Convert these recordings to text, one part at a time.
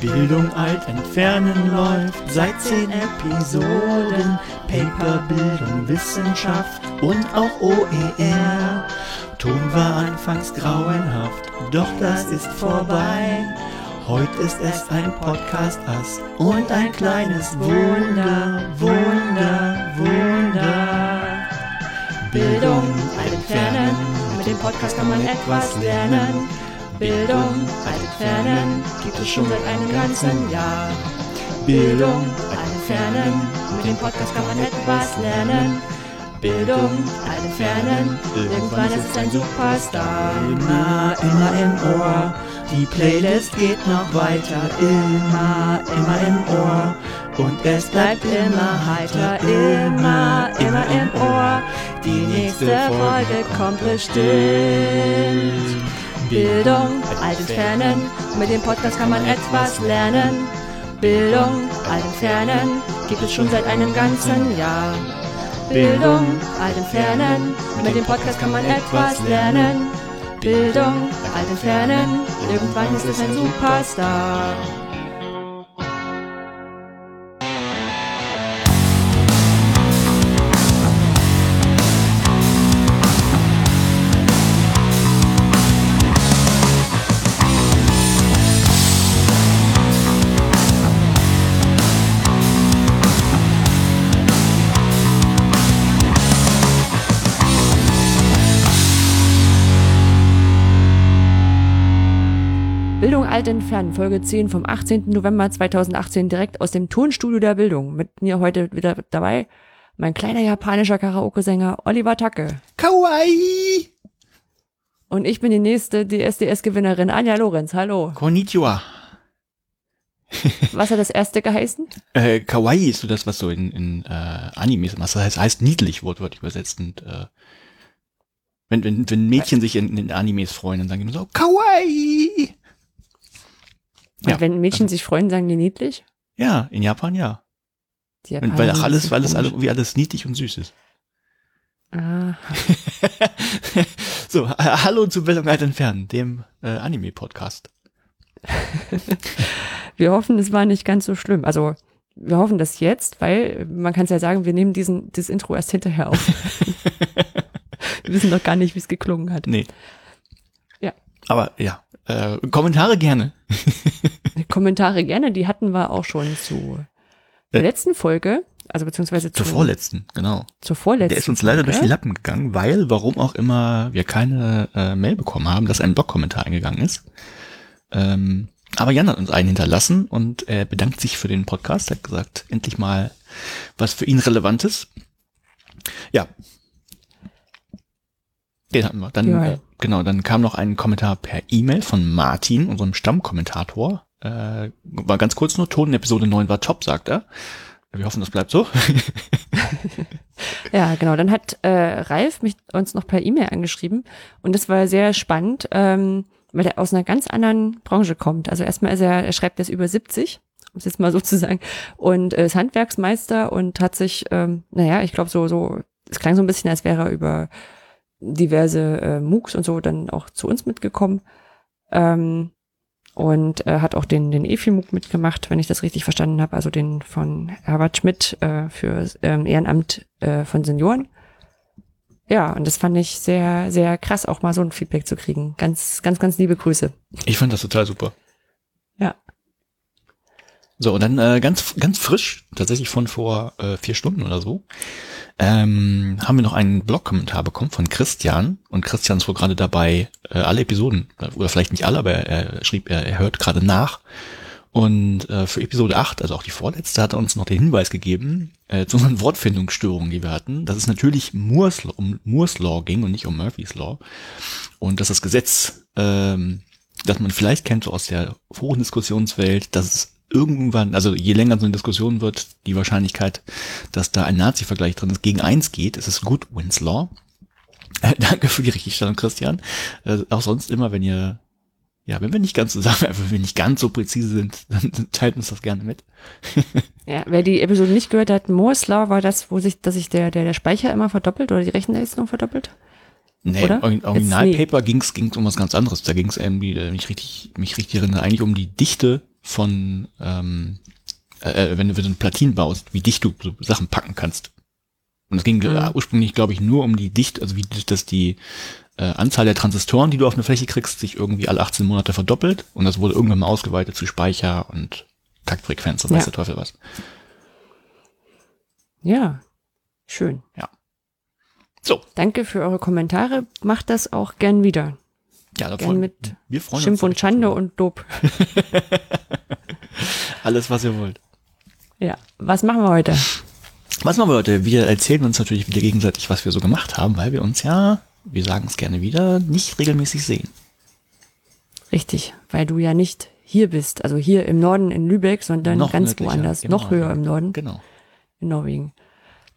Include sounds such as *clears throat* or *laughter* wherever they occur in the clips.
Bildung alt entfernen läuft seit zehn Episoden. Paper, Bildung, Wissenschaft und auch OER. Ton war anfangs grauenhaft, doch das ist vorbei. Heute ist es ein Podcast-Ass und ein kleines Wunder, Wunder, Wunder. Entfernen, mit dem Podcast kann man etwas lernen. Bildung alt entfernen, gibt es schon seit einem ganzen Jahr. Bildung alt entfernen, mit dem Podcast kann man etwas lernen. Bildung alt entfernen, irgendwann ist es ein Superstar. Immer, immer im Ohr, die Playlist geht noch weiter. Immer, immer im Ohr. Und es bleibt immer heiter, immer, immer im Ohr. Die nächste Folge kommt bestimmt. Bildung, alt entfernen, mit dem Podcast kann man etwas lernen. Bildung, alt entfernen, gibt es schon seit einem ganzen Jahr. Bildung, alt entfernen, mit dem Podcast kann man etwas lernen. Bildung, alt entfernen, irgendwann ist es ein Superstar. Alt entfernen, Folge 10 vom 18. November 2018 direkt aus dem Tonstudio der Bildung. Mit mir heute wieder dabei mein kleiner japanischer Karaoke-Sänger Oliver Tacke. Kawaii! Und ich bin die nächste DSDS-Gewinnerin Anja Lorenz. Hallo. Konnichiwa. Was hat das erste geheißen? Äh, Kawaii ist so das, was so in, in äh, Animes immer, das heißt, heißt niedlich, wortwörtlich übersetzt. Und, äh, wenn, wenn, wenn Mädchen sich in, in Animes freuen, dann sagen die immer so, Kawaii! Und Ja, wenn Mädchen also- sich freuen, sagen die niedlich? Ja, in Japan ja. Japaner weil auch alles, weil es alle, komisch. irgendwie alles niedlich und süß ist. Ah, *laughs* so, äh, hallo zu Bildung weit entfernen, dem äh, Anime-Podcast. *laughs* wir hoffen, es war nicht ganz so schlimm. Also, wir hoffen das jetzt, weil man kann es ja sagen, wir nehmen diesen, dieses Intro erst hinterher auf. *laughs* wir wissen doch gar nicht, wie es geklungen hat. Nee. Ja. Aber ja, äh, Kommentare gerne. *laughs* Kommentare gerne, die hatten wir auch schon zu der Äh. letzten Folge, also beziehungsweise Zur zu, vorletzten, genau. zur vorletzten. Der ist uns leider Folge. durch die Lappen gegangen, weil, warum auch immer, wir keine äh, Mail bekommen haben, dass ein Blog-Kommentar eingegangen ist. Ähm, aber Jan hat uns einen hinterlassen und er bedankt sich für den Podcast, hat gesagt, endlich mal was für ihn Relevantes. Ja. Den hatten wir. Dann, Ja. äh, genau, dann kam noch ein Kommentar per E-Mail von Martin, unserem Stammkommentator. Äh, war ganz kurz nur, Ton Episode 9 war top, sagt er. Wir hoffen, das bleibt so. *laughs* Ja, genau. Dann hat äh, Ralf mich uns noch per E-Mail angeschrieben und das war sehr spannend, ähm, weil er aus einer ganz anderen Branche kommt. Also erstmal ist er, er schreibt jetzt über 70, um es jetzt mal so zu sagen, und äh, ist Handwerksmeister und hat sich, ähm, naja, ich glaube so, so, es klang so ein bisschen, als wäre er über diverse äh, MOOCs und so dann auch zu uns mitgekommen. Ähm, und äh, hat auch den, den EFI-MOOC mitgemacht, wenn ich das richtig verstanden habe, also den von Herbert Schmidt äh, für ähm, Ehrenamt äh, von Senioren. Ja, und das fand ich sehr, sehr krass, auch mal so ein Feedback zu kriegen. Ganz, ganz, ganz liebe Grüße. Ich fand das total super. Ja. So, und dann äh, ganz, ganz frisch, tatsächlich von vor äh, vier Stunden oder so, ähm, haben wir noch einen Blog-Kommentar bekommen von Christian. Und Christian ist wohl gerade dabei, äh, alle Episoden, oder vielleicht nicht alle, aber er, schrieb, er, er hört gerade nach. Und äh, für Episode 8, also auch die vorletzte, hat er uns noch den Hinweis gegeben äh, zu unseren Wortfindungsstörungen, die wir hatten, dass es natürlich Moore's, um Moore's Law ging und nicht um Murphy's Law. Und dass das Gesetz, ähm, das man vielleicht kennt so aus der hohen Diskussionswelt, dass es irgendwann, also je länger so eine Diskussion wird, die Wahrscheinlichkeit, dass da ein Nazi-Vergleich drin ist, gegen eins geht. Es ist Goodwin's Law. Äh, danke für die Richtigstellung, Christian. Äh, auch sonst immer, wenn ihr ja, wenn wir nicht ganz zusammen, *laughs* wenn wir nicht ganz so präzise sind, dann teilt uns das gerne mit. *laughs* ja, wer die Episode nicht gehört hat, Moore's Law war das, wo sich, dass sich der, der, der Speicher immer verdoppelt oder die Rechenleistung verdoppelt? Nee, Oder? Originalpaper ging es um was ganz anderes. Da ging es irgendwie, äh, mich richtig, mich richtig erinnere, eigentlich um die Dichte von, ähm, äh, wenn du so ein Platin baust, wie dicht du so Sachen packen kannst. Und es ging Mhm. äh, ursprünglich, glaube ich, nur um die Dicht, also wie dass die äh, Anzahl der Transistoren, die du auf eine Fläche kriegst, sich irgendwie alle 18 Monate verdoppelt. Und das wurde irgendwann mal ausgeweitet zu Speicher und Taktfrequenz und Ja. weiß der Teufel was. Ja, schön. So, Danke für eure Kommentare. Macht das auch gern wieder. Ja, da Gern freuen- mit wir freuen Schimpf uns. und Schande und Lob. *laughs* Alles, was ihr wollt. Ja, was machen wir heute? Was machen wir heute? Wir erzählen uns natürlich wieder gegenseitig, was wir so gemacht haben, weil wir uns ja, wir sagen es gerne wieder, nicht regelmäßig sehen. Richtig, weil du ja nicht hier bist, also hier im Norden in Lübeck, sondern Noch ganz nördlicher, woanders, im noch Norden. höher im Norden, Genau. in Norwegen.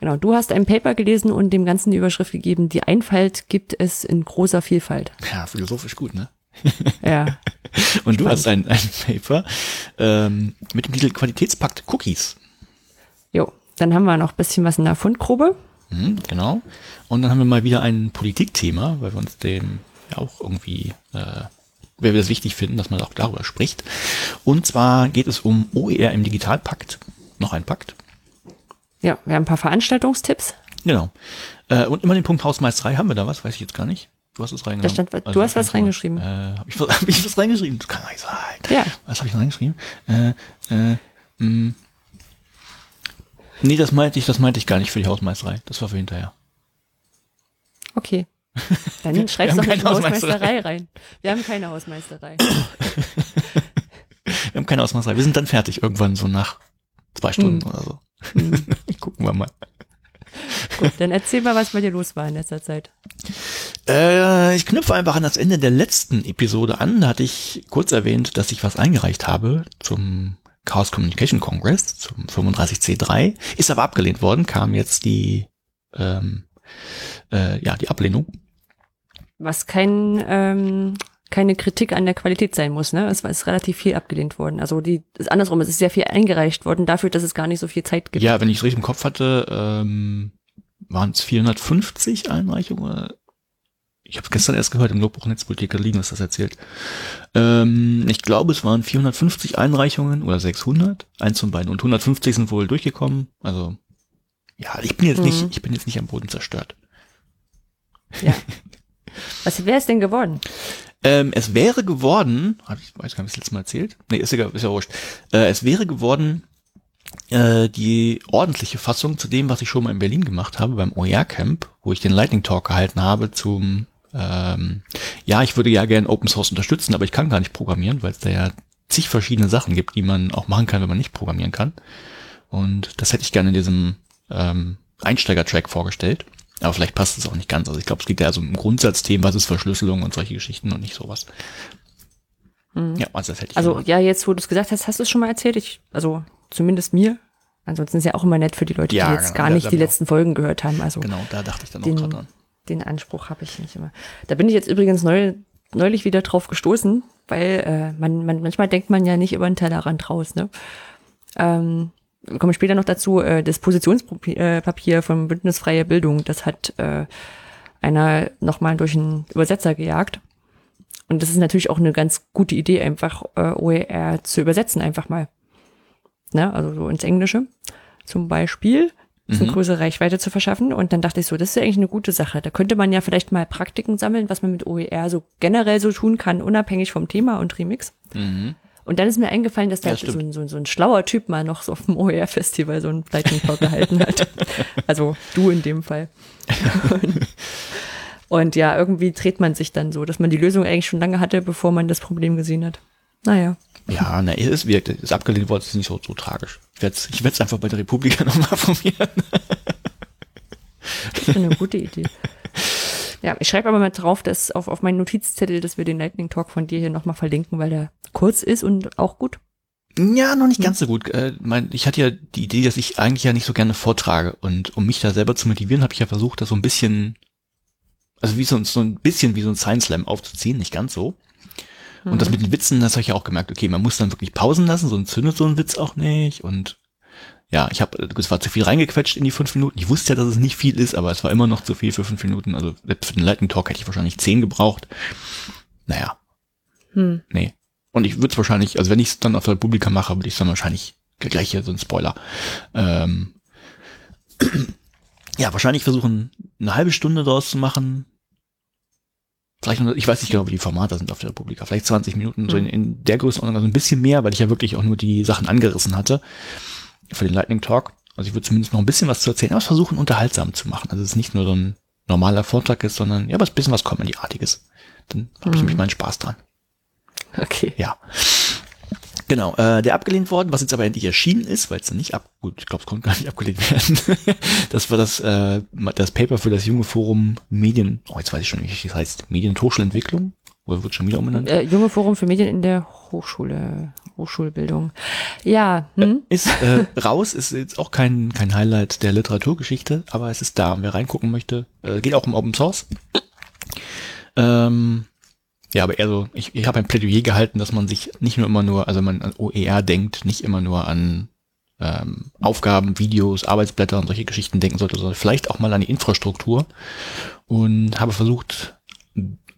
Genau, du hast ein Paper gelesen und dem Ganzen die Überschrift gegeben, die Einfalt gibt es in großer Vielfalt. Ja, philosophisch gut, ne? *laughs* Ja, *laughs* Und du Spannend. hast ein, ein Paper ähm, mit dem Titel Qualitätspakt Cookies. jo. Dann haben wir noch ein bisschen was in der Fundgrube. Mhm, genau. Und dann haben wir mal wieder ein Politikthema, weil wir uns dem ja auch irgendwie, äh, weil wir das wichtig finden, dass man auch darüber spricht. Und zwar geht es um OER im Digitalpakt. Noch ein Pakt. Ja, wir haben ein paar Veranstaltungstipps. Genau. Äh, und immer den Punkt Hausmeisterei haben wir da was, weiß ich jetzt gar nicht. Du hast es stand was- du hast was reingeschrieben. Äh, hab ich, was- *laughs* hab ich was reingeschrieben? Das kann nicht sein. Ja. Was habe ich reingeschrieben? Äh, äh, mh. Nee, das meinte ich, das meinte ich gar nicht für die Hausmeisterei. Das war für hinterher. Okay. *laughs* Dann schreibst wir doch keine Hausmeisterei rein. Wir haben keine Hausmeisterei. *laughs* Wir haben keine Hausmeisterei. Wir sind dann fertig irgendwann so nach zwei Stunden oder so. *laughs* Gucken wir mal. Gut, dann erzähl mal, was bei dir los war in letzter Zeit. Äh, ich knüpfe einfach an das Ende der letzten Episode an. Da hatte ich kurz erwähnt, dass ich was eingereicht habe zum Chaos Communication Congress, zum 35C3. Ist aber abgelehnt worden, kam jetzt die, ähm, äh, ja, die Ablehnung. Was kein, ähm, keine Kritik an der Qualität sein muss, ne? Es ist relativ viel abgelehnt worden. Also die ist andersrum, es ist sehr viel eingereicht worden dafür, dass es gar nicht so viel Zeit gibt. Ja, wenn ich es richtig im Kopf hatte, ähm, waren es 450 Einreichungen. Ich habe es gestern erst gehört, im Logbuch Netzpolitik liegen ist das erzählt. Ähm, ich glaube, es waren 450 Einreichungen oder 600, eins von beiden. Und 150 sind wohl durchgekommen. Also, ja, ich bin jetzt Mhm. nicht, ich bin jetzt nicht am Boden zerstört. Ja. Was wäre es denn geworden? Ähm, es wäre geworden, hab ich weiß gar nicht, ob ich das letzte Mal erzählt? Nee, ist egal, ist ja wurscht. Äh, es wäre geworden äh, die ordentliche Fassung zu dem, was ich schon mal in Berlin gemacht habe, beim OER Camp, wo ich den Lightning Talk gehalten habe zum ähm, ja, ich würde ja gerne Open Source unterstützen, aber ich kann gar nicht programmieren, weil es da ja zig verschiedene Sachen gibt, die man auch machen kann, wenn man nicht programmieren kann. Und das hätte ich gerne in diesem ähm, Einsteiger-Track vorgestellt. Aber vielleicht passt es auch nicht ganz. Also ich glaube, es geht ja also um Grundsatzthemen, was ist Verschlüsselung und solche Geschichten und nicht sowas. Ja, also das hätte ich Also gemacht. ja, jetzt wo du es gesagt hast, hast du es schon mal erzählt. Ich, also zumindest mir. Ansonsten ist ja auch immer nett für die Leute, Ja, die jetzt genau, gar nicht die letzten Folgen gehört haben. Also Genau, da dachte ich dann auch den, gerade dran. den Anspruch habe ich nicht immer. Da bin ich jetzt übrigens neu, neulich wieder drauf gestoßen, weil äh, man, man manchmal denkt man ja nicht über den Tellerrand raus. Ne? Ähm, wir kommen später noch dazu, äh, das Positionspapier äh, Papier vom Bündnis Freie Bildung, das hat äh, einer nochmal durch einen Übersetzer gejagt. Und das ist natürlich auch eine ganz gute Idee, einfach äh, OER zu übersetzen, einfach mal. Ne? Also so ins Englische zum Beispiel, ist eine größere Reichweite zu verschaffen. Und dann dachte ich so, das ist ja eigentlich eine gute Sache. Da könnte man ja vielleicht mal Praktiken sammeln, was man mit OER so generell so tun kann, unabhängig vom Thema und Remix. Mhm. Und dann ist mir eingefallen, dass da Ja, so, ein, so, so ein schlauer Typ mal noch so auf dem OER-Festival so ein Lightning Talk gehalten hat. *laughs* Also du in dem Fall. Und, *laughs* und ja, irgendwie dreht man sich dann so, dass man die Lösung eigentlich schon lange hatte, bevor man das Problem gesehen hat. Naja. Ja, na, es wirkt, es ist abgelehnt worden, es ist nicht so, so tragisch. Ich werde es ich werd's einfach bei der Republika *laughs* nochmal probieren. Das ist eine gute Idee. Ja, ich schreibe aber mal drauf, dass auf, auf meinen Notizzettel, dass wir den Lightning Talk von dir hier nochmal verlinken, weil der kurz ist und auch gut. Ja, noch nicht ganz so gut. Äh, mein, ich hatte ja die Idee, dass ich eigentlich ja nicht so gerne vortrage. Und um mich da selber zu motivieren, habe ich ja versucht, das so ein bisschen, also wie so, so ein bisschen wie so ein Science Slam aufzuziehen, nicht ganz so. Und das mit den Witzen, das habe ich ja auch gemerkt, okay, man muss dann wirklich Pausen lassen, sonst zündet so ein Witz auch nicht. Und ja, ich habe, es war zu viel reingequetscht in die fünf Minuten. Ich wusste ja, dass es nicht viel ist, aber es war immer noch zu viel für fünf Minuten. Also für den Lightning Talk hätte ich wahrscheinlich zehn gebraucht. Naja. Hm. Nee. Und ich würde es wahrscheinlich, also wenn ich es dann auf der Publika mache, würde ich es dann wahrscheinlich gleich hier so ein Spoiler. Ähm, *clears throat* ja, wahrscheinlich versuchen, eine halbe Stunde daraus zu machen. Vielleicht, ich weiß nicht genau, wie die Formate sind auf der Republika. Vielleicht 20 Minuten, so in, in der Größenordnung, also ein bisschen mehr, weil ich ja wirklich auch nur die Sachen angerissen hatte für den Lightning Talk. Also ich würde zumindest noch ein bisschen was zu erzählen, aber es versuchen, unterhaltsam zu machen. Also es ist nicht nur so ein normaler Vortrag ist, sondern ja, aber ein bisschen was Comedy-artiges. Dann habe ich nämlich meinen Spaß dran. Okay. Ja. Genau, äh, der abgelehnt worden, was jetzt aber endlich erschienen ist, weil es dann nicht ab, gut, ich glaube, es konnte gar nicht abgelehnt werden. *laughs* das war das, äh, das Paper für das junge Forum Medien, oh, jetzt weiß ich schon nicht, wie es heißt, Medien- und Hochschulentwicklung, oder wird schon wieder umbenannt? Äh, Junge Forum für Medien in der Hochschule, Hochschulbildung. Ja, hm? Ist äh, raus, ist jetzt auch kein, kein Highlight der Literaturgeschichte, aber es ist da. Wer reingucken möchte, äh, geht auch um Open Source. Ähm, ja, aber eher so, ich, ich habe ein Plädoyer gehalten, dass man sich nicht nur immer nur, also man an OER denkt, nicht immer nur an ähm, Aufgaben, Videos, Arbeitsblätter und solche Geschichten denken sollte, sondern vielleicht auch mal an die Infrastruktur. Und habe versucht,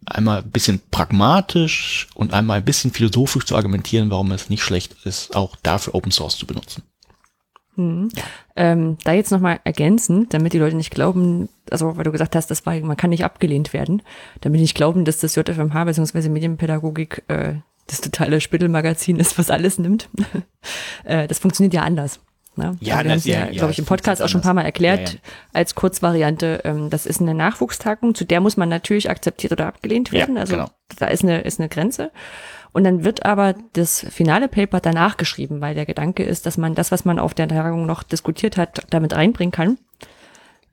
einmal ein bisschen pragmatisch und einmal ein bisschen philosophisch zu argumentieren, warum es nicht schlecht ist, auch dafür Open Source zu benutzen. Hm. Ähm, da jetzt nochmal ergänzend, damit die Leute nicht glauben, also weil du gesagt hast, das war, man kann nicht abgelehnt werden, damit die nicht glauben, dass das JFMH bzw. Medienpädagogik äh, das totale Spittelmagazin ist, was alles nimmt. *laughs* äh, das funktioniert ja anders. Ne? Ja, wir haben es ja, ja, glaube ich, im Podcast auch schon ein paar Mal erklärt, Ja, ja. als Kurzvariante. Ähm, das ist eine Nachwuchstagung, zu der muss man natürlich akzeptiert oder abgelehnt werden. also genau. da ist eine, ist eine Grenze. Und dann wird aber das finale Paper danach geschrieben, weil der Gedanke ist, dass man das, was man auf der Tagung noch diskutiert hat, damit reinbringen kann.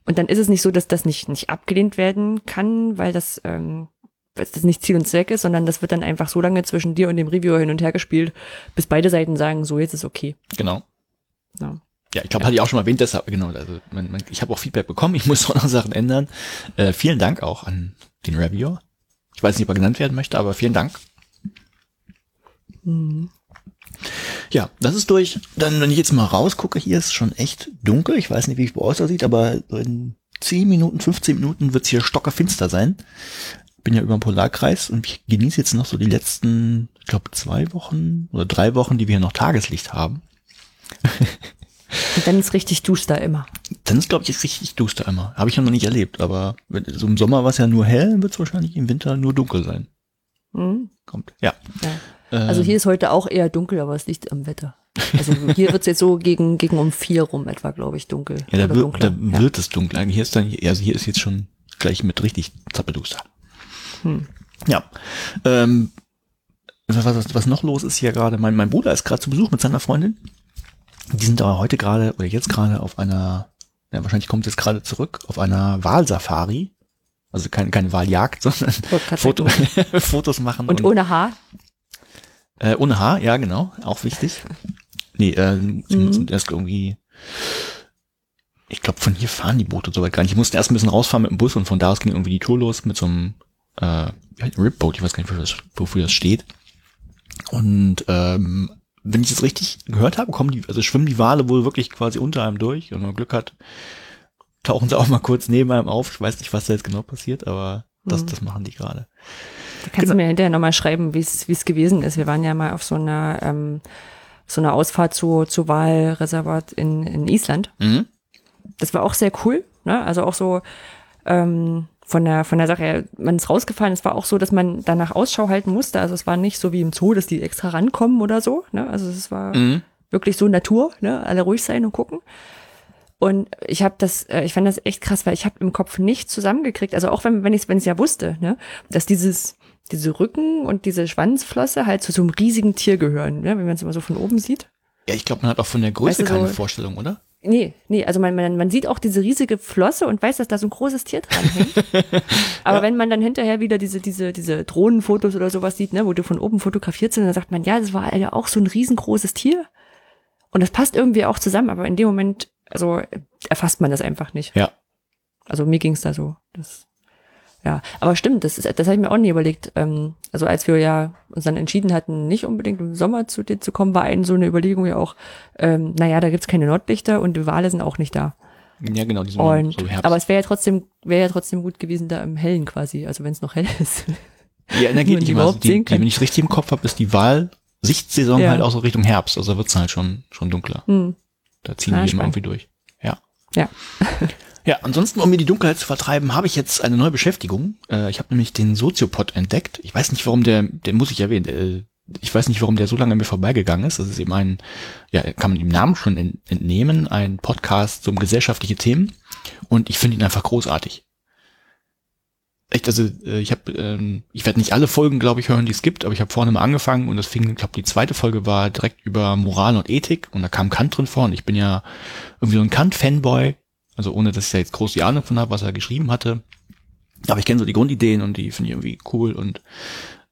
Und dann ist es nicht so, dass das nicht, nicht abgelehnt werden kann, weil das, ähm, weil das nicht Ziel und Zweck ist, sondern das wird dann einfach so lange zwischen dir und dem Reviewer hin und her gespielt, bis beide Seiten sagen, so jetzt ist okay. Genau. Ja. Ja, ich glaube, hatte ich auch schon mal erwähnt, deshalb, genau, also man, man, ich habe auch Feedback bekommen, *laughs* ich muss auch noch Sachen ändern. Äh, vielen Dank auch an den Reviewer. Ich weiß nicht, ob er genannt werden möchte, aber vielen Dank. Ja, das ist durch. Dann, wenn ich jetzt mal rausgucke, hier ist schon echt dunkel. Ich weiß nicht, wie es bei euch aussieht, aber in 10 Minuten, 15 Minuten wird es hier stockerfinster sein. Bin ja über dem Polarkreis und ich genieße jetzt noch so die letzten, ich glaube, zwei Wochen oder drei Wochen, die wir hier noch Tageslicht haben. *laughs* Und dann ist richtig duster immer. Dann ist, glaube ich, richtig duster immer. Habe ich ja noch nicht erlebt, aber wenn, so im Sommer war es ja nur hell, wird es wahrscheinlich im Winter nur dunkel sein. Mhm. Kommt. Ja. Ja. Ähm, Also hier ist heute auch eher dunkel, aber es liegt am Wetter. Also hier wird es jetzt so gegen, gegen um vier rum etwa, glaube ich, dunkel. ja, da, wird, da ja. wird es dunkel. Hier ist dann, also hier ist jetzt schon gleich mit richtig zappeduster. Hm. Ja. Ähm, was, was, was noch los ist hier gerade, mein, mein Bruder ist gerade zu Besuch mit seiner Freundin. Die sind aber heute gerade, oder jetzt gerade auf einer, ja, wahrscheinlich kommt es jetzt gerade zurück, auf einer Wahlsafari. Also keine, keine Wahljagd, *laughs* sondern Foto. *laughs* Fotos machen. Und ohne Haar? Äh, ohne Haar, ja, genau, auch wichtig. Nee, äh, sie Mhm. mussten erst irgendwie, ich glaube, von hier fahren die Boote soweit gar nicht. Die mussten erst ein bisschen rausfahren mit dem Bus und von da aus ging irgendwie die Tour los mit so einem äh, Ripboat, ich weiß gar nicht, wofür das, wofür das steht. Und ähm, wenn ich das richtig gehört habe, kommen die, also schwimmen die Wale wohl wirklich quasi unter einem durch und wenn man Glück hat, tauchen sie auch mal kurz neben einem auf. Ich weiß nicht, was da jetzt genau passiert, aber das, Mhm. das machen die gerade. Da kannst Genau. du mir hinterher nochmal schreiben, wie es wie es gewesen ist. Wir waren ja mal auf so einer, ähm, so einer Ausfahrt zu, zu Wahlreservat in, in Island. Mhm. Das war auch sehr cool. Ne? Also auch so ähm, von der von der Sache her, man ist rausgefallen. Es war auch so, dass man danach Ausschau halten musste. Also es war nicht so wie im Zoo, dass die extra rankommen oder so. Ne? Also es war Mhm. wirklich so Natur, ne? alle ruhig sein und gucken. Und ich habe das, äh, ich fand das echt krass, weil ich habe im Kopf nicht zusammengekriegt, also auch wenn wenn ich es wenn ich's ja wusste, ne, dass dieses diese Rücken und diese Schwanzflosse halt zu so einem riesigen Tier gehören, ne, wenn man es immer so von oben sieht. Ja, ich glaube, man hat auch von der Größe Weißt du, keine so- Vorstellung, oder? Nee, nee, also man, man, man sieht auch diese riesige Flosse und weiß, dass da so ein großes Tier dran hängt. *laughs* Aber wenn man dann hinterher wieder diese, diese, diese Drohnenfotos oder sowas sieht, ne, wo du von oben fotografiert sind, dann sagt man, ja, das war ja auch so ein riesengroßes Tier. Und das passt irgendwie auch zusammen, aber in dem Moment, also erfasst man das einfach nicht. Ja. Also mir ging's da so. Das Ja, aber stimmt, das ist, das habe ich mir auch nie überlegt. Ähm, also als wir ja uns dann entschieden hatten, nicht unbedingt im Sommer zu dir zu kommen, war eine so eine Überlegung ja auch, ähm, naja, da gibt's keine Nordlichter und die Wale sind auch nicht da. Ja, genau, die sind Und, so Herbst. aber es wäre ja trotzdem, wäre ja trotzdem gut gewesen da im Hellen quasi, also wenn es noch hell *laughs* ist. man die die, also überhaupt die, die, wenn ich richtig im Kopf habe, ist die Wahl-Sichtsaison Ja. halt auch so Richtung Herbst. Also wird's halt schon, schon dunkler. Hm. Da ziehen Ah, die immer spannend. irgendwie durch. Ja. Ja. *laughs* Ja, ansonsten, um mir die Dunkelheit zu vertreiben, habe ich jetzt eine neue Beschäftigung. Äh, ich habe nämlich den Soziopod entdeckt. Ich weiß nicht, warum der, den muss ich erwähnen, äh, ich weiß nicht, warum der so lange an mir vorbeigegangen ist. Das ist eben ein, ja, kann man dem Namen schon ent- entnehmen, ein Podcast um gesellschaftliche Themen. Und ich finde ihn einfach großartig. Echt, also äh, ich habe, ähm, ich werde nicht alle Folgen, glaube ich, hören, die es gibt, aber ich habe vorne mal angefangen und das fing, ich glaube, die zweite Folge war direkt über Moral und Ethik und da kam Kant drin vor und ich bin ja irgendwie so ein Kant-Fanboy, also ohne, dass ich da jetzt groß die Ahnung von habe, was er geschrieben hatte. Aber ich kenne so die Grundideen und die finde ich irgendwie cool und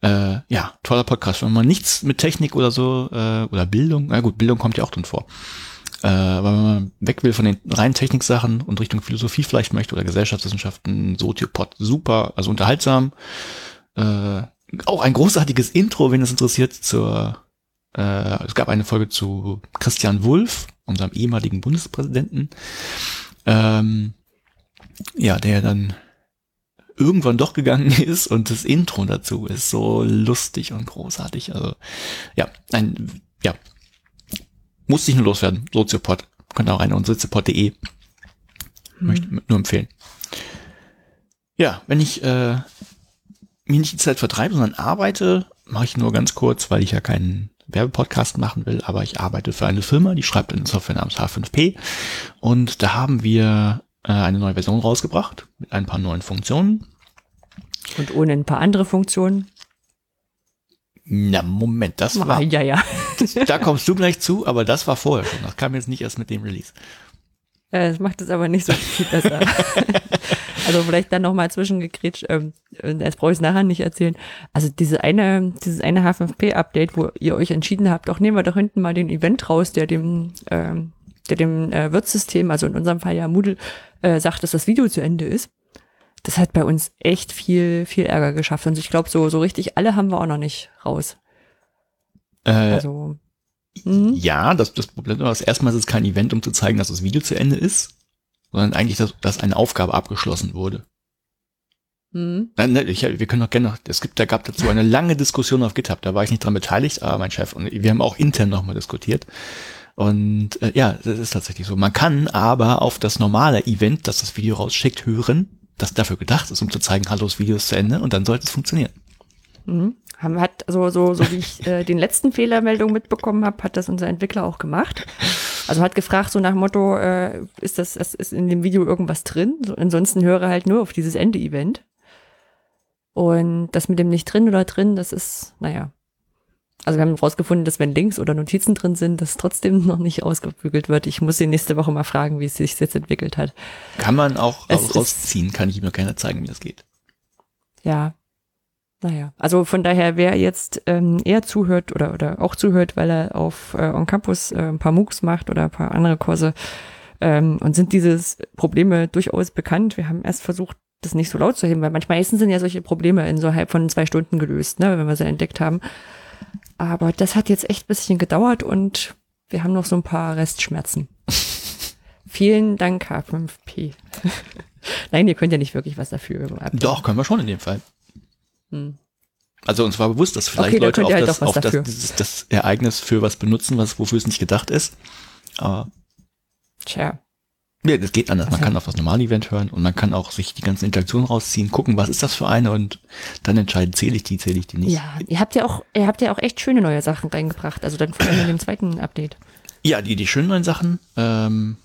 äh, ja, toller Podcast. Wenn man nichts mit Technik oder so äh, oder Bildung, na gut, Bildung kommt ja auch drin vor. Äh, aber wenn man weg will von den reinen Techniksachen und Richtung Philosophie vielleicht möchte oder Gesellschaftswissenschaften, Soziopod, super, also unterhaltsam. Äh, auch ein großartiges Intro, wenn es interessiert, zur äh, es gab eine Folge zu Christian Wulff, unserem ehemaligen Bundespräsidenten, ähm, ja, der dann irgendwann doch gegangen *laughs* ist und das Intro dazu ist so lustig und großartig. Also ja, ein ja musste ich nur loswerden. Soziopod könnt ihr auch rein und soziopod.de möchte nur empfehlen. Ja, wenn ich äh, mir nicht die Zeit vertreibe, sondern arbeite, mache ich nur ganz kurz, weil ich ja keinen Werbepodcast machen will, aber ich arbeite für eine Firma, die schreibt eine Software namens H5P und da haben wir äh, eine neue Version rausgebracht mit ein paar neuen Funktionen. Und ohne ein paar andere Funktionen. Na, Moment, das war, Ah, ja, ja. da kommst du gleich zu, aber das war vorher schon. Das kam jetzt nicht erst mit dem Release. Äh, Das macht es aber nicht so viel besser. *laughs* also vielleicht dann nochmal zwischengekrätscht, ähm, das brauche ich nachher nicht erzählen. Also diese eine, dieses eine H5P-Update, wo ihr euch entschieden habt, doch nehmen wir doch hinten mal den Event raus, der dem, ähm, der dem äh, Wirtssystem, also in unserem Fall ja Moodle, äh, sagt, dass das Video zu Ende ist. Das hat bei uns echt viel, viel Ärger geschafft. Und ich glaube, so, so richtig alle haben wir auch noch nicht raus. Äh, Also, mhm. Ja, das, das Problem war, dass erstmal ist es kein Event, um zu zeigen, dass das Video zu Ende ist, sondern eigentlich, dass, dass eine Aufgabe abgeschlossen wurde. Mhm. Nein, ich, wir können doch gerne noch, es gibt, da gab dazu eine lange Diskussion auf GitHub, da war ich nicht dran beteiligt, aber mein Chef und wir haben auch intern nochmal diskutiert. Und äh, ja, das ist tatsächlich so. Man kann aber auf das normale Event, das das Video rausschickt, hören, das dafür gedacht ist, um zu zeigen, hallo, das Video ist zu Ende und dann sollte es funktionieren. Mhm. Haben, hat, so, so, so wie ich äh, den letzten Fehlermeldung mitbekommen habe, hat das unser Entwickler auch gemacht. Also hat gefragt, so nach Motto, äh, ist das, ist, in dem Video irgendwas drin? So, ansonsten höre halt nur auf dieses Ende-Event. Und das mit dem nicht drin oder drin, das ist, naja. Also wir haben rausgefunden, dass wenn Links oder Notizen drin sind, das trotzdem *laughs* noch nicht ausgebügelt wird. Ich muss ihn nächste Woche mal fragen, wie es sich jetzt entwickelt hat. Kann man auch Es rausziehen, kann ich ihm noch gerne zeigen, wie das geht. Ja. Naja, also von daher, wer jetzt ähm, eher zuhört oder, oder auch zuhört, weil er auf äh, On Campus äh, ein paar MOOCs macht oder ein paar andere Kurse ähm, und sind diese Probleme durchaus bekannt. Wir haben erst versucht, das nicht so laut zu heben, weil manchmal sind ja solche Probleme in so halb von zwei Stunden gelöst, ne, wenn wir sie entdeckt haben. Aber das hat jetzt echt ein bisschen gedauert und wir haben noch so ein paar Restschmerzen. *laughs* Vielen Dank, H5P. *laughs* Nein, ihr könnt ja nicht wirklich was dafür. Doch, können wir schon in dem Fall. Hm. Also uns war bewusst, dass vielleicht Okay, Leute auf, halt das, auf das, dieses, das Ereignis für was benutzen, was wofür es nicht gedacht ist. Aber Tja. ja, das geht anders. Man kann auf das normale Event hören und man kann auch sich die ganzen Interaktionen rausziehen, gucken, was ist das für eine und dann entscheiden, zähle ich die, zähle ich die nicht. Ja, ihr habt ja auch, ihr habt ja auch echt schöne neue Sachen reingebracht. Also dann vor allem in dem zweiten Update. Ja, die, die schönen neuen Sachen. Ähm,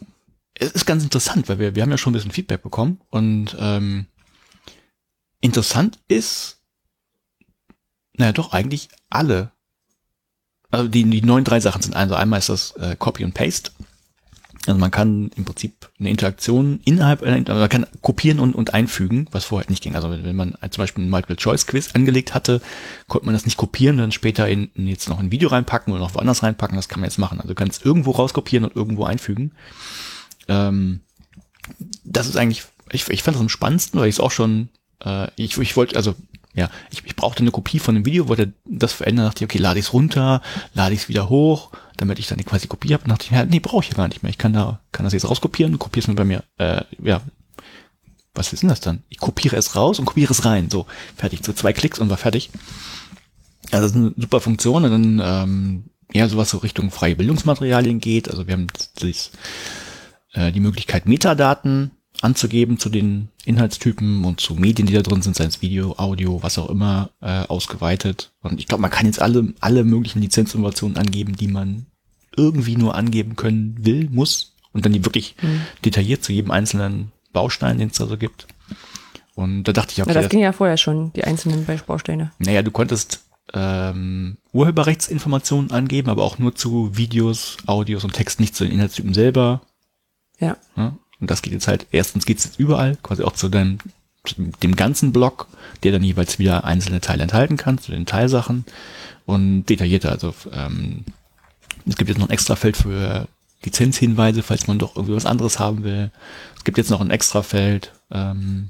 es ist ganz interessant, weil wir, wir haben ja schon ein bisschen Feedback bekommen und ähm, interessant ist, naja, doch eigentlich alle. Also die, die neuen drei Sachen sind also einmal ist das äh, Copy und Paste. Also man kann im Prinzip eine Interaktion innerhalb einer, also man kann kopieren und, und einfügen, was vorher nicht ging. Also wenn, wenn man zum Beispiel ein Multiple-Choice-Quiz angelegt hatte, konnte man das nicht kopieren, dann später in, in jetzt noch ein Video reinpacken oder noch woanders reinpacken. Das kann man jetzt machen. Also du kannst irgendwo rauskopieren und irgendwo einfügen. Ähm, das ist eigentlich, ich, ich fand das am spannendsten, weil ich es auch schon äh, ich, ich wollte, also ja, ich, ich brauchte eine Kopie von dem Video, wollte das verändern, dachte ich, okay, lade ich es runter, lade ich es wieder hoch, damit ich dann die quasi Kopie habe. Dachte ich, ja, nee, brauche ich ja gar nicht mehr. Ich kann da, kann das jetzt rauskopieren, kopiere es mir bei mir. Äh, ja, was ist denn das dann? Ich kopiere es raus und kopiere es rein. So, fertig. So zwei Klicks und war fertig. Also das ist eine super Funktion. Und dann ähm, ja, sowas so Richtung freie Bildungsmaterialien geht. Also wir haben das, äh, die Möglichkeit, Metadaten anzugeben zu den Inhaltstypen und zu Medien, die da drin sind, sei es Video, Audio, was auch immer, äh, ausgeweitet. Und ich glaube, man kann jetzt alle, alle möglichen Lizenzinnovationen angeben, die man irgendwie nur angeben können will, muss. Und dann die wirklich mhm. detailliert zu jedem einzelnen Baustein, den es da so gibt. Und da dachte ich, okay, ja, das, das ging ja vorher schon, die einzelnen Bausteine. Naja, du konntest ähm, Urheberrechtsinformationen angeben, aber auch nur zu Videos, Audios und Text, nicht zu den Inhaltstypen selber. Ja. ja. Und das geht jetzt halt, erstens geht es jetzt überall, quasi auch zu deinem, dem ganzen Block, der dann jeweils wieder einzelne Teile enthalten kann, zu den Teilsachen und detaillierter. Also ähm, es gibt jetzt noch ein extra Feld für Lizenzhinweise, falls man doch irgendwie was anderes haben will. Es gibt jetzt noch ein extra Feld ähm,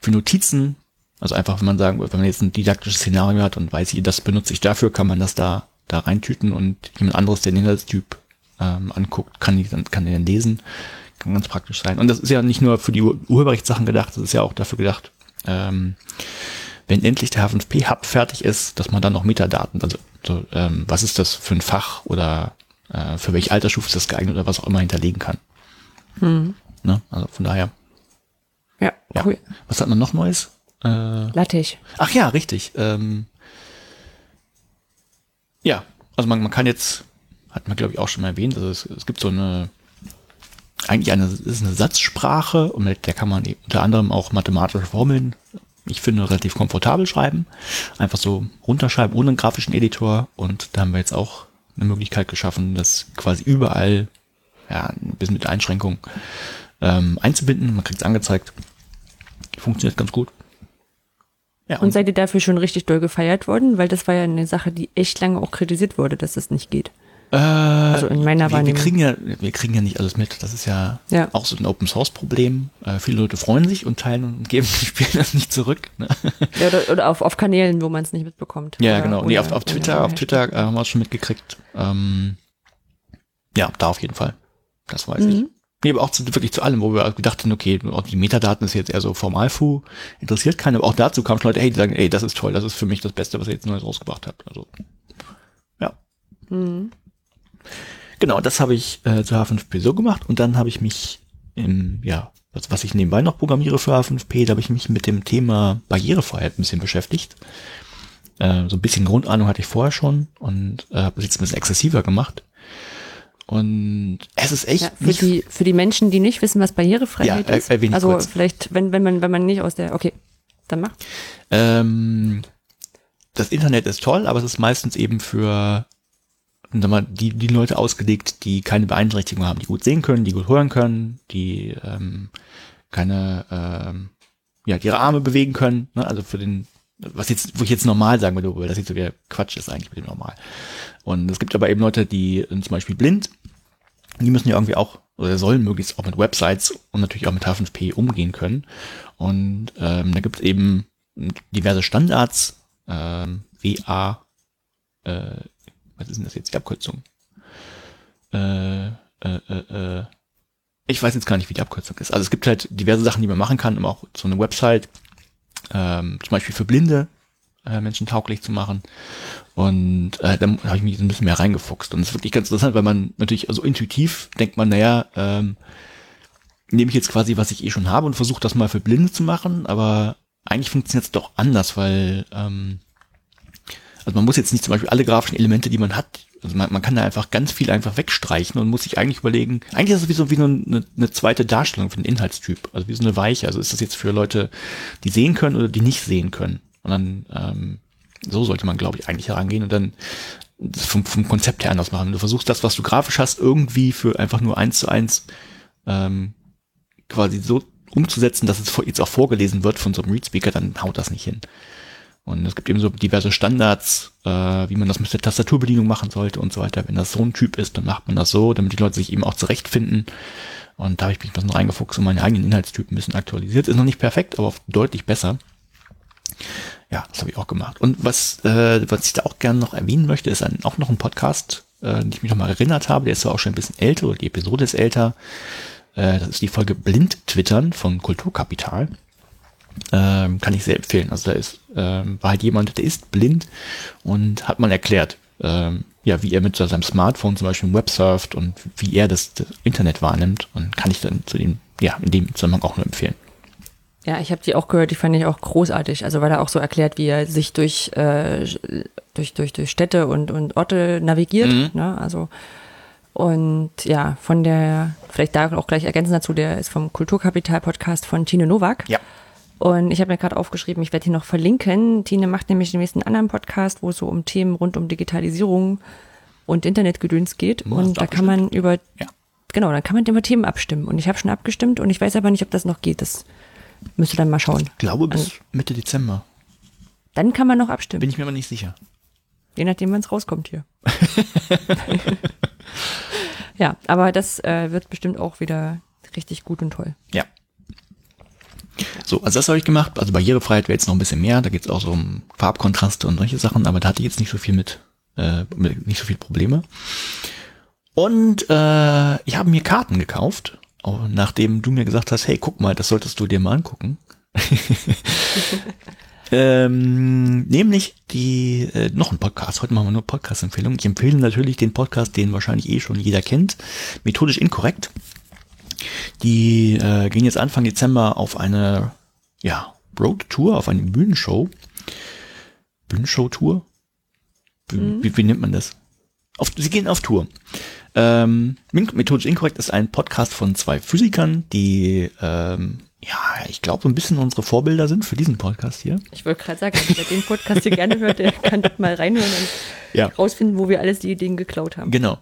für Notizen. Also einfach, wenn man sagen, wenn man jetzt ein didaktisches Szenario hat und weiß, das benutze ich dafür, kann man das da da reintüten und jemand anderes, der den Inhaltstyp ähm, anguckt, kann die dann kann den lesen. Kann ganz praktisch sein. Und das ist ja nicht nur für die Urheberrechtssachen gedacht, das ist ja auch dafür gedacht, ähm, wenn endlich der H5P-Hub fertig ist, dass man dann noch Metadaten, also so, ähm, was ist das für ein Fach oder äh, für welche Altersstufe ist das geeignet oder was auch immer hinterlegen kann. Hm. Ne? Also von daher. Ja, cool. Ja. Was hat man noch Neues? Äh, Lattich. Ach ja, richtig. Ähm, ja, also man, man kann jetzt, hat man glaube ich auch schon mal erwähnt, also es, es gibt so eine eigentlich eine, ist eine Satzsprache und mit der kann man unter anderem auch mathematische Formeln, ich finde, relativ komfortabel schreiben. Einfach so runterschreiben ohne einen grafischen Editor und da haben wir jetzt auch eine Möglichkeit geschaffen, das quasi überall, ja, ein bisschen mit Einschränkung ähm, einzubinden. Man kriegt es angezeigt. Funktioniert ganz gut. Ja, und, und seid ihr dafür schon richtig doll gefeiert worden? Weil das war ja eine Sache, die echt lange auch kritisiert wurde, dass das nicht geht. Äh, also in meiner wir, wir kriegen ja, wir kriegen ja nicht alles mit. Das ist ja, ja. auch so ein Open Source Problem. Äh, viele Leute freuen sich und teilen und geben die Spiele *laughs* das nicht zurück. Ne? Ja, oder, oder auf, auf Kanälen, wo man es nicht mitbekommt. Ja, oder, genau. Nee, auf, auf Twitter, auf Twitter äh, haben wir es schon mitgekriegt. Ähm, ja, da auf jeden Fall. Das weiß mhm. ich. Nee, aber auch zu, wirklich zu allem, wo wir gedacht haben, okay, die Metadaten ist jetzt eher so Formalfu, interessiert keinen, aber auch dazu kamen Leute, hey, die sagen, ey, das ist toll, das ist für mich das Beste, was ihr jetzt Neues rausgebracht habt. Also, ja. Mhm. Genau, das habe ich äh, zu H5P so gemacht und dann habe ich mich im, ja, was, was ich nebenbei noch programmiere für H5P, da habe ich mich mit dem Thema Barrierefreiheit ein bisschen beschäftigt. Äh, so ein bisschen Grundahnung hatte ich vorher schon und äh, habe es jetzt ein bisschen exzessiver gemacht. Und es ist echt. Ja, für, die, für die Menschen, die nicht wissen, was Barrierefreiheit ja, ist. Erwähne also kurz. vielleicht, wenn, wenn man, wenn man nicht aus der, okay, dann mach. Ähm, das Internet ist toll, aber es ist meistens eben für sag mal, die, die Leute ausgelegt, die keine Beeinträchtigung haben, die gut sehen können, die gut hören können, die ähm, keine, ähm, ja, die ihre Arme bewegen können, ne? also für den, was jetzt, wo ich jetzt normal sagen würde, weil das jetzt so wieder Quatsch ist eigentlich mit dem Normal. Und es gibt aber eben Leute, die sind zum Beispiel blind, die müssen ja irgendwie auch, oder sollen möglichst auch mit Websites und natürlich auch mit H5P umgehen können. Und ähm, da gibt es eben diverse Standards, ähm, WA, äh, was ist denn das jetzt, die Abkürzung? Äh, äh, äh, äh, ich weiß jetzt gar nicht, wie die Abkürzung ist. Also es gibt halt diverse Sachen, die man machen kann, um auch so eine Website ähm, zum Beispiel für Blinde äh, Menschen tauglich zu machen. Und äh, dann habe ich mich ein bisschen mehr reingefuchst. Und es ist wirklich ganz interessant, weil man natürlich, also intuitiv denkt man, naja, ähm, nehme ich jetzt quasi, was ich eh schon habe und versuche das mal für Blinde zu machen, aber eigentlich funktioniert es doch anders, weil ähm, also man muss jetzt nicht zum Beispiel alle grafischen Elemente, die man hat, also man, man kann da einfach ganz viel einfach wegstreichen und muss sich eigentlich überlegen, eigentlich ist es wie so wie so eine, eine zweite Darstellung für den Inhaltstyp, also wie so eine Weiche. Also ist das jetzt für Leute, die sehen können oder die nicht sehen können. Und dann ähm, so sollte man, glaube ich, eigentlich herangehen und dann vom, vom Konzept her anders machen. Du versuchst das, was du grafisch hast, irgendwie für einfach nur eins zu eins ähm, quasi so umzusetzen, dass es jetzt auch vorgelesen wird von so einem Readspeaker, dann haut das nicht hin. Und es gibt eben so diverse Standards, äh, wie man das mit der Tastaturbedienung machen sollte und so weiter. Wenn das so ein Typ ist, dann macht man das so, damit die Leute sich eben auch zurechtfinden. Und da habe ich mich ein bisschen reingefuchst und meine eigenen Inhaltstypen ein bisschen aktualisiert. Ist noch nicht perfekt, aber deutlich besser. Ja, das habe ich auch gemacht. Und was, äh, was ich da auch gerne noch erwähnen möchte, ist ein, auch noch ein Podcast, äh, den ich mich noch mal erinnert habe. Der ist zwar auch schon ein bisschen älter, oder die Episode ist älter. Äh, das ist die Folge Blind Twittern von Kulturkapital. Ähm, kann ich sehr empfehlen. Also da ist, ähm, war halt jemand, der ist blind und hat mal erklärt, ähm, ja, wie er mit seinem Smartphone zum Beispiel Web surft und wie er das, das Internet wahrnimmt und kann ich dann zu dem, ja, in dem Zusammenhang auch nur empfehlen. Ja, ich habe die auch gehört, die fand ich auch großartig. Also weil er auch so erklärt, wie er sich durch, äh, durch, durch, durch Städte und, und Orte navigiert. Mhm. Ne? Also und ja, von der, vielleicht da auch gleich ergänzen dazu, der ist vom Kulturkapital-Podcast von Tine Nowak. Ja. Und ich habe mir gerade aufgeschrieben, ich werde hier noch verlinken. Tine macht nämlich demnächst einen anderen Podcast, wo es so um Themen rund um Digitalisierung und Internetgedöns geht. Ja, und da kann man über, Ja. genau, dann kann man über Themen abstimmen. Und ich habe schon abgestimmt und ich weiß aber nicht, ob das noch geht. Das müsst ihr dann mal schauen. Ich glaube bis Mitte Dezember. Dann kann man noch abstimmen. Bin ich mir aber nicht sicher. Je nachdem, wann es rauskommt hier. *laughs* ja, aber das äh, wird bestimmt auch wieder richtig gut und toll. Ja. So, also das habe ich gemacht. Also Barrierefreiheit wäre jetzt noch ein bisschen mehr. Da geht es auch so um Farbkontraste und solche Sachen, aber da hatte ich jetzt nicht so viel mit, äh, mit nicht so viel Probleme. Und äh, ich habe mir Karten gekauft, auch nachdem du mir gesagt hast, hey, guck mal, das solltest du dir mal angucken. *laughs* ähm, nämlich die äh, noch ein Podcast. Heute machen wir nur Podcast-Empfehlungen. Ich empfehle natürlich den Podcast, den wahrscheinlich eh schon jeder kennt. Methodisch inkorrekt. Die äh, gehen jetzt Anfang Dezember auf eine ja, Road Tour, auf eine Bühnenshow. Bühnenshow-Tour? Wie, wie, wie nennt man das? Auf, sie gehen auf Tour. Ähm, Methodisch Inkorrekt ist ein Podcast von zwei Physikern, die, ähm, ja, ich glaube, so ein bisschen unsere Vorbilder sind für diesen Podcast hier. Ich wollte gerade sagen, wer den Podcast hier gerne hört, der kann dort mal reinhören und Ja. rausfinden, wo wir alles die Ideen geklaut haben. Genau.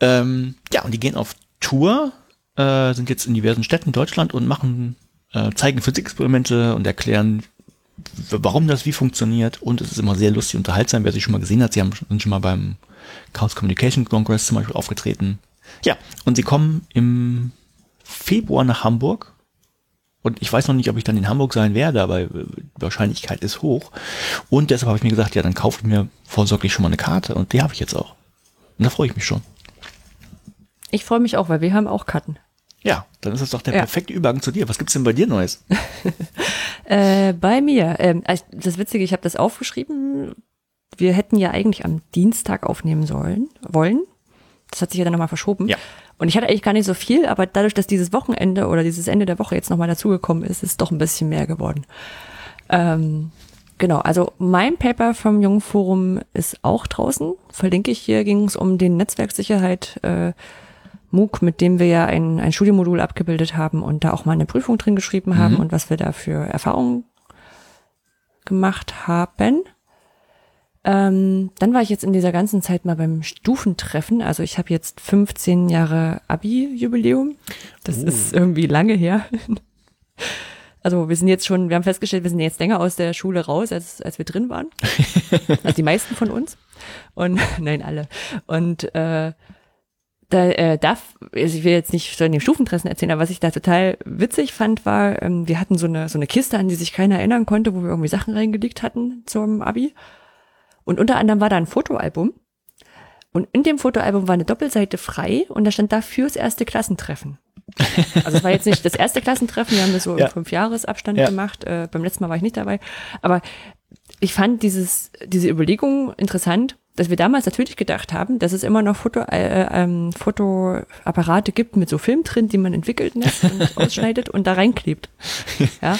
Ähm, ja, und die gehen auf Tour, äh, sind jetzt in diversen Städten in Deutschland und machen, äh, zeigen Physikexperimente und erklären, warum das wie funktioniert. Und es ist immer sehr lustig und unterhaltsam, wer sie schon mal gesehen hat. Sie haben, sind schon mal beim Chaos Communication Congress zum Beispiel aufgetreten. Ja, und sie kommen im Februar nach Hamburg. Und ich weiß noch nicht, ob ich dann in Hamburg sein werde, aber äh, die Wahrscheinlichkeit ist hoch. Und deshalb habe ich mir gesagt, ja, dann kaufe ich mir vorsorglich schon mal eine Karte. Und die habe ich jetzt auch. Und da freue ich mich schon. Ich freue mich auch, weil wir haben auch Karten. Ja, dann ist das doch der Ja. perfekte Übergang zu dir. Was gibt's denn bei dir Neues? *laughs* Äh, bei mir, ähm, also das Witzige, ich habe das aufgeschrieben. Wir hätten ja eigentlich am Dienstag aufnehmen sollen, wollen. Das hat sich ja dann nochmal verschoben. Ja. Und ich hatte eigentlich gar nicht so viel, aber dadurch, dass dieses Wochenende oder dieses Ende der Woche jetzt nochmal dazugekommen ist, ist doch ein bisschen mehr geworden. Ähm, genau, also mein Paper vom Jungen Forum ist auch draußen. Verlinke ich hier, ging es um den Netzwerksicherheit äh, MOOC, mit dem wir ja ein, ein Studiemodul abgebildet haben und da auch mal eine Prüfung drin geschrieben haben und was wir da für Erfahrungen gemacht haben. Ähm, dann war ich jetzt in dieser ganzen Zeit mal beim Stufentreffen. Also ich habe jetzt 15 Jahre Abi-Jubiläum. Das ist irgendwie lange her. *laughs* Also wir sind jetzt schon, wir haben festgestellt, wir sind jetzt länger aus der Schule raus, als, als wir drin waren. *laughs* Also die meisten von uns. Und *laughs* nein, alle. Und äh, da äh, darf, also ich will jetzt nicht so in den Stufentreffen erzählen, aber was ich da total witzig fand, war, ähm, wir hatten so eine, so eine Kiste, an die sich keiner erinnern konnte, wo wir irgendwie Sachen reingelegt hatten zum Abi. Und unter anderem war da ein Fotoalbum. Und in dem Fotoalbum war eine Doppelseite frei und da stand da fürs erste Klassentreffen. *laughs* Also es war jetzt nicht das erste Klassentreffen, wir haben das so Ja. im Fünfjahresabstand Ja. gemacht. Äh, beim letzten Mal war ich nicht dabei. Aber ich fand dieses, diese Überlegung interessant, dass wir damals natürlich gedacht haben, dass es immer noch Foto, äh, ähm, Fotoapparate gibt mit so Film drin, die man entwickelt lässt und *laughs* ausschneidet und da reinklebt. Ja.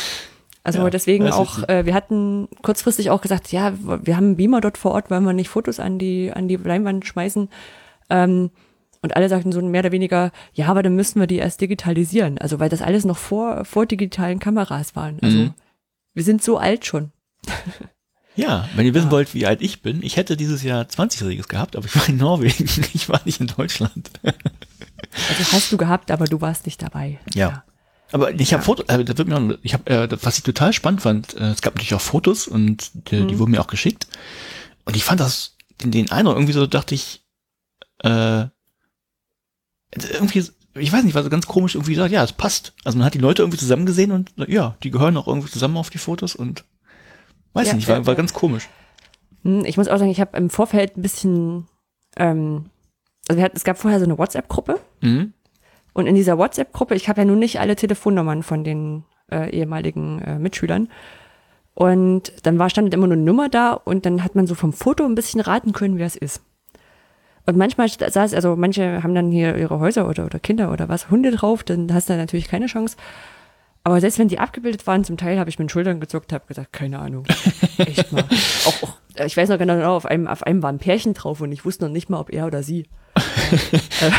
Also Ja, deswegen auch, äh, wir hatten kurzfristig auch gesagt, ja, wir haben einen Beamer dort vor Ort, wollen wir nicht Fotos an die, an die Leinwand schmeißen. Ähm, und alle sagten so mehr oder weniger, ja, aber dann müssten wir die erst digitalisieren. Also weil das alles noch vor, vor digitalen Kameras waren. Also Mhm. wir sind so alt schon. *laughs* Ja, wenn ihr wissen wollt, wie alt ich bin, ich hätte dieses Jahr 20-Jähriges gehabt, aber ich war in Norwegen, *laughs* ich war nicht in Deutschland. Also hast du gehabt, aber du warst nicht dabei. Ja. Aber ich habe Ja. Fotos, äh, das wird mir auch, ich habe, äh, was ich total spannend fand, äh, es gab natürlich auch Fotos und die, die wurden mir auch geschickt. Und ich fand das, den, den Eindruck irgendwie so, dachte ich, äh, irgendwie, ich weiß nicht, war so ganz komisch irgendwie gesagt, ja, es passt. Also man hat die Leute irgendwie zusammen gesehen und ja, die gehören auch irgendwie zusammen auf die Fotos und Weiß Ja, nicht, war, war ganz komisch. Hm, Ich muss auch sagen, ich habe im Vorfeld ein bisschen, ähm, also wir hatten, es gab vorher so eine WhatsApp-Gruppe Mhm. und in dieser WhatsApp-Gruppe, ich habe ja nun nicht alle Telefonnummern von den äh, ehemaligen äh, Mitschülern. Und dann war stand immer nur eine Nummer da und dann hat man so vom Foto ein bisschen raten können, wer es ist. Und manchmal saß, also manche haben dann hier ihre Häuser oder, oder Kinder oder was, Hunde drauf, dann hast du natürlich keine Chance. Aber selbst wenn die abgebildet waren, zum Teil habe ich mit den Schultern gezuckt, habe gesagt, keine Ahnung. *laughs* Echt mal. auch, auch, äh, ich weiß noch genau, auf einem, auf einem war ein Pärchen drauf und ich wusste noch nicht mal, ob er oder sie. *laughs*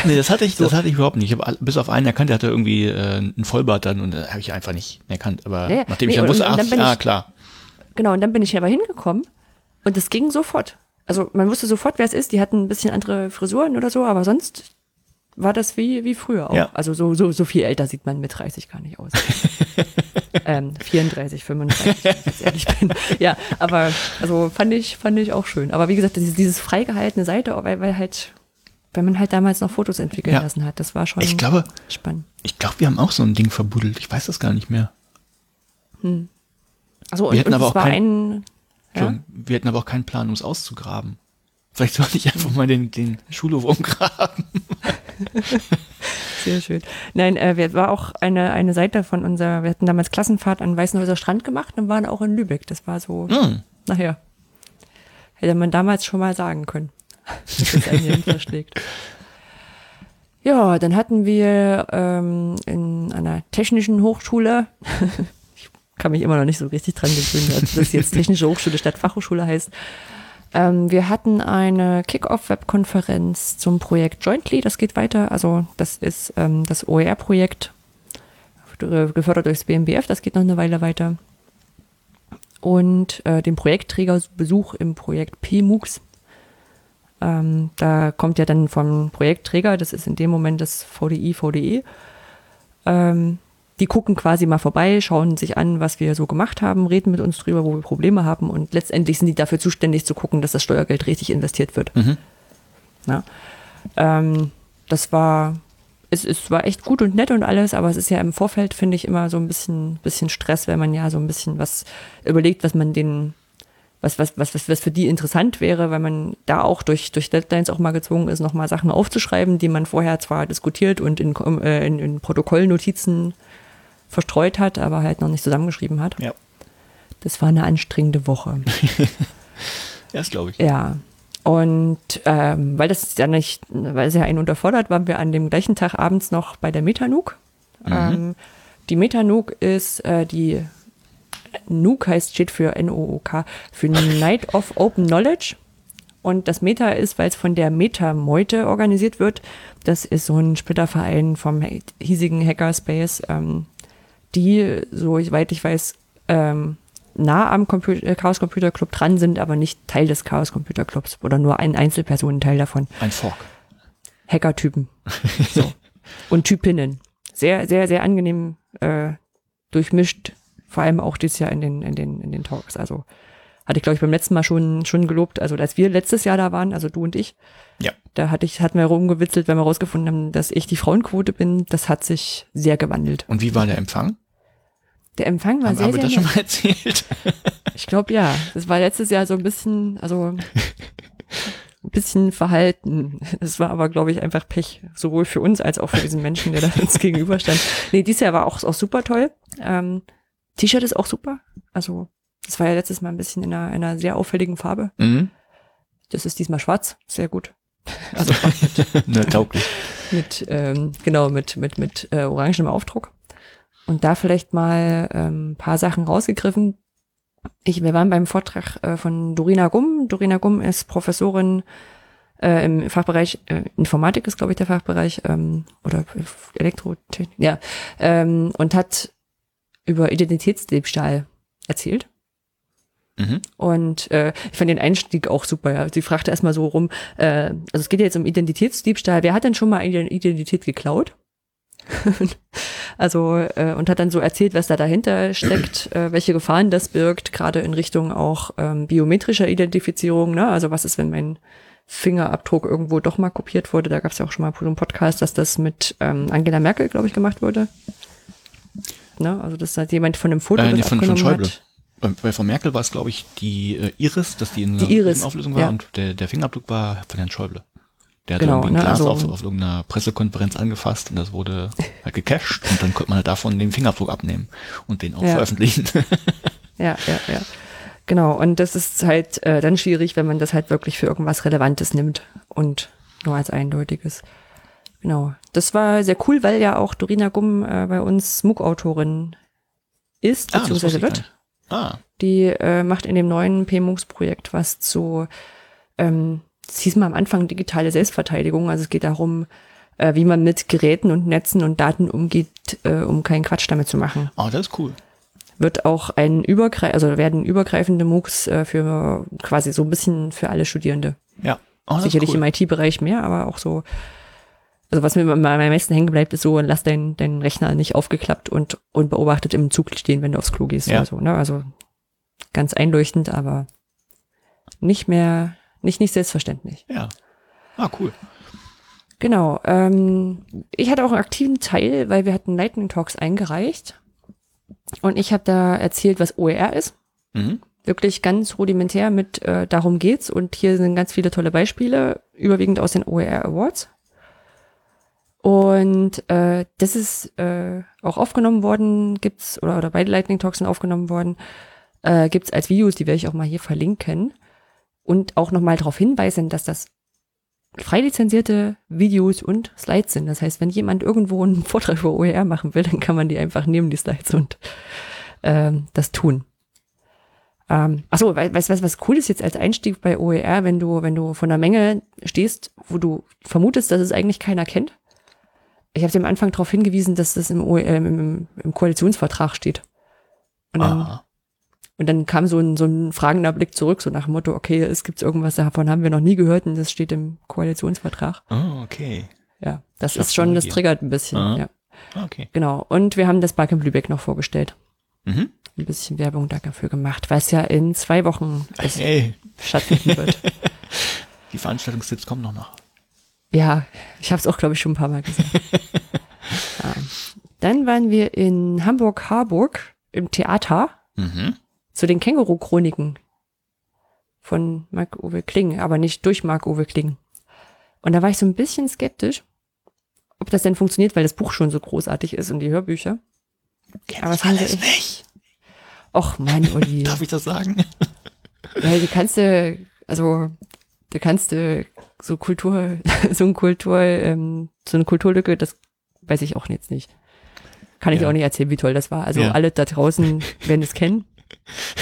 Nee, das hatte ich, das hatte ich überhaupt nicht. Ich habe bis auf einen erkannt, der hatte irgendwie äh, einen Vollbart dann und da habe ich einfach nicht erkannt. Aber Ja, ja. nachdem ich Nee, dann und- wusste, ach, dann ah, ich- klar. Genau, und dann bin ich aber hingekommen und es ging sofort. Also man wusste sofort, wer es ist. Die hatten ein bisschen andere Frisuren oder so, aber sonst war das wie, wie früher auch. Ja. Also so, so, so viel älter sieht man mit 30 gar nicht aus. *laughs* ähm, 34, 35, wenn ich jetzt ehrlich bin. Ja, aber also fand ich, fand ich auch schön. Aber wie gesagt, dieses, dieses freigehaltene Seite, weil, weil halt, weil man halt damals noch Fotos entwickeln Ja. lassen hat, das war schon Ich glaube, spannend. ich glaube, wir haben auch so ein Ding verbuddelt. Ich weiß das gar nicht mehr. Also Wir und, hätten und aber auch kein- ein, ja? Wir hätten aber auch keinen Plan, um es auszugraben. Vielleicht sollte ich einfach mal den, den Schulhof umgraben. *laughs* *laughs* Sehr schön. Nein, äh, wir war auch eine, eine Seite von unserer, wir hatten damals Klassenfahrt an Weißenhäuser Strand gemacht und waren auch in Lübeck. Das war so, Hm. nachher. Hätte man damals schon mal sagen können, *laughs* dass es einen hier verschlägt. Ja, dann hatten wir ähm, in einer technischen Hochschule, *laughs* ich kann mich immer noch nicht so richtig dran gewöhnen, dass das jetzt Technische Hochschule statt Fachhochschule heißt. Ähm, wir hatten eine Kick-Off-Web-Konferenz zum Projekt Jointly, das geht weiter. Also das ist ähm, das OER-Projekt, gefördert durchs BMBF, das geht noch eine Weile weiter. Und äh, den Projektträgerbesuch im Projekt PMUX. Ähm, da kommt ja dann vom Projektträger, das ist in dem Moment das VDI, VDE. Ähm, die gucken quasi mal vorbei, schauen sich an, was wir so gemacht haben, reden mit uns drüber, wo wir Probleme haben und letztendlich sind die dafür zuständig zu gucken, dass das Steuergeld richtig investiert wird. Mhm. Ja. Ähm, das war, es, es war echt gut und nett und alles, aber es ist ja im Vorfeld, finde ich, immer so ein bisschen, bisschen Stress, wenn man ja so ein bisschen was überlegt, was man den, was, was, was, was, was für die interessant wäre, weil man da auch durch, durch Deadlines auch mal gezwungen ist, nochmal Sachen aufzuschreiben, die man vorher zwar diskutiert und in, äh, in, in Protokollnotizen verstreut hat, aber halt noch nicht zusammengeschrieben hat. Ja. Das war eine anstrengende Woche. *laughs* Ja, das glaube ich. Ja. Und ähm, weil das ja nicht, weil es ja einen unterfordert, waren wir an dem gleichen Tag abends noch bei der Metanuk. Ähm, die Metanuk ist äh, die NUK heißt, steht für N-O-O-K, für Night of Open Knowledge. Und das Meta ist, weil es von der Meta-Meute organisiert wird. Das ist so ein Splitterverein vom hiesigen Hackerspace, ähm, die, so weit ich weiß, ähm, nah am Compu äh, Chaos Computer Club dran sind, aber nicht Teil des Chaos Computer Clubs oder nur ein Einzelpersonenteil davon. Ein Fork. Hackertypen. So. Und Typinnen. Sehr, sehr, sehr angenehm äh, durchmischt, vor allem auch dieses Jahr in den, in den, in den Talks. Also hatte ich, glaube ich, beim letzten Mal schon, schon gelobt. Also als wir letztes Jahr da waren, also du und ich, Ja. da hatte ich, hatten wir rumgewitzelt, wenn wir rausgefunden haben, dass ich die Frauenquote bin. Das hat sich sehr gewandelt. Und wie war der Empfang? Der Empfang war Haben, sehr, haben wir sehr das schon nett. mal erzählt? *laughs* Ich glaube ja. Das war letztes Jahr so ein bisschen, also ein bisschen verhalten. Es war aber, glaube ich, einfach Pech, sowohl für uns als auch für diesen Menschen, der da *laughs* uns gegenüberstand. Nee, dieses Jahr war auch, auch super toll. Ähm, T-Shirt ist auch super. Also, das war ja letztes Mal ein bisschen in einer, einer sehr auffälligen Farbe. Mhm. Das ist diesmal schwarz. Sehr gut. *laughs* Also ne, tauglich. mit ähm, genau mit mit mit äh, orangenem Aufdruck und da vielleicht mal ähm, paar Sachen rausgegriffen. Ich, wir waren beim Vortrag äh, von Dorina Gumm. Dorina Gumm ist Professorin äh, im Fachbereich äh, Informatik ist glaube ich der Fachbereich ähm, oder Elektrotechnik ja ähm, und hat über Identitätsdiebstahl erzählt. Mhm. Und äh, ich fand den Einstieg auch super. Ja. Sie fragte erstmal so rum, äh, also es geht jetzt um Identitätsdiebstahl. Wer hat denn schon mal eine Identität geklaut? *laughs* also äh, und hat dann so erzählt, was da dahinter steckt, äh, welche Gefahren das birgt, gerade in Richtung auch ähm, biometrischer Identifizierung. Ne? Also was ist, wenn mein Fingerabdruck irgendwo doch mal kopiert wurde? Da gab es ja auch schon mal einen Podcast, dass das mit ähm, Angela Merkel, glaube ich, gemacht wurde. Ne? Also dass da jemand von einem Foto Äh, nee, von- von Schäuble. hat. Bei, Frau Merkel war es, glaube ich, die äh, Iris, dass die in Die Iris, Auflösung war ja. und der, der Fingerabdruck war von Herrn Schäuble. Der hat Genau, irgendwie ein ne, Glas also- auf, auf irgendeiner Pressekonferenz angefasst und das wurde *laughs* halt gecached und dann konnte man halt davon den Fingerabdruck abnehmen und den auch Ja. veröffentlichen. *laughs* Ja, ja, ja. Genau. Und das ist halt äh, dann schwierig, wenn man das halt wirklich für irgendwas Relevantes nimmt und nur als eindeutiges. Genau. Das war sehr cool, weil ja auch Dorina Gumm äh, bei uns MOOC-Autorin ist, Ah, beziehungsweise wird. Ah, Die äh, macht in dem neuen PMUX-Projekt was zu, ähm, es hieß mal am Anfang digitale Selbstverteidigung. Also es geht darum, äh, wie man mit Geräten und Netzen und Daten umgeht, äh, um keinen Quatsch damit zu machen. oh, das ist cool. Wird auch ein übergreif also werden übergreifende MOOCs äh, für quasi so ein bisschen für alle Studierende. Ja. Oh, Sicherlich cool. im IT-Bereich mehr, aber auch so. Also was mir am meisten hängen bleibt, ist so, lass deinen deinen Rechner nicht aufgeklappt und unbeobachtet im Zug stehen, wenn du aufs Klo gehst Ja. oder so. Ne? Also ganz einleuchtend, aber nicht mehr, nicht, nicht selbstverständlich. Ja. Ah, cool. Genau. Ähm, ich hatte auch einen aktiven Teil, weil wir hatten Lightning Talks eingereicht. Und ich habe da erzählt, was OER ist. Mhm. Wirklich ganz rudimentär mit äh, darum geht's. Und hier sind ganz viele tolle Beispiele, überwiegend aus den OER Awards. Und äh, das ist äh, auch aufgenommen worden, gibt's, oder, oder beide Lightning Talks sind aufgenommen worden, äh, gibt's als Videos, die werde ich auch mal hier verlinken. Und auch nochmal darauf hinweisen, dass das frei lizenzierte Videos und Slides sind. Das heißt, wenn jemand irgendwo einen *laughs* Vortrag über OER machen will, dann kann man die einfach nehmen, die Slides, und ähm, das tun. Ähm, achso, weißt du, was, was cool ist jetzt als Einstieg bei OER, wenn du, wenn du von einer Menge stehst, wo du vermutest, dass es eigentlich keiner kennt? Ich habe dir am Anfang darauf hingewiesen, dass das im, OER, im, im, im Koalitionsvertrag steht. Und dann, Ah, und dann kam so ein, so ein fragender Blick zurück, so nach dem Motto, okay, es gibt irgendwas, davon haben wir noch nie gehört und das steht im Koalitionsvertrag. oh, okay. Ja, das ist schon, das triggert ein bisschen. Ah. Ja, Ah, Okay. genau. Und wir haben das Barcamp Lübeck noch vorgestellt. Mhm. Ein bisschen Werbung dafür gemacht, weil es ja in zwei Wochen Hey, stattfinden wird. *laughs* die Veranstaltungstipps kommen noch nach. Ja, ich habe es auch, glaube ich, schon ein paar Mal gesagt. *laughs* ja. Dann waren wir in Hamburg-Harburg im Theater Mhm. Zu den Känguru-Chroniken von Marc-Uwe Kling, aber nicht durch Marc-Uwe Kling. Und da war ich so ein bisschen skeptisch, ob das denn funktioniert, weil das Buch schon so großartig ist und die Hörbücher. Kenn Aber ich alles nicht. Och Mann, *laughs* Uli. Darf ich das sagen? Weil du kannst du, also du kannst du so Kultur, *laughs* so ein Kultur, ähm, so eine Kulturlücke, das weiß ich auch jetzt nicht. Kann ich Ja. auch nicht erzählen, wie toll das war. Also Ja. alle da draußen werden es kennen.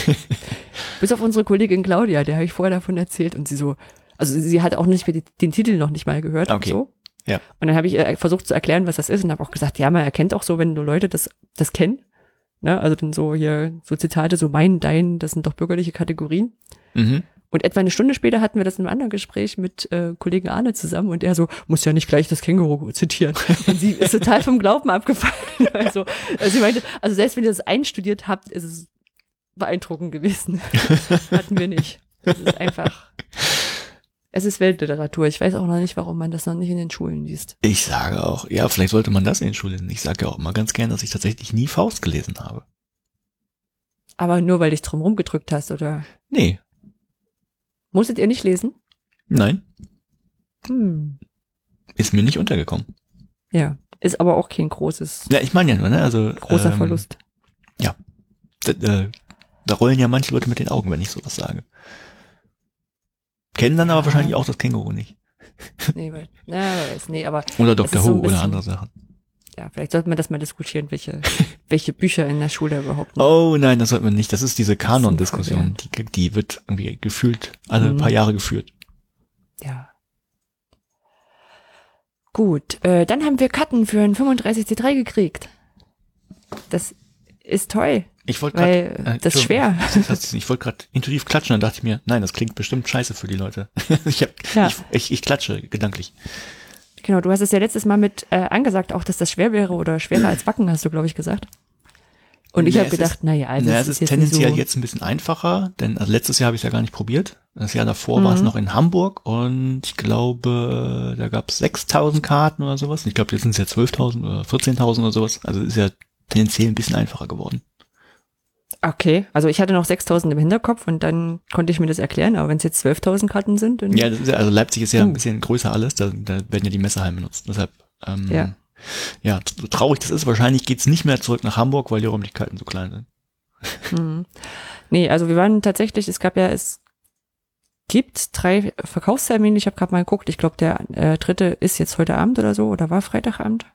*laughs* Bis auf unsere Kollegin Claudia, der habe ich vorher davon erzählt und sie so, also sie hat auch nicht den, den Titel noch nicht mal gehört. Okay. So. Ja. Und dann habe ich äh, versucht zu erklären, was das ist und habe auch gesagt, ja, man erkennt auch so, wenn du Leute das, das kennen. Ne? Also dann so hier, so Zitate, so mein, dein, das sind doch bürgerliche Kategorien. Mhm. Und etwa eine Stunde später hatten wir das in einem anderen Gespräch mit äh, Kollegen Arne zusammen und er so, muss ja nicht gleich das Känguru zitieren. Und sie ist total vom Glauben abgefallen. *laughs* Also, also sie meinte, also selbst wenn ihr das einstudiert habt, ist es beeindruckend gewesen. *laughs* Hatten wir nicht. Es ist einfach, es ist Weltliteratur. Ich weiß auch noch nicht, warum man das noch nicht in den Schulen liest. Ich sage auch, ja, vielleicht sollte man das in den Schulen lesen. Ich sage ja auch immer ganz gern, dass ich tatsächlich nie Faust gelesen habe. Aber nur weil dich drum rumgedrückt hast, oder? Nee, Musstet ihr nicht lesen? nein, Hm. ist mir nicht untergekommen. Ja. Ist aber auch kein großes, Ja, ich meine ja nur, ne? Also großer ähm, Verlust. Da, äh, da rollen ja manche Leute mit den Augen, wenn ich sowas sage. Kennen dann aber wahrscheinlich auch das Känguru nicht. *laughs* Nee, weil, na, nee, aber Oder Dr. so Who ein oder andere Sachen. ja, vielleicht sollten wir das mal diskutieren, welche, *laughs* welche Bücher in der Schule überhaupt noch. Oh nein, das sollten wir nicht. Das ist diese Kanon-Diskussion. Die, die wird irgendwie gefühlt alle Mhm. paar Jahre geführt. Ja. Gut, äh, dann haben wir Karten für ein 35C3 gekriegt. Das ist toll, Ich wollte weil gerade. das ist schwer. Ich wollte gerade intuitiv klatschen, dann dachte ich mir, nein, das klingt bestimmt scheiße für die Leute. *laughs* ich, hab, Ja. ich, ich, ich klatsche gedanklich. Genau, du hast es ja letztes Mal mit äh, angesagt, auch dass das schwer wäre oder schwerer als Backen, hast du, glaube ich, gesagt. Und ich Ja, habe gedacht, ist- naja, also naja, es ist jetzt tendenziell so, jetzt ein bisschen einfacher, denn also letztes Jahr habe ich es ja gar nicht probiert. Das Jahr davor war es Mhm. noch in Hamburg und ich glaube, da gab es 6000 Karten oder sowas. Ich glaube, jetzt sind es ja 12.000 oder 14.000 oder sowas. Also ist ja tendenziell ein bisschen einfacher geworden. Okay, also ich hatte noch 6000 im Hinterkopf und dann konnte ich mir das erklären, aber wenn es jetzt 12.000 Karten sind, dann Ja, ja, also Leipzig ist ja ein Hm. bisschen größer alles, da, da werden ja die Messehallen benutzt. Deshalb, ähm, Ja. ja, so traurig das ist, wahrscheinlich geht's nicht mehr zurück nach Hamburg, weil die Räumlichkeiten so klein sind. Mhm. Nee, also wir waren tatsächlich, es gab ja, es gibt drei Verkaufstermine, ich habe gerade mal geguckt, ich glaube der äh, dritte ist jetzt heute Abend oder so oder war Freitagabend.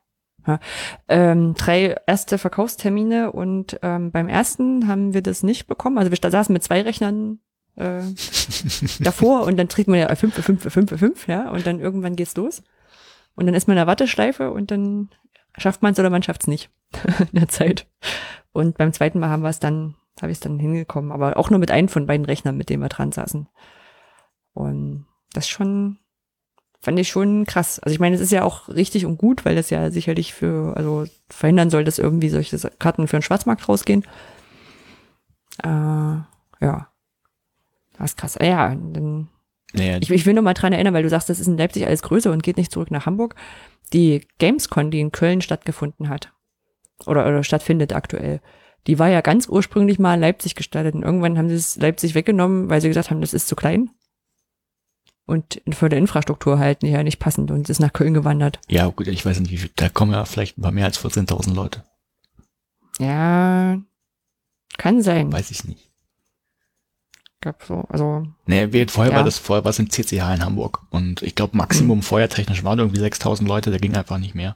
Ja. Ähm, drei erste Verkaufstermine und ähm, beim ersten haben wir das nicht bekommen. Also wir saßen mit zwei Rechnern äh, *laughs* davor und dann trägt man ja 5, 5, 5, 5, ja, und dann irgendwann geht's los. Und dann ist man in der Warteschleife und dann schafft man es oder man schafft es nicht *laughs* in der Zeit. Und beim zweiten Mal haben wir es dann, habe ich es dann hingekommen, aber auch nur mit einem von beiden Rechnern, mit denen wir dran saßen. Und das schon, fand ich schon krass. Also ich meine, es ist ja auch richtig und gut, weil das ja sicherlich für, also verhindern soll, dass irgendwie solche Karten für den Schwarzmarkt rausgehen. Äh, ja. Das ist krass. Ja, dann Naja, ich, ich will nur mal dran erinnern, weil du sagst, das ist in Leipzig alles größer und geht nicht zurück nach Hamburg. Die Gamescon, die in Köln stattgefunden hat, oder, oder stattfindet aktuell, die war ja ganz ursprünglich mal in Leipzig gestartet und irgendwann haben sie es Leipzig weggenommen, weil sie gesagt haben, das ist zu klein. Und für die Infrastruktur halt ja nicht passend und ist nach Köln gewandert. ja, gut, ich weiß nicht, wie viel, da kommen ja vielleicht ein paar mehr als 14.000 Leute. Ja, kann sein. Weiß ich nicht. Gab so, also, Nee, wir, vorher Ja. war das, vorher war es im CCH in Hamburg. Und ich glaube, Maximum feuertechnisch waren irgendwie 6000 Leute, da ging einfach nicht mehr.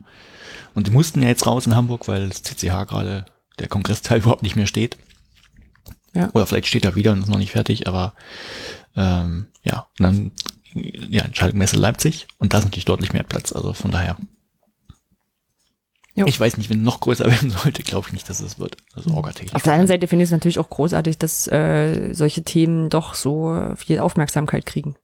Und die mussten ja jetzt raus in Hamburg, weil das CCH gerade, der Kongressteil *laughs* überhaupt nicht mehr steht. Ja. Oder vielleicht steht er wieder und ist noch nicht fertig, aber ähm, ja, und dann ja, Entscheidungsmesse Leipzig und da ist natürlich deutlich mehr Platz, also von daher. Jo. Ich weiß nicht, wenn noch größer *laughs* werden sollte, glaube ich nicht, dass es wird. Also orgatechnisch. auf der anderen Seite finde ich es natürlich auch großartig, dass äh, solche Themen doch so viel Aufmerksamkeit kriegen.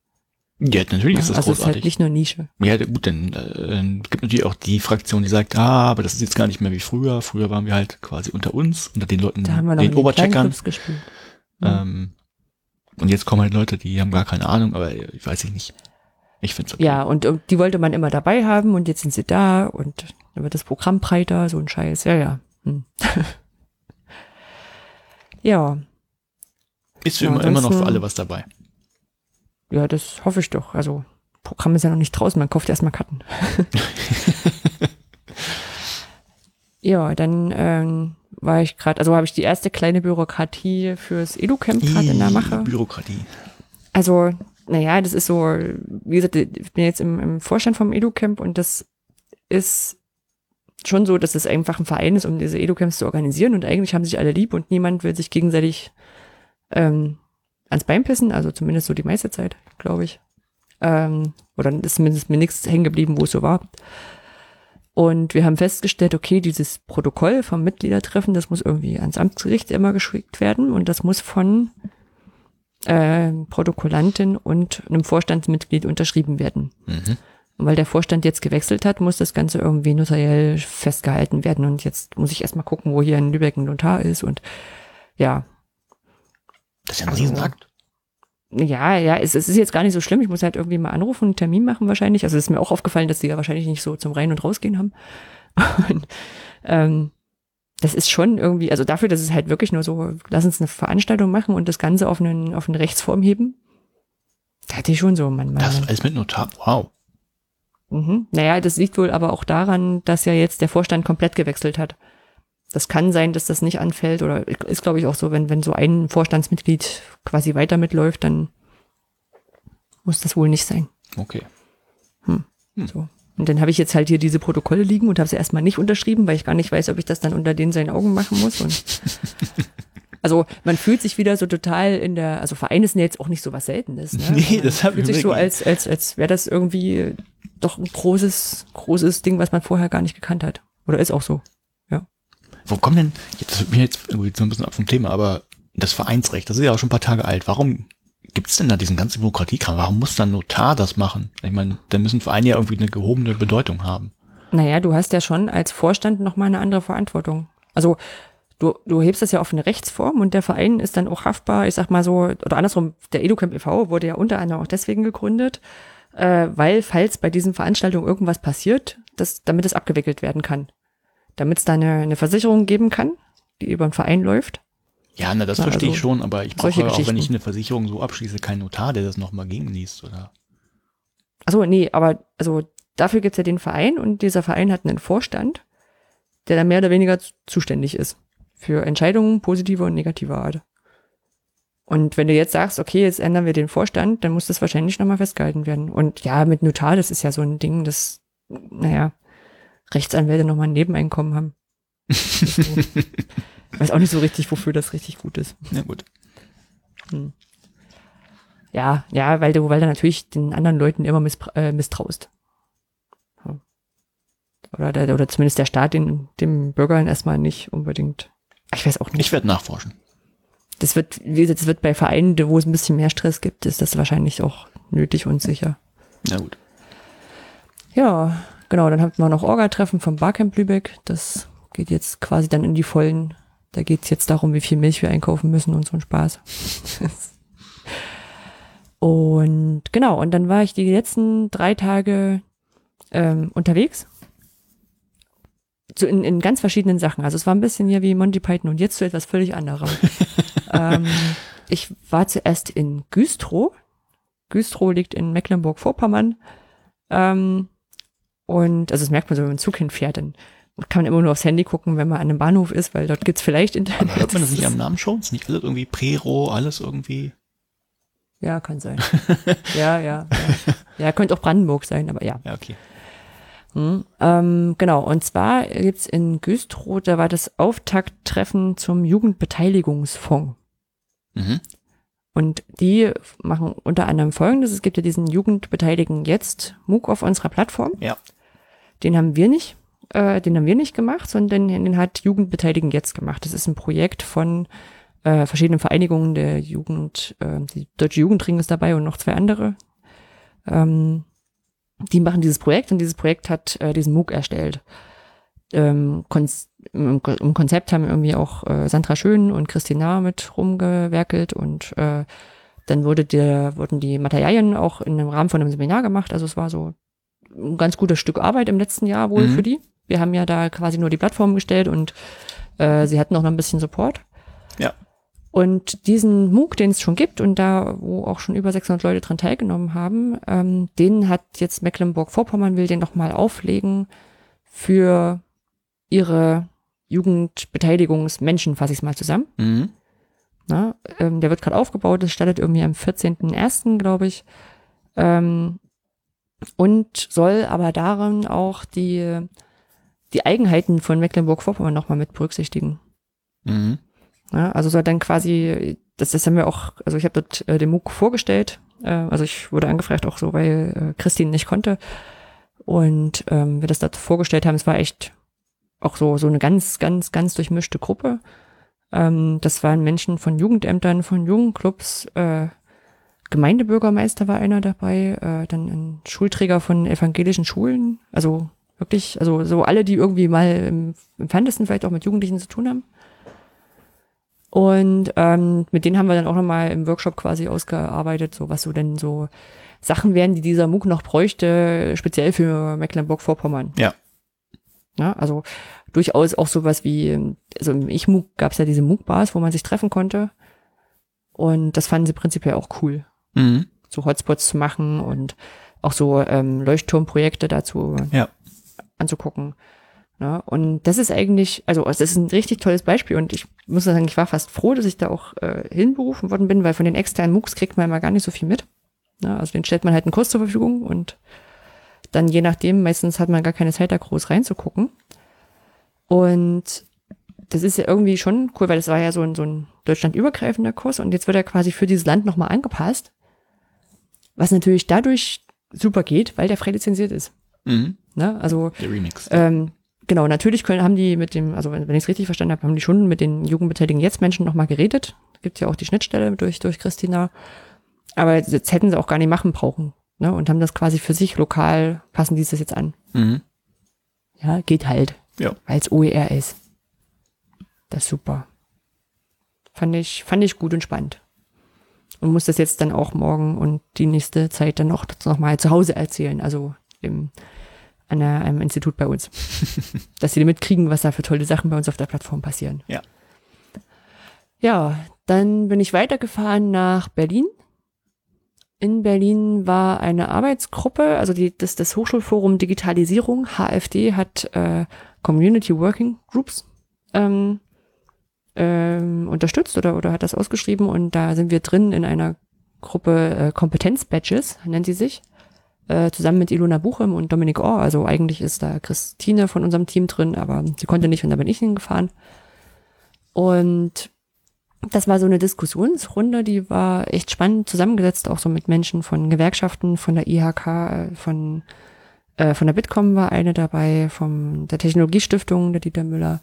Ja, natürlich ist das also es ist großartig. halt nicht nur Nische. Ja, gut, dann äh, gibt natürlich auch die Fraktion, die sagt, ah, aber das ist jetzt gar nicht mehr wie früher. Früher waren wir halt quasi unter uns, unter den Leuten, Da haben wir noch den in Obercheckern. Gespielt. Ähm, und jetzt kommen halt Leute, die haben gar keine Ahnung, aber ich weiß ich nicht. Ich find's okay. Ja, und, und die wollte man immer dabei haben und jetzt sind sie da und dann wird das Programm breiter, so ein Scheiß. Ja, ja. Hm. *laughs* ja, Ist für Ja, immer, immer noch für alle was dabei. ja, das hoffe ich doch. Also, Programm ist ja noch nicht draußen, man kauft erstmal Karten. *laughs* *laughs* ja, dann ähm, war ich gerade, also habe ich die erste kleine Bürokratie fürs EduCamp gerade in der Mache. Bürokratie. Also, naja, das ist so, wie gesagt, ich bin jetzt im, im Vorstand vom EduCamp und das ist schon so, dass es einfach ein Verein ist, um diese EduCamps zu organisieren und eigentlich haben sich alle lieb und niemand will sich gegenseitig ähm, ans Bein pissen, also zumindest so die meiste Zeit, glaube ich. Ähm, oder ist zumindest mir nichts hängen geblieben, wo es so war. Und wir haben festgestellt, okay, dieses Protokoll vom Mitgliedertreffen, das muss irgendwie ans Amtsgericht immer geschickt werden und das muss von äh, Protokollantin und einem Vorstandsmitglied unterschrieben werden. Mhm. Und weil der Vorstand jetzt gewechselt hat, muss das Ganze irgendwie notariell festgehalten werden. Und jetzt muss ich erstmal gucken, wo hier in Lübeck ein Notar ist. Und ja, Das ist ja ein Riesenakt. Ja, ja, es, es ist jetzt gar nicht so schlimm. Ich muss halt irgendwie mal anrufen, einen Termin machen wahrscheinlich. Also es ist mir auch aufgefallen, dass die ja wahrscheinlich nicht so zum Rein- und Rausgehen haben. *laughs* Und, ähm, das ist schon irgendwie, also dafür, dass es halt wirklich nur so, lass uns eine Veranstaltung machen und das Ganze auf, einen, auf eine Rechtsform heben. Da hatte ich schon so, man, man, Das alles mit Notar. Wow. Mhm. Naja, das liegt wohl aber auch daran, dass ja jetzt der Vorstand komplett gewechselt hat. Das kann sein, dass das nicht anfällt oder ist, glaube ich, auch so, wenn, wenn so ein Vorstandsmitglied quasi weiter mitläuft, dann muss das wohl nicht sein. Okay. So. Und dann habe ich jetzt halt hier diese Protokolle liegen und habe sie erstmal nicht unterschrieben, weil ich gar nicht weiß, ob ich das dann unter den seinen Augen machen muss. Und *laughs* also man fühlt sich wieder so total in der, also Vereine sind ja jetzt auch nicht so was Seltenes. Ne? *laughs* Nee, das hab fühlt ich sich so als, als, als wäre das irgendwie doch ein großes, großes Ding, was man vorher gar nicht gekannt hat. Oder ist auch so. Wo kommen denn, jetzt bin ich jetzt irgendwie so ein bisschen ab vom Thema, aber das Vereinsrecht, das ist ja auch schon ein paar Tage alt. Warum gibt's denn da diesen ganzen Bürokratiekram? Warum muss dann Notar das machen? Ich meine, da müssen Vereine ja irgendwie eine gehobene Bedeutung haben. Naja, du hast ja schon als Vorstand nochmal eine andere Verantwortung. Also du, du hebst das ja auf eine Rechtsform und der Verein ist dann auch haftbar, ich sag mal so, oder andersrum, der EduCamp e.V. wurde ja unter anderem auch deswegen gegründet, äh, weil falls bei diesen Veranstaltungen irgendwas passiert, das, damit es abgewickelt werden kann. Damit es da eine, eine Versicherung geben kann, die über den Verein läuft. Ja, na, das Na, verstehe ich also, schon, aber ich brauche auch, wenn ich eine Versicherung so abschließe, keinen Notar, der das nochmal gegenliest, oder? Achso, nee, aber also dafür gibt's ja den Verein und dieser Verein hat einen Vorstand, der dann mehr oder weniger zu- zuständig ist für Entscheidungen positiver und negativer Art. Und wenn du jetzt sagst, okay, jetzt ändern wir den Vorstand, dann muss das wahrscheinlich nochmal festgehalten werden. Und ja, mit Notar, das ist ja so ein Ding, das, naja, Rechtsanwälte nochmal ein Nebeneinkommen haben. So. *laughs* Ich weiß auch nicht so richtig, wofür das richtig gut ist. Na gut. Ja, ja, weil du, weil du natürlich den anderen Leuten immer äh, misstraust. Ja. Oder, der, oder zumindest der Staat den, dem Bürgern erstmal nicht unbedingt. Ich weiß auch nicht. Ich werde nachforschen. Das wird, wie gesagt, das wird bei Vereinen, wo es ein bisschen mehr Stress gibt, ist das wahrscheinlich auch nötig und sicher. Na gut. Ja, genau, dann hatten wir noch Orga-Treffen vom Barcamp Lübeck. Das geht jetzt quasi dann in die Vollen. Da geht's jetzt darum, wie viel Milch wir einkaufen müssen und so ein Spaß. *laughs* und genau, und dann war ich die letzten drei Tage ähm, unterwegs. So in, in ganz verschiedenen Sachen. Also es war ein bisschen hier wie Monty Python und jetzt zu etwas völlig anderem. *laughs* ähm, ich war zuerst in Güstrow. Güstrow liegt in Mecklenburg-Vorpommern. Ähm, und also das merkt man so, wenn man Zug hinfährt, dann kann man immer nur aufs Handy gucken, wenn man an einem Bahnhof ist, weil dort gibt's vielleicht Internet. Aber hört man das nicht am Namen schon? Ist nicht alles irgendwie Prero, alles irgendwie? Ja, kann sein. *laughs* ja, ja, ja. Ja, könnte auch Brandenburg sein, aber ja. Ja, okay. Hm, ähm, genau, und zwar gibt's in Güstrow, da war das Auftakttreffen zum Jugendbeteiligungsfonds. Mhm. Und die machen unter anderem folgendes. Es gibt ja diesen Jugendbeteiligen jetzt MOOC auf unserer Plattform. Ja. Den haben wir nicht, äh, den haben wir nicht gemacht, sondern den hat Jugendbeteiligen jetzt gemacht. Das ist ein Projekt von äh, verschiedenen Vereinigungen der Jugend, äh, die Deutsche Jugendring ist dabei und noch zwei andere. Ähm, die machen dieses Projekt und dieses Projekt hat äh, diesen MOOC erstellt. Ähm, Konz im, Im Konzept haben irgendwie auch äh, Sandra Schön und Christina mit rumgewerkelt und äh, dann wurde der, wurden die Materialien auch in einem Rahmen von einem Seminar gemacht. Also es war so ein ganz gutes Stück Arbeit im letzten Jahr wohl Mhm. für die. Wir haben ja da quasi nur die Plattform gestellt und äh, sie hatten auch noch ein bisschen Support. Ja. Und diesen MOOC, den es schon gibt und da, wo auch schon über 600 Leute dran teilgenommen haben, ähm, den hat jetzt Mecklenburg-Vorpommern will den nochmal auflegen für ihre Jugendbeteiligungsmenschen, fasse ich es mal zusammen. Mhm. Na, ähm, der wird gerade aufgebaut, das startet irgendwie am 14.01., glaube ich. Ähm, und soll aber darin auch die, die Eigenheiten von Mecklenburg-Vorpommern nochmal mit berücksichtigen. Mhm. Ja, also soll dann quasi, das, das haben wir auch, also ich habe dort äh, den MOOC vorgestellt, äh, also ich wurde angefragt auch so, weil äh, Christine nicht konnte und ähm, wir das dort vorgestellt haben, es war echt auch so, so eine ganz, ganz, ganz durchmischte Gruppe. Ähm, das waren Menschen von Jugendämtern, von Jugendclubs, äh, Gemeindebürgermeister war einer dabei, äh, dann ein Schulträger von evangelischen Schulen, also wirklich, also so alle, die irgendwie mal im, im Fandesten vielleicht auch mit Jugendlichen zu tun haben. Und ähm, mit denen haben wir dann auch nochmal im Workshop quasi ausgearbeitet, so was so denn so Sachen wären, die dieser MOOC noch bräuchte, speziell für Mecklenburg-Vorpommern. Ja. Ja, also durchaus auch sowas wie, also im Ich-MOOC gab es ja diese MOOC-Bars, wo man sich treffen konnte. Und das fanden sie prinzipiell auch cool, Mhm. so Hotspots zu machen und auch so ähm, Leuchtturmprojekte dazu Ja. anzugucken. Ja, und das ist eigentlich, also das ist ein richtig tolles Beispiel und ich muss sagen, ich war fast froh, dass ich da auch äh, hinberufen worden bin, weil von den externen MOOCs kriegt man immer gar nicht so viel mit. Ja, also den stellt man halt einen Kurs zur Verfügung und dann je nachdem, meistens hat man gar keine Zeit da groß reinzugucken. Und das ist ja irgendwie schon cool, weil das war ja so ein, so ein deutschlandübergreifender Kurs und jetzt wird er quasi für dieses Land nochmal angepasst. Was natürlich dadurch super geht, weil der frei lizenziert ist. Mhm. Ne? Also Der Remix. ähm, genau, natürlich können, haben die mit dem, also wenn, wenn ich es richtig verstanden habe, haben die schon mit den Jugendbeteiligen jetzt Menschen nochmal geredet. Gibt ja auch die Schnittstelle durch, durch Christina. Aber jetzt hätten sie auch gar nicht machen brauchen. Ne? Und haben das quasi für sich lokal, passen die das jetzt an. Mhm. Ja, geht halt. Ja. Weil es OER ist. Das ist super. Fand ich, fand ich gut und spannend. Und muss das jetzt dann auch morgen und die nächste Zeit dann noch, noch mal zu Hause erzählen. Also im, an der, einem Institut bei uns. *laughs* Dass sie mitkriegen, was da für tolle Sachen bei uns auf der Plattform passieren. Ja. Ja, dann bin ich weitergefahren nach Berlin. In Berlin war eine Arbeitsgruppe, also die, das, das Hochschulforum Digitalisierung, HFD, hat äh, Community Working Groups ähm, ähm, unterstützt oder, oder hat das ausgeschrieben und da sind wir drin in einer Gruppe äh, Kompetenz-Badges, nennt sie sich, äh, zusammen mit Ilona Buchem und Dominik Orr. Also eigentlich ist da Christine von unserem Team drin, aber sie konnte nicht und da bin ich hingefahren. Und das war so eine Diskussionsrunde, die war echt spannend zusammengesetzt, auch so mit Menschen von Gewerkschaften, von der IHK, äh, von, äh, von der Bitkom war eine dabei, von der Technologiestiftung, der Dieter Müller.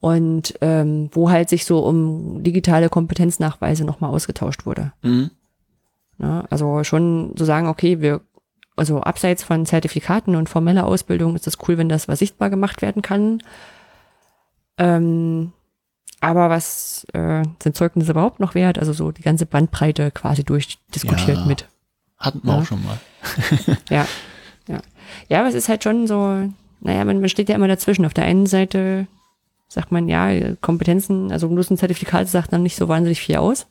Und ähm, wo halt sich so um digitale Kompetenznachweise nochmal ausgetauscht wurde. Mhm. Ne? Also schon so sagen, okay, wir, also abseits von Zertifikaten und formeller Ausbildung ist es cool, wenn das was sichtbar gemacht werden kann. Ähm, aber was äh, sind Zeugnisse überhaupt noch wert? Also so die ganze Bandbreite quasi durchdiskutiert Ja. mit. Hatten wir Ja. auch schon mal. *laughs* Ja, ja. Ja, aber es ist halt schon so, naja, man, man steht ja immer dazwischen. Auf der einen Seite sagt man, ja, Kompetenzen, also bloß ein Zertifikat sagt dann nicht so wahnsinnig viel aus.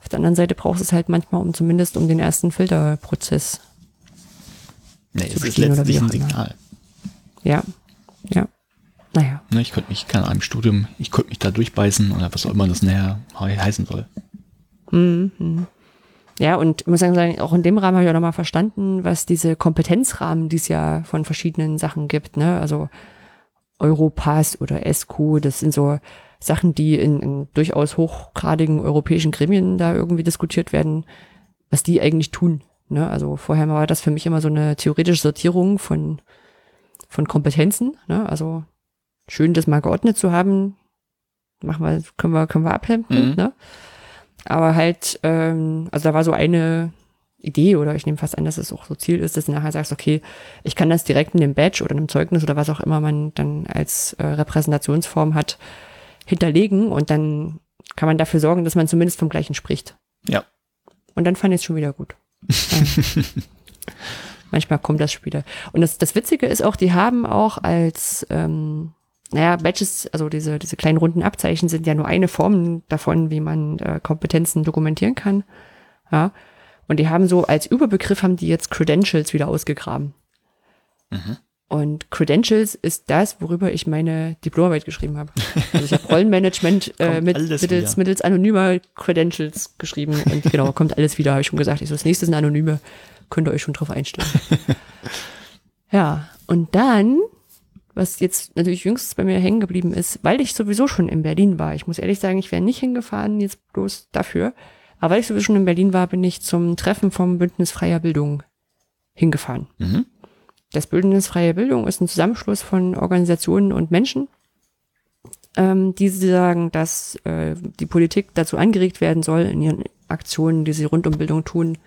Auf der anderen Seite brauchst du es halt manchmal, um zumindest um den ersten Filterprozess. Nee, es ist letztlich ein. Signal. Ja, ja. Naja. Ne, ich könnte mich, keine Ahnung, Studium, ich könnte mich da durchbeißen oder was auch immer das näher he- heißen soll. Ja, und ich muss sagen, auch in dem Rahmen habe ich auch nochmal verstanden, was diese Kompetenzrahmen, die es ja von verschiedenen Sachen gibt, ne? Also Europass oder ESCO, das sind so Sachen, die in, in durchaus hochgradigen europäischen Gremien da irgendwie diskutiert werden, was die eigentlich tun. Ne? Also vorher war das für mich immer so eine theoretische Sortierung von, von Kompetenzen. Ne? Also schön, das mal geordnet zu haben. Machen wir, können wir, können wir abhemden, Mhm. ne? Aber halt, ähm, also da war so eine Idee oder ich nehme fast an, dass es auch so Ziel ist, dass du nachher sagst, okay, ich kann das direkt in dem Badge oder einem Zeugnis oder was auch immer man dann als äh, Repräsentationsform hat, hinterlegen und dann kann man dafür sorgen, dass man zumindest vom gleichen spricht. Ja. Und dann fand ich es schon wieder gut. Ja. *laughs* Manchmal kommt das wieder. Und das, das Witzige ist auch, die haben auch als, ähm, naja, Badges, also diese, diese kleinen runden Abzeichen sind ja nur eine Form davon, wie man äh, Kompetenzen dokumentieren kann. Ja. Und die haben so als Überbegriff haben die jetzt Credentials wieder ausgegraben. Und Credentials ist das, worüber ich meine Diplomarbeit geschrieben habe. Also ich habe *laughs* Rollenmanagement äh, mit, mittels, mittels anonymer Credentials geschrieben. Und genau, *laughs* kommt alles wieder, habe ich schon gesagt. Ich so, das nächste sind anonyme, könnt ihr euch schon drauf einstellen. *laughs* ja, und dann, was jetzt natürlich jüngst bei mir hängen geblieben ist, weil ich sowieso schon in Berlin war. Ich muss ehrlich sagen, ich wäre nicht hingefahren, jetzt bloß dafür. Aber weil ich sowieso schon in Berlin war, bin ich zum Treffen vom Bündnis Freier Bildung hingefahren. Mhm. Das Bündnis Freie Bildung ist ein Zusammenschluss von Organisationen und Menschen, ähm, die sagen, dass äh, die Politik dazu angeregt werden soll, in ihren Aktionen, die sie rund um Bildung tun,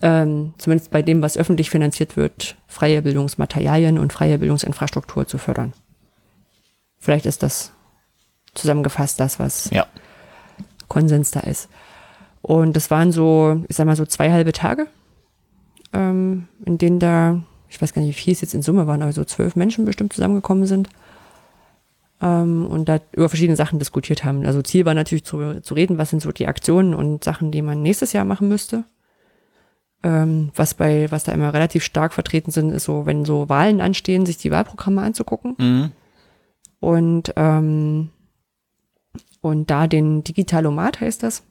ähm, zumindest bei dem, was öffentlich finanziert wird, freie Bildungsmaterialien und freie Bildungsinfrastruktur zu fördern. Vielleicht ist das zusammengefasst das, was Ja. Konsens da ist. Und das waren so, ich sag mal so zwei halbe Tage, ähm, in denen da, ich weiß gar nicht, wie viel es jetzt in Summe waren, aber so zwölf Menschen bestimmt zusammengekommen sind. Ähm, und da über verschiedene Sachen diskutiert haben. Also Ziel war natürlich zu, zu reden, was sind so die Aktionen und Sachen, die man nächstes Jahr machen müsste. Ähm, was bei, was da immer relativ stark vertreten sind, ist so, wenn so Wahlen anstehen, sich die Wahlprogramme anzugucken Mhm. und ähm, und da den Digitalomat heißt das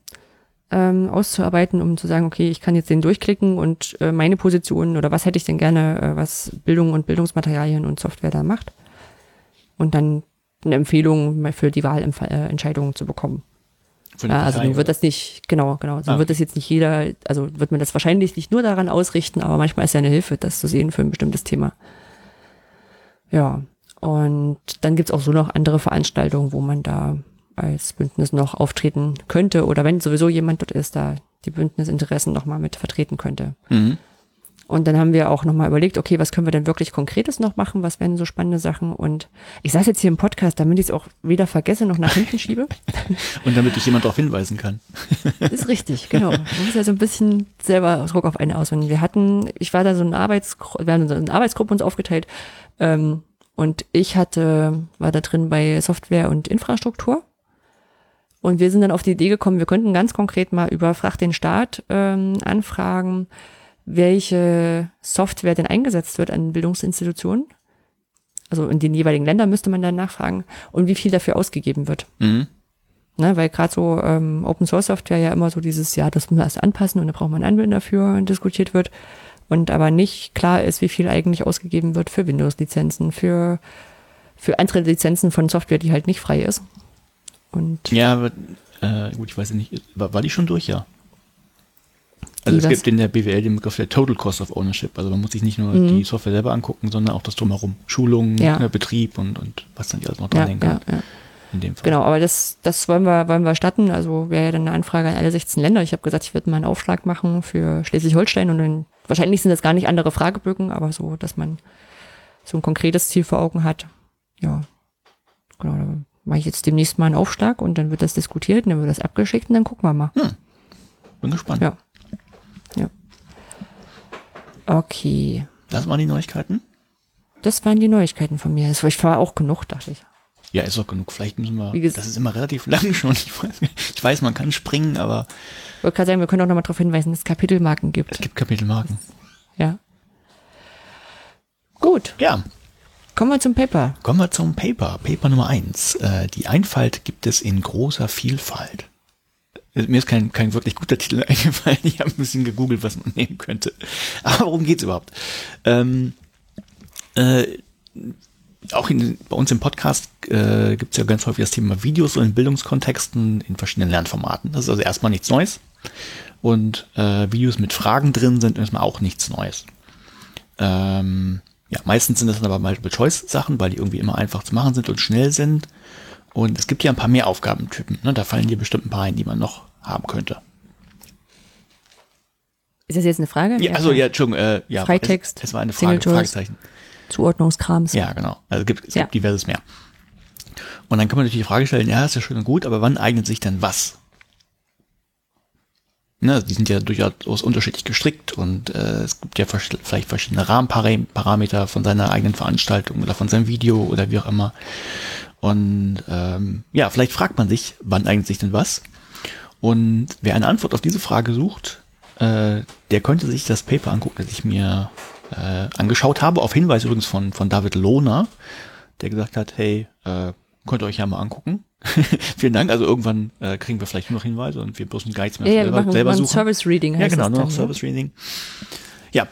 ähm, auszuarbeiten, um zu sagen, okay, ich kann jetzt den durchklicken und äh, meine Position oder was hätte ich denn gerne, äh, was Bildung und Bildungsmaterialien und Software da macht und dann eine Empfehlung für die Wahlentscheidungen zu bekommen. Ja, also nun wird das nicht, genau, genau, so Ah. wird das jetzt nicht jeder, also wird man das wahrscheinlich nicht nur daran ausrichten, aber manchmal ist ja eine Hilfe, das zu sehen für ein bestimmtes Thema. Ja, und dann gibt's auch so noch andere Veranstaltungen, wo man da als Bündnis noch auftreten könnte oder wenn sowieso jemand dort ist, da die Bündnisinteressen nochmal mit vertreten könnte. Mhm. Und dann haben wir auch nochmal überlegt, okay, was können wir denn wirklich Konkretes noch machen? Was wären so spannende Sachen? Und ich saß jetzt hier im Podcast, damit ich es auch weder vergesse noch nach hinten schiebe. *laughs* Und damit dich jemand darauf hinweisen kann. *laughs* Ist richtig, genau. Man muss ja so ein bisschen selber Druck auf eine auswenden. Wir hatten, ich war da so eine Arbeitsgruppe, wir haben so eine Arbeitsgruppe uns aufgeteilt, ähm, und ich hatte, war da drin bei Software und Infrastruktur. Und wir sind dann auf die Idee gekommen, wir könnten ganz konkret mal über Frag den Staat ähm, anfragen, welche Software denn eingesetzt wird an Bildungsinstitutionen. Also in den jeweiligen Ländern müsste man dann nachfragen und wie viel dafür ausgegeben wird. Mhm. Ne, weil gerade so ähm, Open Source Software ja immer so dieses, ja, das muss man erst anpassen und da braucht man einen Anwender für diskutiert wird. Und aber nicht klar ist, wie viel eigentlich ausgegeben wird für Windows-Lizenzen, für, für andere Lizenzen von Software, die halt nicht frei ist. Und Ja, aber, äh, gut, ich weiß nicht, war, war die schon durch, ja? Also es gibt in der BWL den Begriff der Total Cost of Ownership. Also man muss sich nicht nur die Software selber angucken, sondern auch das drumherum. Schulungen, Mhm. Ja. ne, Betrieb und, und was dann alles noch ja, dranhängen ja, kann. ja. In dem Fall. Genau, aber das, das wollen wir, wollen wir starten. Also wäre ja dann eine Anfrage an alle 16 Länder. Ich habe gesagt, ich würde mal einen Aufschlag machen für Schleswig-Holstein und dann wahrscheinlich sind das gar nicht andere Fragebögen, aber so, dass man so ein konkretes Ziel vor Augen hat. Ja, genau. Mache ich jetzt demnächst mal einen Aufschlag und dann wird das diskutiert und dann wird das abgeschickt und dann gucken wir mal. Bin gespannt. Ja. Ja. Okay. Das waren die Neuigkeiten. Das waren die Neuigkeiten von mir. Das war, ich war auch genug, dachte ich. Ja, ist doch genug. Vielleicht müssen wir. Wie ges- Das ist immer relativ lang schon. Ich weiß, ich weiß, man kann springen, aber Ich wollte gerade sagen, wir können auch nochmal darauf hinweisen, dass es Kapitelmarken es gibt. gibt Kapitelmarken. Ja. Gut, Ja, kommen wir zum Paper. kommen wir zum Paper. Paper Nummer eins. Äh, die Einfalt gibt es in großer Vielfalt. Äh, Mir ist kein, kein wirklich guter Titel *laughs* eingefallen. Ich habe ein bisschen gegoogelt, was man nehmen könnte. Aber worum geht's überhaupt? Ähm, äh, auch in, bei uns im Podcast äh, gibt es ja ganz häufig das Thema Videos in Bildungskontexten in verschiedenen Lernformaten. Das ist also erstmal nichts Neues. Und äh, Videos mit Fragen drin sind erstmal auch nichts Neues. Ähm, ja, meistens sind das dann aber Multiple-Choice-Sachen, weil die irgendwie immer einfach zu machen sind und schnell sind. Und es gibt ja ein paar mehr Aufgabentypen. Ne? Da fallen dir bestimmt ein paar ein, die man noch haben könnte. Ist das jetzt eine Frage? Ja, also ja, Entschuldigung, äh, ja, Freitext, Es, es war eine Frage. Fragezeichen. Zuordnungskrams. Ja, genau. Also es gibt, es Ja. gibt diverses mehr. Und dann kann man natürlich die Frage stellen, ja, ist ja schön und gut, aber wann eignet sich denn was? Ne, die sind ja durchaus unterschiedlich gestrickt und äh, es gibt ja vers- vielleicht verschiedene Rahmenparameter von seiner eigenen Veranstaltung oder von seinem Video oder wie auch immer. Und ähm, ja, vielleicht fragt man sich, wann eignet sich denn was? Und wer eine Antwort auf diese Frage sucht, äh, der könnte sich das Paper angucken, das ich mir äh, angeschaut habe, auf Hinweis übrigens von, von David Lohner, der gesagt hat, hey, äh, könnt ihr euch ja mal angucken. *laughs* Vielen Dank, also irgendwann äh, kriegen wir vielleicht nur noch Hinweise und wir müssen nichts mehr Ja, ja, selber, machen, selber suchen. Service Reading Ja, heißt genau, das nur noch dann, Service Reading. Ja,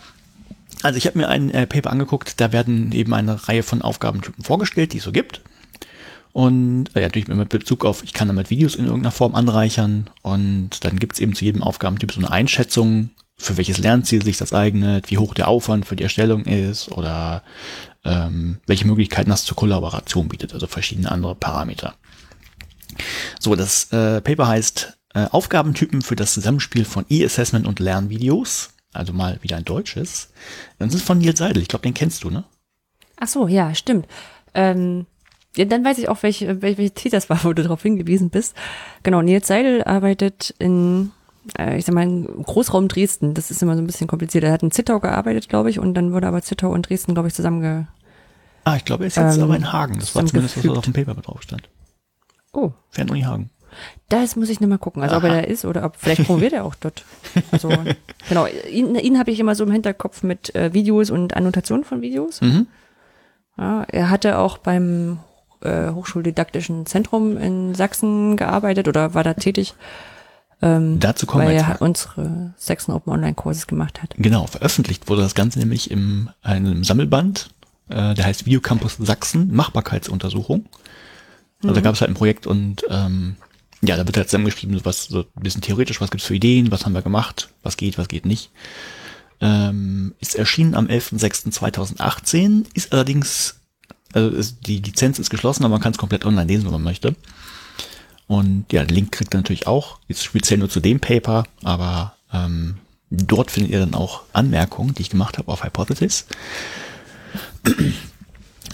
also ich habe mir ein äh, Paper angeguckt, da werden eben eine Reihe von Aufgabentypen vorgestellt, die es so gibt. Und äh, ja, natürlich mit Bezug auf, ich kann damit Videos in irgendeiner Form anreichern. Und dann gibt es eben zu jedem Aufgabentyp so eine Einschätzung, für welches Lernziel sich das eignet, wie hoch der Aufwand für die Erstellung ist oder ähm, welche Möglichkeiten das zur Kollaboration bietet, also verschiedene andere Parameter. So, das äh, Paper heißt äh, Aufgabentypen für das Zusammenspiel von E-Assessment und Lernvideos. Also mal wieder ein deutsches. Das ist von Nils Seidel. Ich glaube, den kennst du, ne? Ach so, ja, stimmt. Ähm, ja, dann weiß ich auch, welche, welche, Titel das war, wo du darauf hingewiesen bist. Genau, Nils Seidel arbeitet in, äh, ich sag mal, Großraum Dresden. Das ist immer so ein bisschen kompliziert. Er hat in Zittau gearbeitet, glaube ich, und dann wurde aber Zittau und Dresden, glaube ich, zusammenge... Ah, ich glaube, er ist jetzt Ähm, aber in Hagen. Das war zumindest, was auf dem Paper drauf stand. Oh, Fernuni Hagen. das muss ich noch mal gucken. Also ob er Aha. da ist oder ob, vielleicht promoviert er auch dort. Also, *laughs* genau, ihn, ihn habe ich immer so im Hinterkopf mit äh, Videos und Annotationen von Videos. Mhm. Ja, er hatte auch beim äh, Hochschuldidaktischen Zentrum in Sachsen gearbeitet oder war da tätig, ähm, Dazu kommen weil wir er jetzt. unsere Sachsen Open Online Kurses gemacht hat. Genau, veröffentlicht wurde das Ganze nämlich im einem Sammelband, äh, der heißt Videocampus Sachsen, Machbarkeitsuntersuchung. Also da gab es halt ein Projekt und ähm, ja, da wird halt zusammengeschrieben, was so ein bisschen theoretisch, was gibt's für Ideen, was haben wir gemacht, was geht, was geht nicht. Ähm, ist erschienen am 11.06.2018, ist allerdings, also ist, die Lizenz ist geschlossen, aber man kann es komplett online lesen, wenn man möchte. Und ja, den Link kriegt ihr natürlich auch, jetzt speziell nur zu dem Paper, aber ähm, dort findet ihr dann auch Anmerkungen, die ich gemacht habe auf Hypothesis.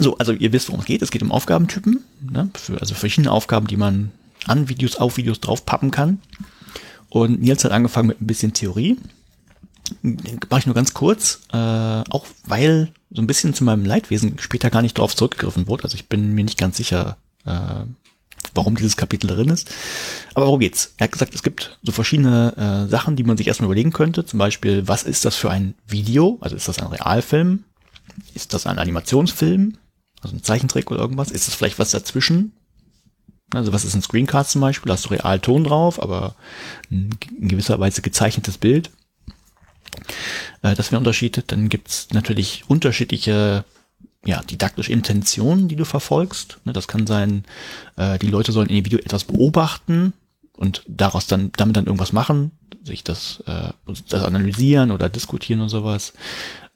So, also ihr wisst, worum es geht. Es geht um Aufgabentypen, ne? für, also verschiedene Aufgaben, die man an Videos, auf Videos draufpappen kann. Und Nils hat angefangen mit ein bisschen Theorie. Mache ich nur ganz kurz, äh, auch weil so ein bisschen zu meinem Leidwesen später gar nicht drauf zurückgegriffen wurde. Also ich bin mir nicht ganz sicher, äh, warum dieses Kapitel drin ist. Aber worum geht's? Er hat gesagt, es gibt so verschiedene äh, Sachen, die man sich erstmal überlegen könnte. Zum Beispiel, was ist das für ein Video? Also ist das ein Realfilm? Ist das ein Animationsfilm? Also ein Zeichentrick oder irgendwas? Ist es vielleicht was dazwischen? Also was ist ein Screencast zum Beispiel? Da hast du Realton drauf, aber in gewisser Weise gezeichnetes Bild. Äh, das wäre ein Unterschied. Dann gibt's natürlich unterschiedliche ja, didaktische Intentionen, die du verfolgst. Ne, das kann sein, äh, die Leute sollen in dem Video etwas beobachten und daraus dann damit dann irgendwas machen, sich das, äh, das analysieren oder diskutieren und sowas.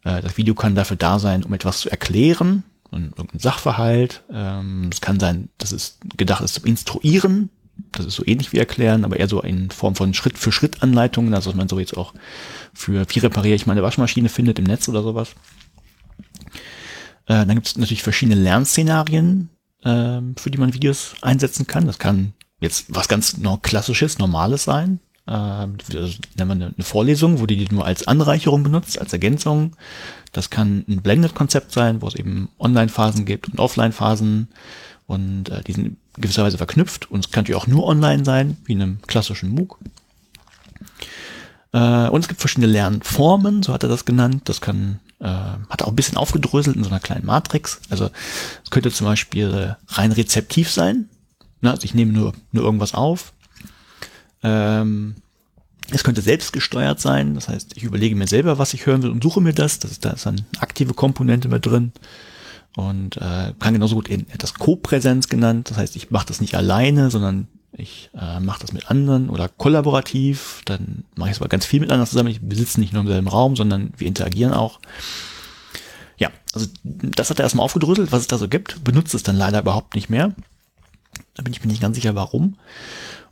Äh, das Video kann dafür da sein, um etwas zu erklären, irgendein Sachverhalt. Ähm, es kann sein, dass es gedacht ist zum Instruieren. Das ist so ähnlich wie erklären, aber eher so in Form von Schritt für Schritt Anleitungen, also was man so jetzt auch für wie repariere ich meine Waschmaschine findet im Netz oder sowas. Äh, dann gibt es natürlich verschiedene Lernszenarien, äh, für die man Videos einsetzen kann. Das kann jetzt was ganz no klassisches, normales sein. Äh, nennen wir eine, Vorlesung, wo du die nur als Anreicherung benutzt, als Ergänzung. Das kann ein Blended-Konzept sein, wo es eben Online-Phasen gibt und Offline-Phasen und äh, die sind in gewisser Weise verknüpft und es kann natürlich auch nur online sein, wie in einem klassischen MOOC. Äh, und es gibt verschiedene Lernformen, so hat er das genannt. Das kann äh, hat auch ein bisschen aufgedröselt in so einer kleinen Matrix. Also es könnte zum Beispiel rein rezeptiv sein. Ne? Also ich nehme nur, nur irgendwas auf. Ähm, es könnte selbst gesteuert sein. Das heißt, ich überlege mir selber, was ich hören will und suche mir das. das ist, da ist eine aktive Komponente mit drin. Und äh, kann genauso gut in etwas Co-Präsenz genannt. Das heißt, ich mache das nicht alleine, sondern ich äh, mache das mit anderen oder kollaborativ, dann mache ich es aber ganz viel miteinander zusammen. Ich besitze nicht nur im selben Raum, sondern wir interagieren auch. Ja, also das hat er erstmal aufgedröselt, was es da so gibt, benutzt es dann leider überhaupt nicht mehr. Da bin ich mir nicht ganz sicher, warum.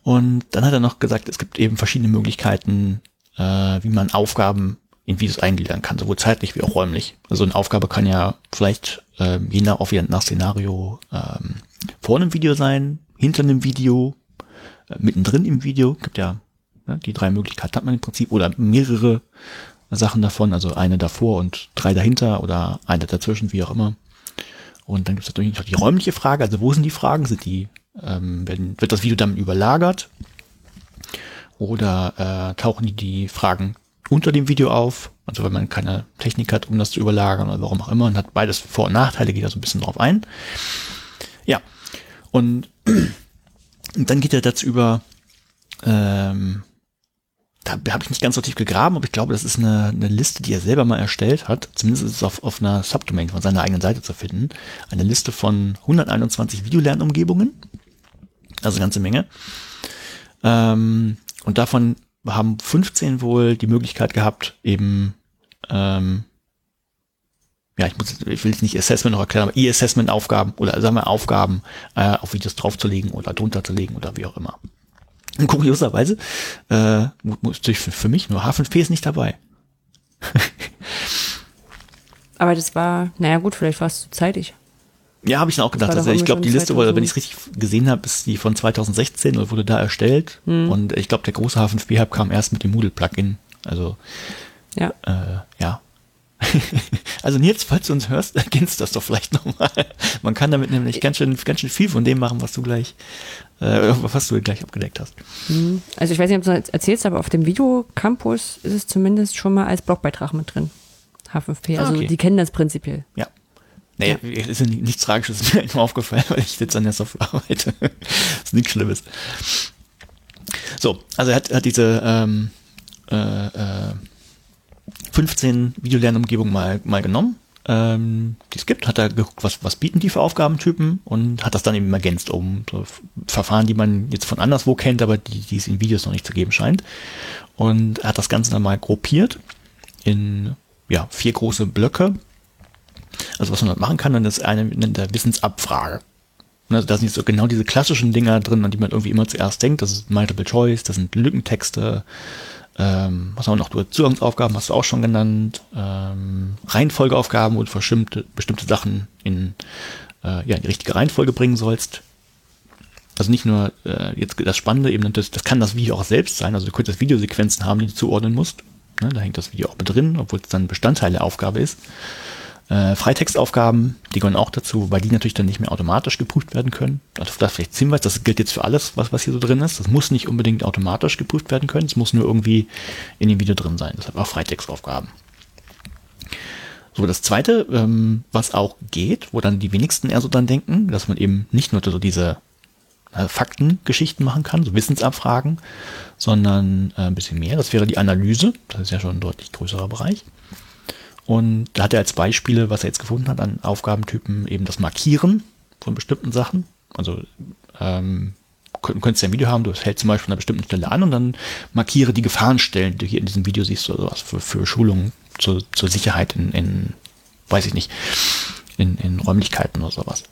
Und dann hat er noch gesagt, es gibt eben verschiedene Möglichkeiten, äh, wie man Aufgaben in Videos eingliedern kann, sowohl zeitlich wie auch räumlich. Also eine Aufgabe kann ja vielleicht äh, je nach, auch wieder nach Szenario ähm, vor einem Video sein, hinter einem Video, äh, mittendrin im Video. Gibt ja ne, die drei Möglichkeiten hat man im Prinzip oder mehrere Sachen davon, also eine davor und drei dahinter oder eine dazwischen, wie auch immer. Und dann gibt es natürlich noch die räumliche Frage, also wo sind die Fragen? Sind die, ähm, werden, wird das Video damit überlagert? Oder äh, tauchen die, die Fragen unter dem Video auf? Also wenn man keine Technik hat, um das zu überlagern oder warum auch immer und hat beides Vor- und Nachteile, geht da so ein bisschen drauf ein. Ja, und und *clears throat* dann geht er dazu über, ähm, da habe ich nicht ganz so tief gegraben, aber ich glaube, das ist eine, eine Liste, die er selber mal erstellt hat. Zumindest ist es auf, auf einer Subdomain von seiner eigenen Seite zu finden. Eine Liste von 121 Videolernumgebungen. Also eine ganze Menge. Ähm, und davon haben 15 wohl die Möglichkeit gehabt, eben ähm, ja, ich muss, ich will jetzt nicht Assessment noch erklären, aber E-Assessment-Aufgaben oder sagen wir Aufgaben äh, auf Videos draufzulegen oder drunter zu legen oder wie auch immer. Und kurioserweise, äh, natürlich für, für mich nur H5P ist nicht dabei. *laughs* aber das war, naja gut, vielleicht war es zu zeitig. Ja, habe ich dann auch gedacht. Also ich glaube, die Liste, wurde, wenn ich es richtig gesehen habe, ist die von 2016 oder wurde da erstellt. Hm. Und ich glaube, der große H5P-Hub kam erst mit dem Moodle-Plugin. Also ja, äh, ja *laughs* also Nils, falls du uns hörst, *laughs* ergänzt das doch vielleicht nochmal. Man kann damit nämlich ganz schön, ganz schön viel von dem machen, was du gleich, äh, was du gleich abgedeckt hast. Mhm. Also ich weiß nicht, ob du das erzählst, aber auf dem Videocampus ist es zumindest schon mal als Blogbeitrag mit drin. H5P, also okay. die kennen das prinzipiell. Ja. Naja, ja. ist ja nichts Tragisches, ist mir nur aufgefallen, weil ich jetzt an der Software arbeite. *laughs* ist nichts Schlimmes. So, also er hat, hat diese ähm, äh, äh, 15 Videolernumgebungen mal, mal genommen, ähm, die es gibt, hat er geguckt, was, was bieten die für Aufgabentypen und hat das dann eben ergänzt um so Verfahren, die man jetzt von anderswo kennt, aber die, die es in Videos noch nicht zu geben scheint. Und er hat das Ganze dann mal gruppiert in ja, vier große Blöcke. Also was man dort machen kann, dann ist eine der Wissensabfrage. Also da sind jetzt so genau diese klassischen Dinger drin, an die man irgendwie immer zuerst denkt. Das ist Multiple Choice, das sind Lückentexte, ähm, was haben wir noch? Zugangsaufgaben hast du auch schon genannt. Ähm, Reihenfolgeaufgaben, wo du bestimmte, bestimmte Sachen in, äh, ja, in die richtige Reihenfolge bringen sollst. Also nicht nur äh, jetzt das Spannende, eben das, das kann das Video auch selbst sein. Also du könntest Videosequenzen haben, die du zuordnen musst. Ne, da hängt das Video auch mit drin, obwohl es dann Bestandteil der Aufgabe ist. Äh, Freitextaufgaben, die gehören auch dazu, weil die natürlich dann nicht mehr automatisch geprüft werden können. Also das vielleicht Hinweis, das gilt jetzt für alles, was, was hier so drin ist. Das muss nicht unbedingt automatisch geprüft werden können. Es muss nur irgendwie in dem Video drin sein. Deshalb auch Freitextaufgaben. So, das zweite, ähm, was auch geht, wo dann die wenigsten eher so dran denken, dass man eben nicht nur so diese äh, Faktengeschichten machen kann, so Wissensabfragen, sondern äh, ein bisschen mehr. Das wäre die Analyse. Das ist ja schon ein deutlich größerer Bereich. Und da hat er als Beispiele, was er jetzt gefunden hat an Aufgabentypen, eben das Markieren von bestimmten Sachen. Also ähm, du könntest ja ein Video haben, du hältst zum Beispiel an einer bestimmten Stelle an und dann markiere die Gefahrenstellen, die du hier in diesem Video siehst, oder was für, für Schulungen zur, zur Sicherheit in, in, weiß ich nicht, in, in Räumlichkeiten oder sowas.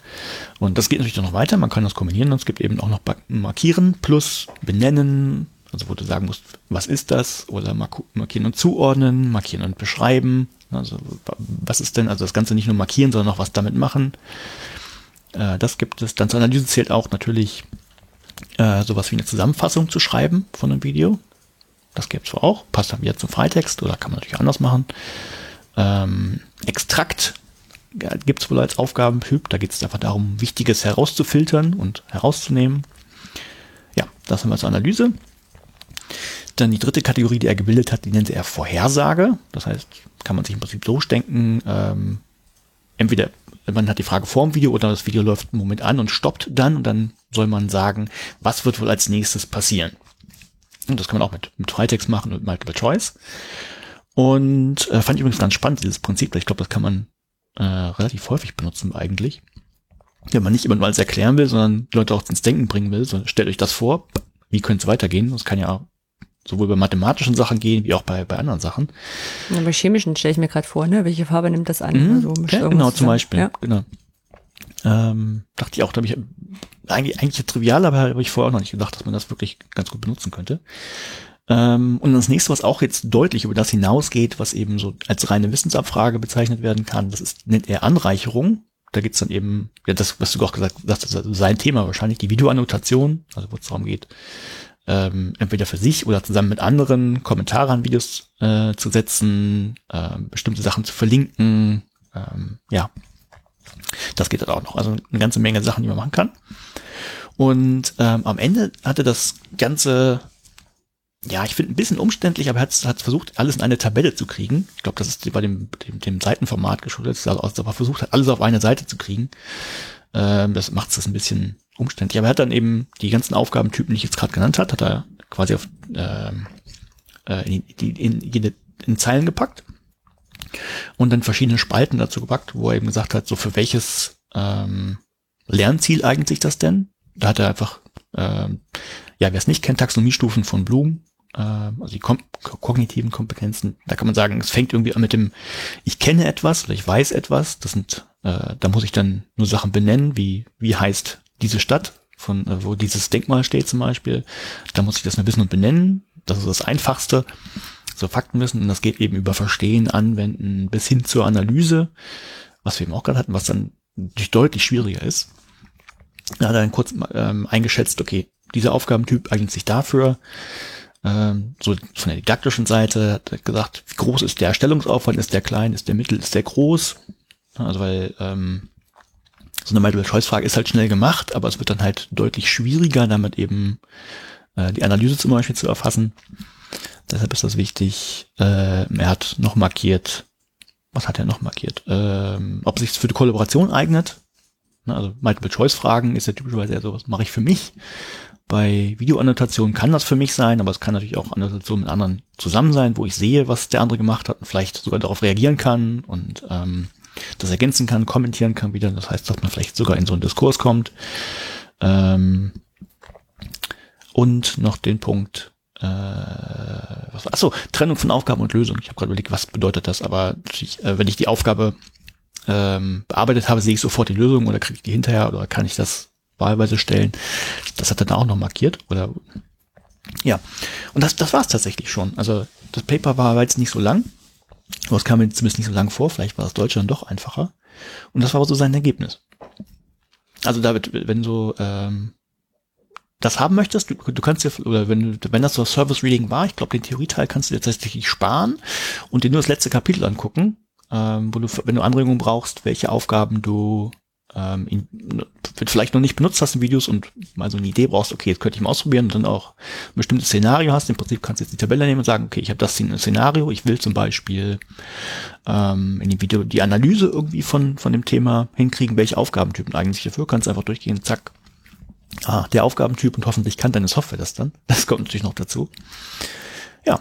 Und das geht natürlich noch weiter, man kann das kombinieren und es gibt eben auch noch Markieren plus Benennen, also wo du sagen musst, was ist das? Oder markieren und zuordnen, markieren und beschreiben. Also was ist denn, also das Ganze nicht nur markieren, sondern auch was damit machen. Äh, das gibt es. Dann zur Analyse zählt auch natürlich äh, sowas wie eine Zusammenfassung zu schreiben von einem Video. Das gibt es auch. Passt dann wieder zum Freitext oder kann man natürlich anders machen. Ähm, Extrakt gibt es wohl als Aufgabentyp. Da geht es einfach darum, Wichtiges herauszufiltern und herauszunehmen. Ja, das haben wir zur Analyse. Dann die dritte Kategorie, die er gebildet hat, die nennt er Vorhersage. Das heißt, kann man sich im Prinzip so denken, ähm, entweder man hat die Frage vor dem Video oder das Video läuft einen Moment an und stoppt dann und dann soll man sagen, was wird wohl als nächstes passieren. Und das kann man auch mit, mit Freitext machen und Multiple Choice. Und äh, fand ich übrigens ganz spannend, dieses Prinzip. Ich glaube, das kann man äh, relativ häufig benutzen eigentlich. Wenn man nicht immer nur alles erklären will, sondern Leute auch ins Denken bringen will, so stellt euch das vor, wie könnte es weitergehen? Das kann ja sowohl bei mathematischen Sachen gehen, wie auch bei, bei anderen Sachen. Ja, bei chemischen stelle ich mir gerade vor, ne? Welche Farbe nimmt das an? Mhm, also, ja, genau, zum Beispiel. Ja. Genau. Ähm, dachte ich auch, da habe ich eigentlich, eigentlich trivial, aber habe ich vorher auch noch nicht gedacht, dass man das wirklich ganz gut benutzen könnte. Ähm, und das nächste, was auch jetzt deutlich über das hinausgeht, was eben so als reine Wissensabfrage bezeichnet werden kann, das ist, nennt er Anreicherung. Da geht's dann eben, ja, das, was du auch gesagt hast, das ist sein Thema wahrscheinlich, die Videoannotation, also wo es darum geht, ähm, entweder für sich oder zusammen mit anderen Kommentare an Videos äh, zu setzen, äh, bestimmte Sachen zu verlinken. Ähm, ja, das geht halt auch noch. Also eine ganze Menge Sachen, die man machen kann. Und ähm, am Ende hatte das Ganze, ja, ich finde ein bisschen umständlich, aber er hat, hat versucht, alles in eine Tabelle zu kriegen. Ich glaube, das ist bei dem, dem, dem Seitenformat geschuldet, also, aber versucht hat, alles auf eine Seite zu kriegen. Ähm, das macht es ein bisschen umständlich. Aber er hat dann eben die ganzen Aufgabentypen, die ich jetzt gerade genannt hat, hat er quasi auf ähm, äh, in, in, in, in, Zeilen gepackt und dann verschiedene Spalten dazu gepackt, wo er eben gesagt hat, so für welches ähm, Lernziel eignet sich das denn? Da hat er einfach, ähm, ja, wer es nicht kennt, Taxonomiestufen von Bloom, äh, also die kom kognitiven Kompetenzen, da kann man sagen, es fängt irgendwie an mit dem, ich kenne etwas oder ich weiß etwas, das sind, äh, da muss ich dann nur Sachen benennen, wie, wie heißt diese Stadt, von äh, wo dieses Denkmal steht zum Beispiel, da muss ich das mal wissen und benennen. Das ist das Einfachste. So Faktenwissen. Und das geht eben über Verstehen, Anwenden bis hin zur Analyse, was wir eben auch gerade hatten, was dann deutlich schwieriger ist. Da hat er dann kurz ähm, eingeschätzt, okay, dieser Aufgabentyp eignet sich dafür. Ähm, so von der didaktischen Seite hat er gesagt, wie groß ist der Erstellungsaufwand, ist der klein, ist der mittel, ist der groß? Also weil ähm, so eine Multiple-Choice-Frage ist halt schnell gemacht, aber es wird dann halt deutlich schwieriger, damit eben äh, die Analyse zum Beispiel zu erfassen. Deshalb ist das wichtig. Äh, er hat noch markiert, was hat er noch markiert? Ähm, ob sich für die Kollaboration eignet. Ne, also Multiple-Choice-Fragen ist ja typischerweise eher so, was mache ich für mich? Bei Videoannotationen kann das für mich sein, aber es kann natürlich auch Annotationen mit anderen zusammen sein, wo ich sehe, was der andere gemacht hat und vielleicht sogar darauf reagieren kann und ähm, das ergänzen kann, kommentieren kann wieder. Das heißt, dass man vielleicht sogar in so einen Diskurs kommt. Ähm, und noch den Punkt, äh, was, achso, Trennung von Aufgaben und Lösung. Ich habe gerade überlegt, was bedeutet das, aber ich, äh, wenn ich die Aufgabe ähm, bearbeitet habe, sehe ich sofort die Lösung oder kriege ich die hinterher oder kann ich das wahlweise stellen. Das hat er da auch noch markiert. Oder ja. Und das, das war es tatsächlich schon. Also das Paper war jetzt nicht so lang. Aber es kam mir zumindest nicht so lang vor, vielleicht war das Deutsche dann doch einfacher. Und das war so sein Ergebnis. Also David, wenn du ähm, das haben möchtest, du, du kannst dir, oder wenn, wenn das so Service Reading war, ich glaube, den Theorieteil kannst du dir tatsächlich sparen und dir nur das letzte Kapitel angucken. ähm, wo du, wenn du Anregungen brauchst, welche Aufgaben du ähm, in, vielleicht noch nicht benutzt hast in Videos und mal so eine Idee brauchst, okay, jetzt könnte ich mal ausprobieren und dann auch ein bestimmtes Szenario hast. Im Prinzip kannst du jetzt die Tabelle nehmen und sagen, okay, ich habe das Szenario, ich will zum Beispiel ähm, in dem Video die Analyse irgendwie von, von dem Thema hinkriegen, welche Aufgabentypen eigentlich dafür, kannst einfach durchgehen, zack. Ah, der Aufgabentyp und hoffentlich kann deine Software das dann. Das kommt natürlich noch dazu. Ja.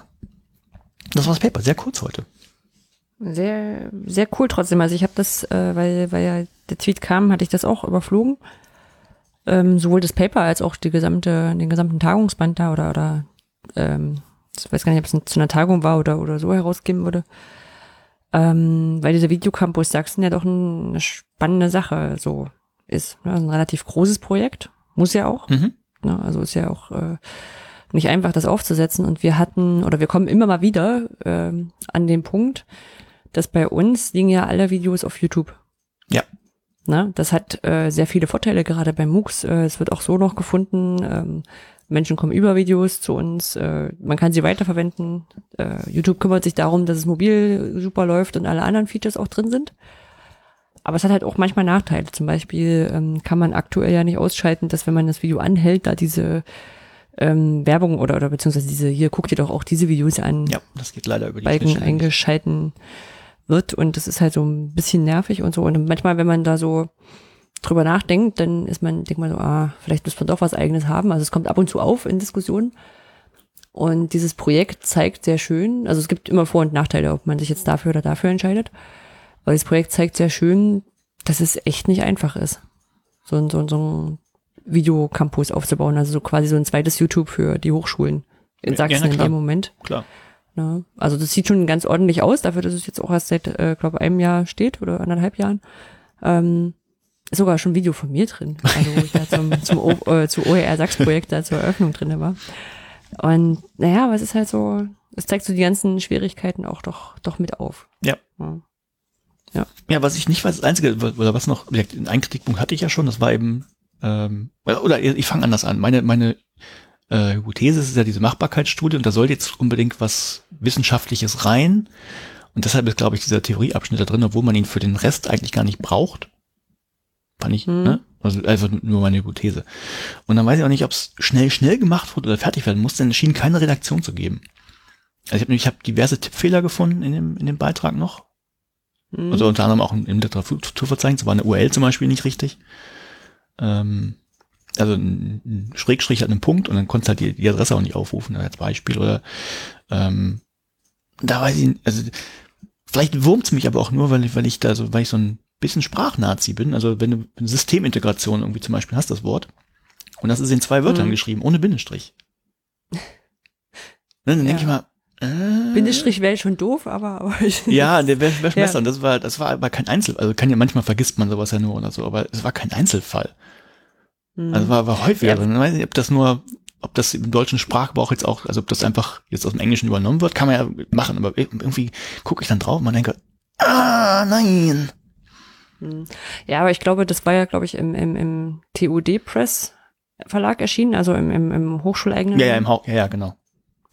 Das war das Paper, sehr kurz heute. Sehr, sehr cool trotzdem. Also ich habe das, äh, weil, weil ja der Tweet kam, hatte ich das auch überflogen. Ähm, sowohl das Paper als auch die gesamte, den gesamten Tagungsband da oder, oder ähm, ich weiß gar nicht, ob es zu einer Tagung war oder, oder so herausgeben würde. Ähm, weil dieser Videocampus Sachsen ja doch eine spannende Sache so ist. Ne? Also ein relativ großes Projekt. Muss ja auch. Mhm. Ne? Also ist ja auch äh, nicht einfach, das aufzusetzen. Und wir hatten, oder wir kommen immer mal wieder ähm, an den Punkt, dass bei uns liegen ja alle Videos auf YouTube. Ja. Na, das hat äh, sehr viele Vorteile, gerade bei MOOCs. Äh, es wird auch so noch gefunden. Ähm, Menschen kommen über Videos zu uns. Äh, man kann sie weiterverwenden. Äh, YouTube kümmert sich darum, dass es mobil super läuft und alle anderen Features auch drin sind. Aber es hat halt auch manchmal Nachteile. Zum Beispiel ähm, kann man aktuell ja nicht ausschalten, dass wenn man das Video anhält, da diese ähm, Werbung oder, oder beziehungsweise diese, hier guckt ihr doch auch diese Videos an. Ja, das geht leider über die Balken eingeschalten wird und das ist halt so ein bisschen nervig und so. Und manchmal, wenn man da so drüber nachdenkt, dann ist man, denkt man so, ah, vielleicht muss man doch was eigenes haben. Also es kommt ab und zu auf in Diskussionen. Und dieses Projekt zeigt sehr schön, also es gibt immer Vor- und Nachteile, ob man sich jetzt dafür oder dafür entscheidet. Aber das Projekt zeigt sehr schön, dass es echt nicht einfach ist, so, ein so, so ein Videocampus aufzubauen. Also so quasi so ein zweites YouTube für die Hochschulen in Sachsen ja, in dem Moment. Klar. Ja, also das sieht schon ganz ordentlich aus, dafür, dass es jetzt auch erst seit, äh, glaube einem Jahr steht oder anderthalb Jahren. Ähm, ist sogar schon ein Video von mir drin, also wo ich da zum, zum o, äh, zu OER Sachs-Projekt da zur Eröffnung drin war. Und naja, aber es ist halt so, es zeigt so die ganzen Schwierigkeiten auch doch, doch mit auf. Ja. ja. Ja. ja, was ich nicht weiß, das Einzige, oder was noch, einen Kritikpunkt hatte ich ja schon, das war eben, ähm, oder ich fange anders an. Meine, meine äh, Hypothese ist ja diese Machbarkeitsstudie und da soll jetzt unbedingt was Wissenschaftliches rein. Und deshalb ist, glaube ich, dieser Theorieabschnitt da drin, obwohl man ihn für den Rest eigentlich gar nicht braucht. Fand ich, hm. ne? Also einfach nur meine Hypothese. Und dann weiß ich auch nicht, ob es schnell, schnell gemacht wurde oder fertig werden muss, denn es schien keine Redaktion zu geben. Also ich habe ich hab diverse Tippfehler gefunden in dem, in dem Beitrag noch. Hm. Also unter anderem auch im Literaturverzeichnis, war eine URL zum Beispiel nicht richtig. Ähm, also ein, Schrägstrich hat einen Punkt und dann konntest halt die, die Adresse auch nicht aufrufen als Beispiel oder ähm, da weiß ich, also vielleicht wurmt's mich aber auch nur, weil ich, weil ich da so, weil ich so ein bisschen Sprachnazi bin. Also wenn du eine Systemintegration irgendwie zum Beispiel hast, das Wort, und das ist in zwei Wörtern mhm. geschrieben, ohne Bindestrich. *laughs* Ne, dann denke ja. ich mal, äh, Bindestrich wäre schon doof, aber, aber *laughs* ja, der wäre wär schon ja. besser. Und das war, das war aber kein Einzel, also kann ja manchmal vergisst man sowas ja nur oder so, aber es war kein Einzelfall. Mhm. Also war, war häufiger. Ja. Ich weiß nicht, ob das nur, ob das im deutschen Sprachgebrauch jetzt auch, also ob das einfach jetzt aus dem Englischen übernommen wird, kann man ja machen, aber irgendwie gucke ich dann drauf und man denke, ah, nein. Hm. Ja, aber ich glaube, das war ja, glaube ich, im, im, im TUD Press Verlag erschienen, also im, im, im hochschuleigenen. Ja, ja, im ha ja, ja, genau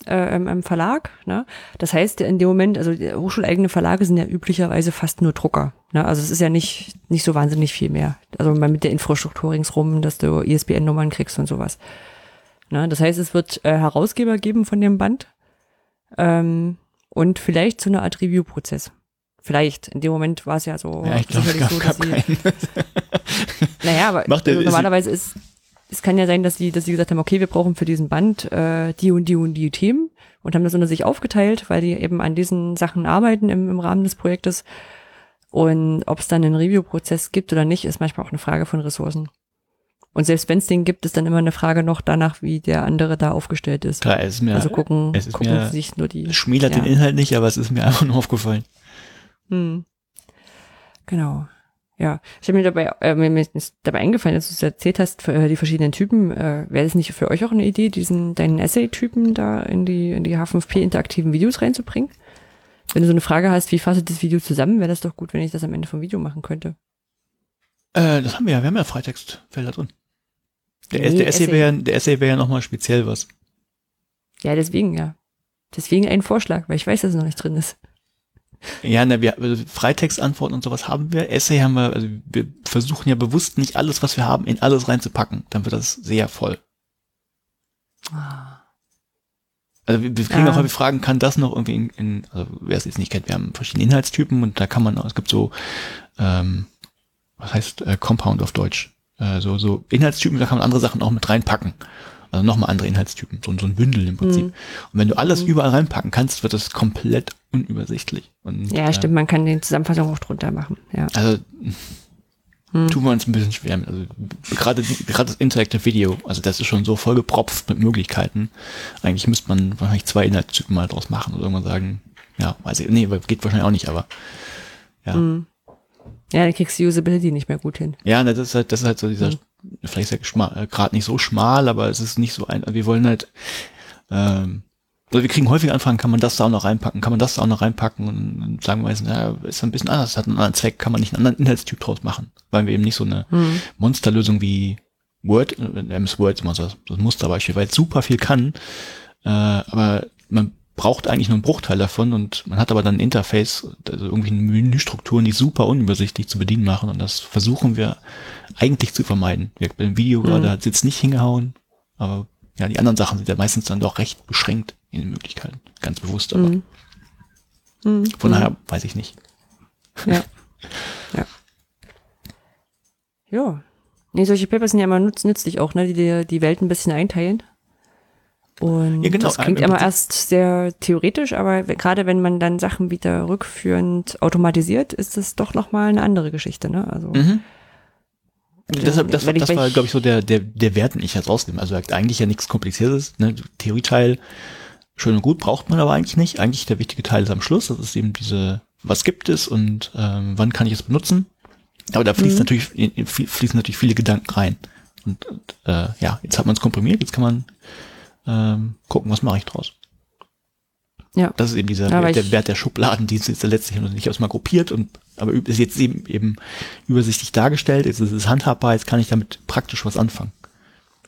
äh, im, im Verlag. Ne? Das heißt, in dem Moment, also hochschuleigene Verlage sind ja üblicherweise fast nur Drucker. Ne? Also es ist ja nicht, nicht so wahnsinnig viel mehr. Also mit der Infrastruktur ringsrum, dass du ISBN-Nummern kriegst und sowas. Ne? Das heißt, es wird äh, Herausgeber geben von dem Band ähm, und vielleicht so eine Art Review-Prozess. Vielleicht. In dem Moment war es ja so. Ja, ich glaube, gab, so, gab sie, *laughs* Naja, aber der, normalerweise ist, es kann ja sein, dass sie, dass sie gesagt haben, okay, wir brauchen für diesen Band äh, die und die und die Themen und haben das unter sich aufgeteilt, weil die eben an diesen Sachen arbeiten im, im Rahmen des Projektes. Und ob es dann einen Review-Prozess gibt oder nicht, ist manchmal auch eine Frage von Ressourcen. Und selbst wenn es den gibt, ist dann immer eine Frage noch danach, wie der andere da aufgestellt ist. Klar, es ist mir, also gucken, es ist gucken mir, sich nur die. Es schmälert ja. den Inhalt nicht, aber es ist mir einfach nur aufgefallen. Hm. Genau. Ja, ich habe mir dabei, äh, mir ist dabei eingefallen, dass du es erzählt hast, für äh, die verschiedenen Typen. Äh, Wäre das nicht für euch auch eine Idee, diesen deinen Essay-Typen da in die in die H5P interaktiven Videos reinzubringen? Wenn du so eine Frage hast, wie fasse ich das Video zusammen, wäre das doch gut, wenn ich das am Ende vom Video machen könnte. Äh, das haben wir ja, wir haben ja Freitextfelder drin. Der, nee, der Essay wäre der Essay wäre ja nochmal speziell was. Ja, deswegen ja. Deswegen ein Vorschlag, weil ich weiß, dass es noch nicht drin ist. Ja, ne, wir, also Freitextantworten und sowas haben wir. Essay haben wir, also wir versuchen ja bewusst nicht alles, was wir haben, in alles reinzupacken. Dann wird das sehr voll. Also wir, wir kriegen Ah. auch häufig Fragen, kann das noch irgendwie in, in also wer es jetzt nicht kennt, wir haben verschiedene Inhaltstypen und da kann man, es gibt so, ähm, was heißt äh, Compound auf Deutsch? Äh, so, so Inhaltstypen, da kann man andere Sachen auch mit reinpacken. Also nochmal andere Inhaltstypen, so, so ein Bündel im Prinzip. Mhm. Und wenn du alles überall reinpacken kannst, wird das komplett unübersichtlich. Und, Ja, äh, stimmt, man kann die Zusammenfassung auch drunter machen. Ja. Also Hm. wir uns ein bisschen schwer. Also gerade gerade das Interactive Video, also das ist schon so vollgepropft mit Möglichkeiten. Eigentlich müsste man wahrscheinlich zwei Inhaltstypen mal draus machen oder irgendwann sagen, ja, weiß ich, nee, geht wahrscheinlich auch nicht, aber ja. Mhm. Ja, dann kriegst du Usability nicht mehr gut hin. Ja, das ist halt, das ist halt so dieser, Hm. vielleicht ist er gerade nicht so schmal, aber es ist nicht so ein, wir wollen halt, ähm, also wir kriegen häufig Anfragen, kann man das da auch noch reinpacken, kann man das da auch noch reinpacken und sagen wir ja, ist ein bisschen anders, hat einen anderen Zweck, kann man nicht einen anderen Inhaltstyp draus machen, weil wir eben nicht so eine Mhm. Monsterlösung wie Word, äh, MS Word ist immer so das, das Musterbeispiel, weil es super viel kann, äh, aber man braucht eigentlich nur einen Bruchteil davon und man hat aber dann ein Interface, also irgendwie eine Menüstrukturen, die super unübersichtlich zu bedienen machen und das versuchen wir eigentlich zu vermeiden. Wir beim Video Mhm. gerade hat es jetzt nicht hingehauen, aber ja, die anderen Sachen sind ja meistens dann doch recht beschränkt in den Möglichkeiten, ganz bewusst, aber Mhm. Mhm. von daher weiß ich nicht. Ja. *laughs* Ja. Ja. Nee, solche Papers sind ja immer nutz, nützlich auch, ne, die die Welt ein bisschen einteilen. Und Ja, genau. das klingt Im immer erst sehr theoretisch, aber gerade wenn man dann Sachen wieder rückführend automatisiert, ist es doch nochmal eine andere Geschichte, ne? Also, Mhm. Deshalb, das, das war, glaube ich, so der, der, der Wert, den ich jetzt rausnehme. Also eigentlich ja nichts Kompliziertes. Ne? Theorieteil, schön und gut, braucht man aber eigentlich nicht. Eigentlich der wichtige Teil ist am Schluss. Das ist eben diese, was gibt es und ähm, wann kann ich es benutzen. Aber da fließt Mhm. natürlich, flie- fließen natürlich viele Gedanken rein. Und, und äh, ja, jetzt hat man es komprimiert, jetzt kann man ähm, gucken, was mache ich draus. Ja. Das ist eben dieser Aber Wert, der Wert der Schubladen, die ist jetzt letztlich noch nicht aus mal gruppiert und aber ist jetzt eben eben übersichtlich dargestellt, jetzt ist es handhabbar, jetzt kann ich damit praktisch was anfangen.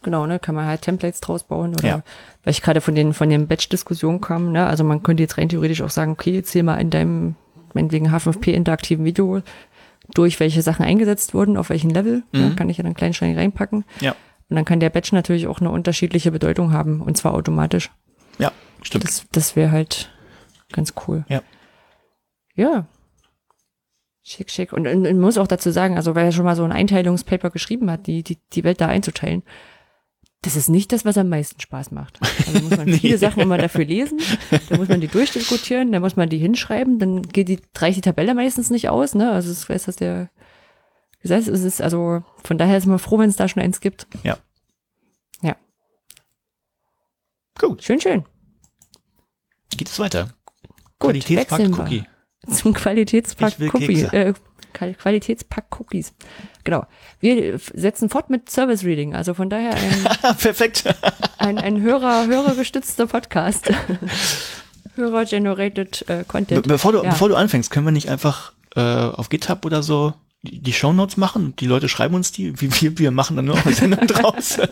Genau, ne, kann man halt Templates draus bauen oder Ja. weil ich gerade von den von den Batch-Diskussionen kam, ne, also man könnte jetzt rein theoretisch auch sagen, okay, zähl mal in deinem meinetwegen H5P interaktiven Video durch, welche Sachen eingesetzt wurden, auf welchen Level, ne, Mhm. kann ich ja dann kleinschreinig reinpacken. Ja. Und dann kann der Batch natürlich auch eine unterschiedliche Bedeutung haben und zwar automatisch. Ja, stimmt. Das, das wäre halt ganz cool. Ja. Ja. Schick, schick. Und, und, und muss auch dazu sagen, also wer schon mal so ein Einteilungspaper geschrieben hat, die, die, die Welt da einzuteilen, das ist nicht das, was am meisten Spaß macht. *laughs* Also muss man Nee. viele Sachen immer dafür lesen, dann muss man die durchdiskutieren, dann muss man die hinschreiben, dann geht die, reicht die Tabelle meistens nicht aus, ne? Also ich weiß, dass der gesagt es ist, also von daher ist man froh, wenn es da schon eins gibt. Ja. Ja. Gut, Schön, schön. geht es weiter. Gut, Qualitätspakt. Cookie. Zum will Cookie, äh, Qualitätspack Cookies. Genau. Wir f- setzen fort mit Service Reading, also von daher ein, *laughs* Perfekt. ein, ein Hörer, hörergestützter Podcast. *laughs* Hörer-generated äh, Be Content. bevor, du, Ja. bevor du anfängst, können wir nicht einfach äh, auf GitHub oder so die, die Shownotes machen? Die Leute schreiben uns die, wie wir, wir machen dann nur noch eine Sendung draus. *laughs*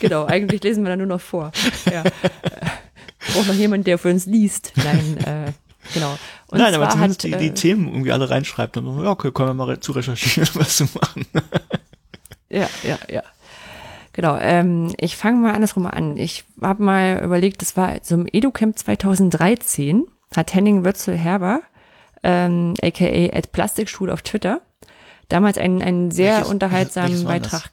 Genau, eigentlich lesen wir da nur noch vor. Ja. Äh, Braucht noch jemand, der für uns liest. Nein, äh, genau. Und Nein, aber zumindest hat, die, äh, die Themen irgendwie alle reinschreibt. Und so, ja, okay, können wir mal re- zu recherchieren, *laughs* was zu machen. Ja, ja, ja. Genau, ähm, ich fange mal andersrum an. Ich habe mal überlegt, das war zum EduCamp 2013, hat Henning Wötzel-Herber, ähm, aka at Plastikstuhl auf Twitter, damals einen, einen sehr Welches- unterhaltsamen war das? Beitrag.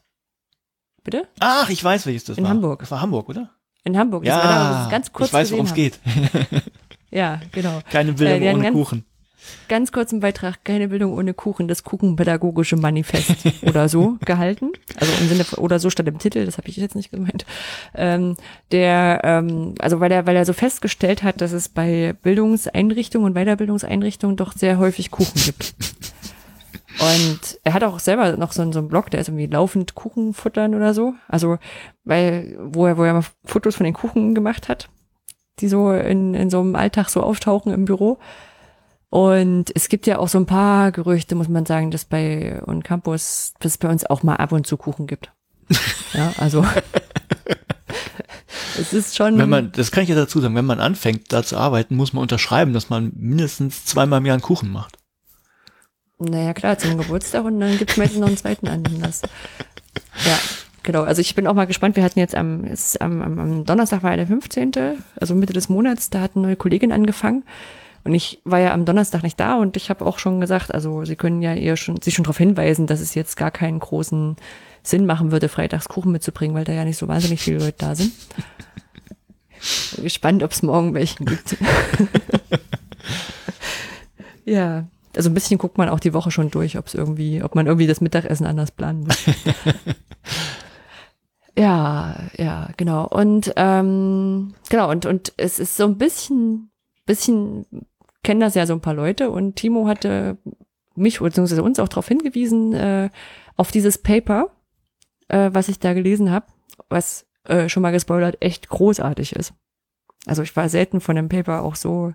Bitte? Ach, ich weiß, welches das In war. Hamburg. Das war Hamburg, oder? In Hamburg. Das war damals, das ganz kurz ich weiß, worum es geht. *laughs* Ja, genau. Keine Äh, Bildung hatten ohne ganz- Kuchen. Ganz kurzen Beitrag, keine Bildung ohne Kuchen, das Kuchenpädagogische Manifest *laughs* oder so gehalten. Also im Sinne von, oder so stand im Titel, das habe ich jetzt nicht gemeint. Ähm, der, ähm, also weil er, weil er so festgestellt hat, dass es bei Bildungseinrichtungen und Weiterbildungseinrichtungen doch sehr häufig Kuchen gibt. Und er hat auch selber noch so, einen- so einen Blog, der ist irgendwie laufend Kuchen futtern oder so. Also, weil, wo er, wo er mal Fotos von den Kuchen gemacht hat, die so in, in so einem Alltag so auftauchen im Büro. Und es gibt ja auch so ein paar Gerüchte, muss man sagen, dass bei On Campus, dass es bei uns auch mal ab und zu Kuchen gibt. *laughs* Ja, also *laughs* es ist schon. Wenn man, das kann ich ja dazu sagen, wenn man anfängt, da zu arbeiten, muss man unterschreiben, dass man mindestens zweimal im Jahr einen Kuchen macht. Naja, klar, zum Geburtstag und dann gibt's meistens noch einen zweiten Anlass. Ja, genau. Also ich bin auch mal gespannt. Wir hatten jetzt am, ist am, am, Donnerstag war ja der 15., also Mitte des Monats, da hat eine neue Kollegin angefangen. Und ich war ja am Donnerstag nicht da und ich habe auch schon gesagt, also sie können ja eher schon, sich schon darauf hinweisen, dass es jetzt gar keinen großen Sinn machen würde, freitags Kuchen mitzubringen, weil da ja nicht so wahnsinnig viele Leute da sind. Bin gespannt, ob es morgen welchen gibt. *laughs* ja, also ein bisschen guckt man auch die Woche schon durch, ob es irgendwie, ob man irgendwie das Mittagessen anders planen muss. *laughs* ja, ja, genau. Und ähm, genau, und, und es ist so ein bisschen, bisschen, kennen das ja so ein paar Leute und Timo hatte mich bzw. uns auch darauf hingewiesen, äh, auf dieses Paper, äh, was ich da gelesen habe, was äh, schon mal gespoilert echt großartig ist. Also ich war selten von dem Paper auch so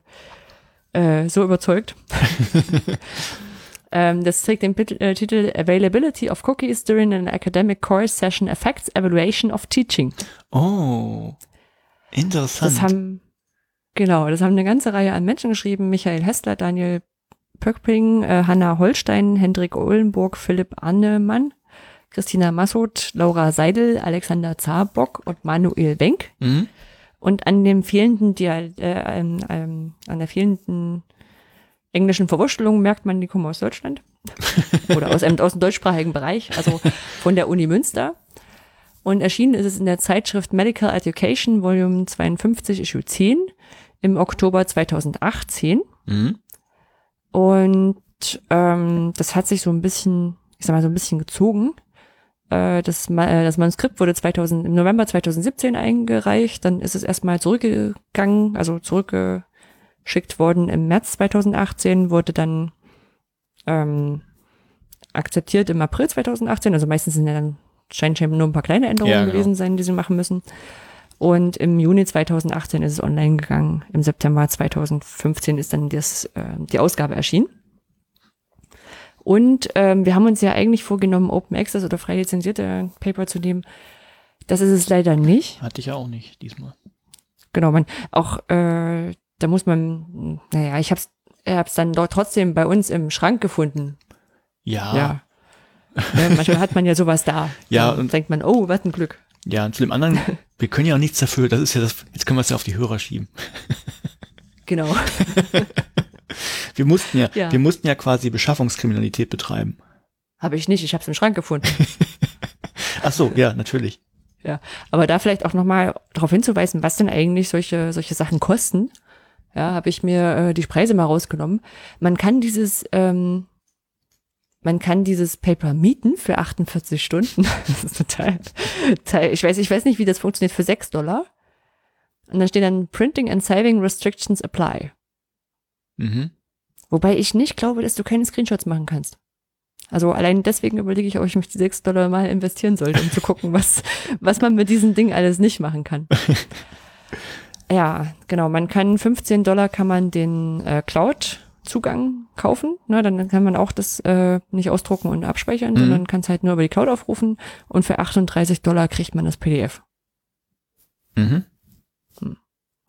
äh, so überzeugt. *laughs* *laughs* ähm, das trägt den äh, Titel Availability of Cookies during an Academic Course Session Affects Evaluation of Teaching. Oh, interessant. Das haben genau, das haben eine ganze Reihe an Menschen geschrieben: Michael Hessler, Daniel Pöckping, äh, Hanna Holstein, Hendrik Ohlenburg, Philipp Arnemann, Christina Massot, Laura Seidel, Alexander Zarbock und Manuel Wenk. Mhm. Und an dem fehlenden, Dial äh, ähm, ähm, an der fehlenden englischen Verwurschtelung merkt man, die kommen aus Deutschland. *laughs* Oder aus, einem, aus dem deutschsprachigen Bereich, also von der Uni Münster. Und erschienen ist es in der Zeitschrift Medical Education, Volume 52, Issue 10, im Oktober 2018. Mhm. Und ähm, das hat sich so ein bisschen, ich sag mal, so ein bisschen gezogen. Äh, das, äh, das Manuskript wurde 2000, im November 2017 eingereicht, dann ist es erstmal zurückgegangen, also zurückgeschickt worden im März 2018, wurde dann ähm, akzeptiert im April 2018, also meistens sind ja dann scheinen schon nur ein paar kleine Änderungen Ja, genau. gewesen sein, die sie machen müssen. Und im Juni 2018 ist es online gegangen. Im September 2015 ist dann das, äh, die Ausgabe erschienen. Und ähm, wir haben uns ja eigentlich vorgenommen, Open Access oder frei lizenzierte Paper zu nehmen. Das ist es leider nicht. Hatte ich ja auch nicht diesmal. Genau, man auch äh, da muss man, naja, ich hab's, ich hab's dann dort trotzdem bei uns im Schrank gefunden. Ja. Ja. ja manchmal hat man ja sowas da. Ja, Dann und- denkt man, oh, was ein Glück. Ja, und zu dem anderen, *laughs* wir können ja auch nichts dafür, das ist ja das, jetzt können wir es ja auf die Hörer schieben. Genau. *laughs* Wir mussten ja, Ja. wir mussten ja quasi Beschaffungskriminalität betreiben. Habe ich nicht, ich habe es im Schrank gefunden. *laughs* Ach so, ja, natürlich. Ja, aber da vielleicht auch nochmal darauf hinzuweisen, was denn eigentlich solche, solche Sachen kosten. Ja, habe ich mir äh, die Preise mal rausgenommen. Man kann dieses, ähm, man kann dieses Paper mieten für 48 Stunden. *laughs* Das ist total, total ich weiß, ich weiß nicht, wie das funktioniert, für 6 Dollar. Und dann steht dann Printing and Saving Restrictions apply. Mhm. Wobei ich nicht glaube, dass du keine Screenshots machen kannst. Also allein deswegen überlege ich, ob ich mich die 6 Dollar mal investieren sollte, um zu gucken, was, was man mit diesem Ding alles nicht machen kann. *laughs* ja, genau. Man kann 15 Dollar kann man den äh, Cloud-Zugang kaufen. Ne, dann kann man auch das äh, nicht ausdrucken und abspeichern, Mhm. sondern kann es halt nur über die Cloud aufrufen. Und für 38 Dollar kriegt man das PDF. Mhm.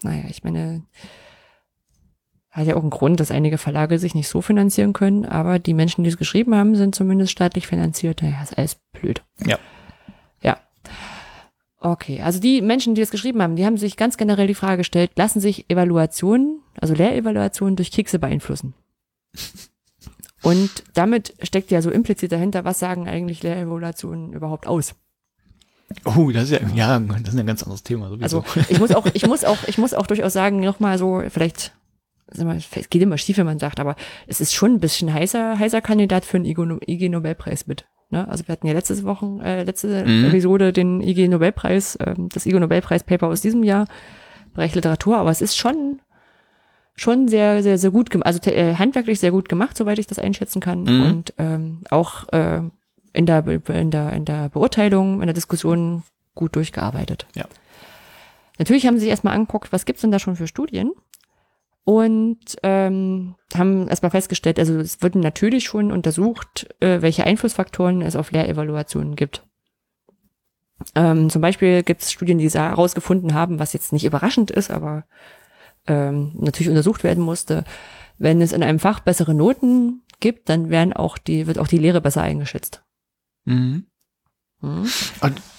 Naja, ich meine, hat ja auch einen Grund, dass einige Verlage sich nicht so finanzieren können, aber die Menschen, die es geschrieben haben, sind zumindest staatlich finanziert. Naja, ist alles blöd. Ja. Okay, also die Menschen, die es geschrieben haben, die haben sich ganz generell die Frage gestellt, lassen sich Evaluationen, also Lehrevaluationen durch Kekse beeinflussen? *laughs* Und damit steckt ja so implizit dahinter, was sagen eigentlich Lehrevaluationen überhaupt aus? Oh, das ist ja, ja, das ist ein ganz anderes Thema sowieso. Also ich muss auch, ich muss auch, ich muss auch durchaus sagen, nochmal so, vielleicht, sag mal, es geht immer schief, wenn man sagt, aber es ist schon ein bisschen heißer, heißer Kandidat für einen IG Nobelpreis mit. Ne? Also wir hatten ja letzte Wochen, äh, letzte Mhm. Episode den IG Nobelpreis, ähm, das IG Nobelpreis Paper aus diesem Jahr, Bereich Literatur, aber es ist schon, schon sehr, sehr, sehr gut gemacht, also äh, handwerklich sehr gut gemacht, soweit ich das einschätzen kann. Mhm. Und ähm, auch äh, in der, in der, in der Beurteilung, in der Diskussion gut durchgearbeitet. Ja. Natürlich haben sie sich erstmal angeguckt, was gibt's denn da schon für Studien? Und ähm, haben erstmal festgestellt, also es wird natürlich schon untersucht, äh, welche Einflussfaktoren es auf Lehrevaluationen gibt. Ähm, zum Beispiel gibt es Studien, die herausgefunden haben, was jetzt nicht überraschend ist, aber ähm, natürlich untersucht werden musste. Wenn es in einem Fach bessere Noten gibt, dann werden auch die, wird auch die Lehre besser eingeschätzt. Mhm. Hm?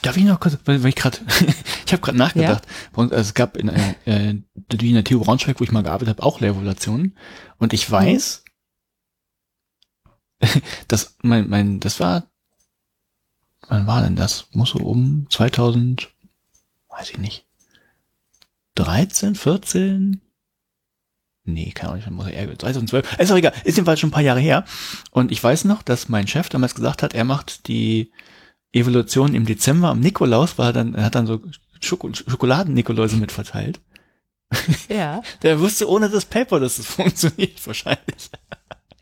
Darf ich noch kurz, weil, weil ich gerade, *laughs* ich habe gerade nachgedacht, Bei uns- also es gab in, äh, äh, in der TU Braunschweig, wo ich mal gearbeitet habe, auch Lehrvolationen. Und ich weiß, *laughs* dass mein, mein, das war, wann war denn das? Muss so um 2000, weiß ich nicht, 13, 14? Nee, kann auch nicht, muss eher 2012. Ist auch egal, ist jedenfalls schon ein paar Jahre her. Und ich weiß noch, dass mein Chef damals gesagt hat, er macht die Evolution im Dezember am Nikolaus, war dann, er hat dann so Schoko Schokoladen-Nikoläuse mit verteilt. Ja. *laughs* Der wusste ohne das Paper, dass es *laughs* funktioniert, wahrscheinlich.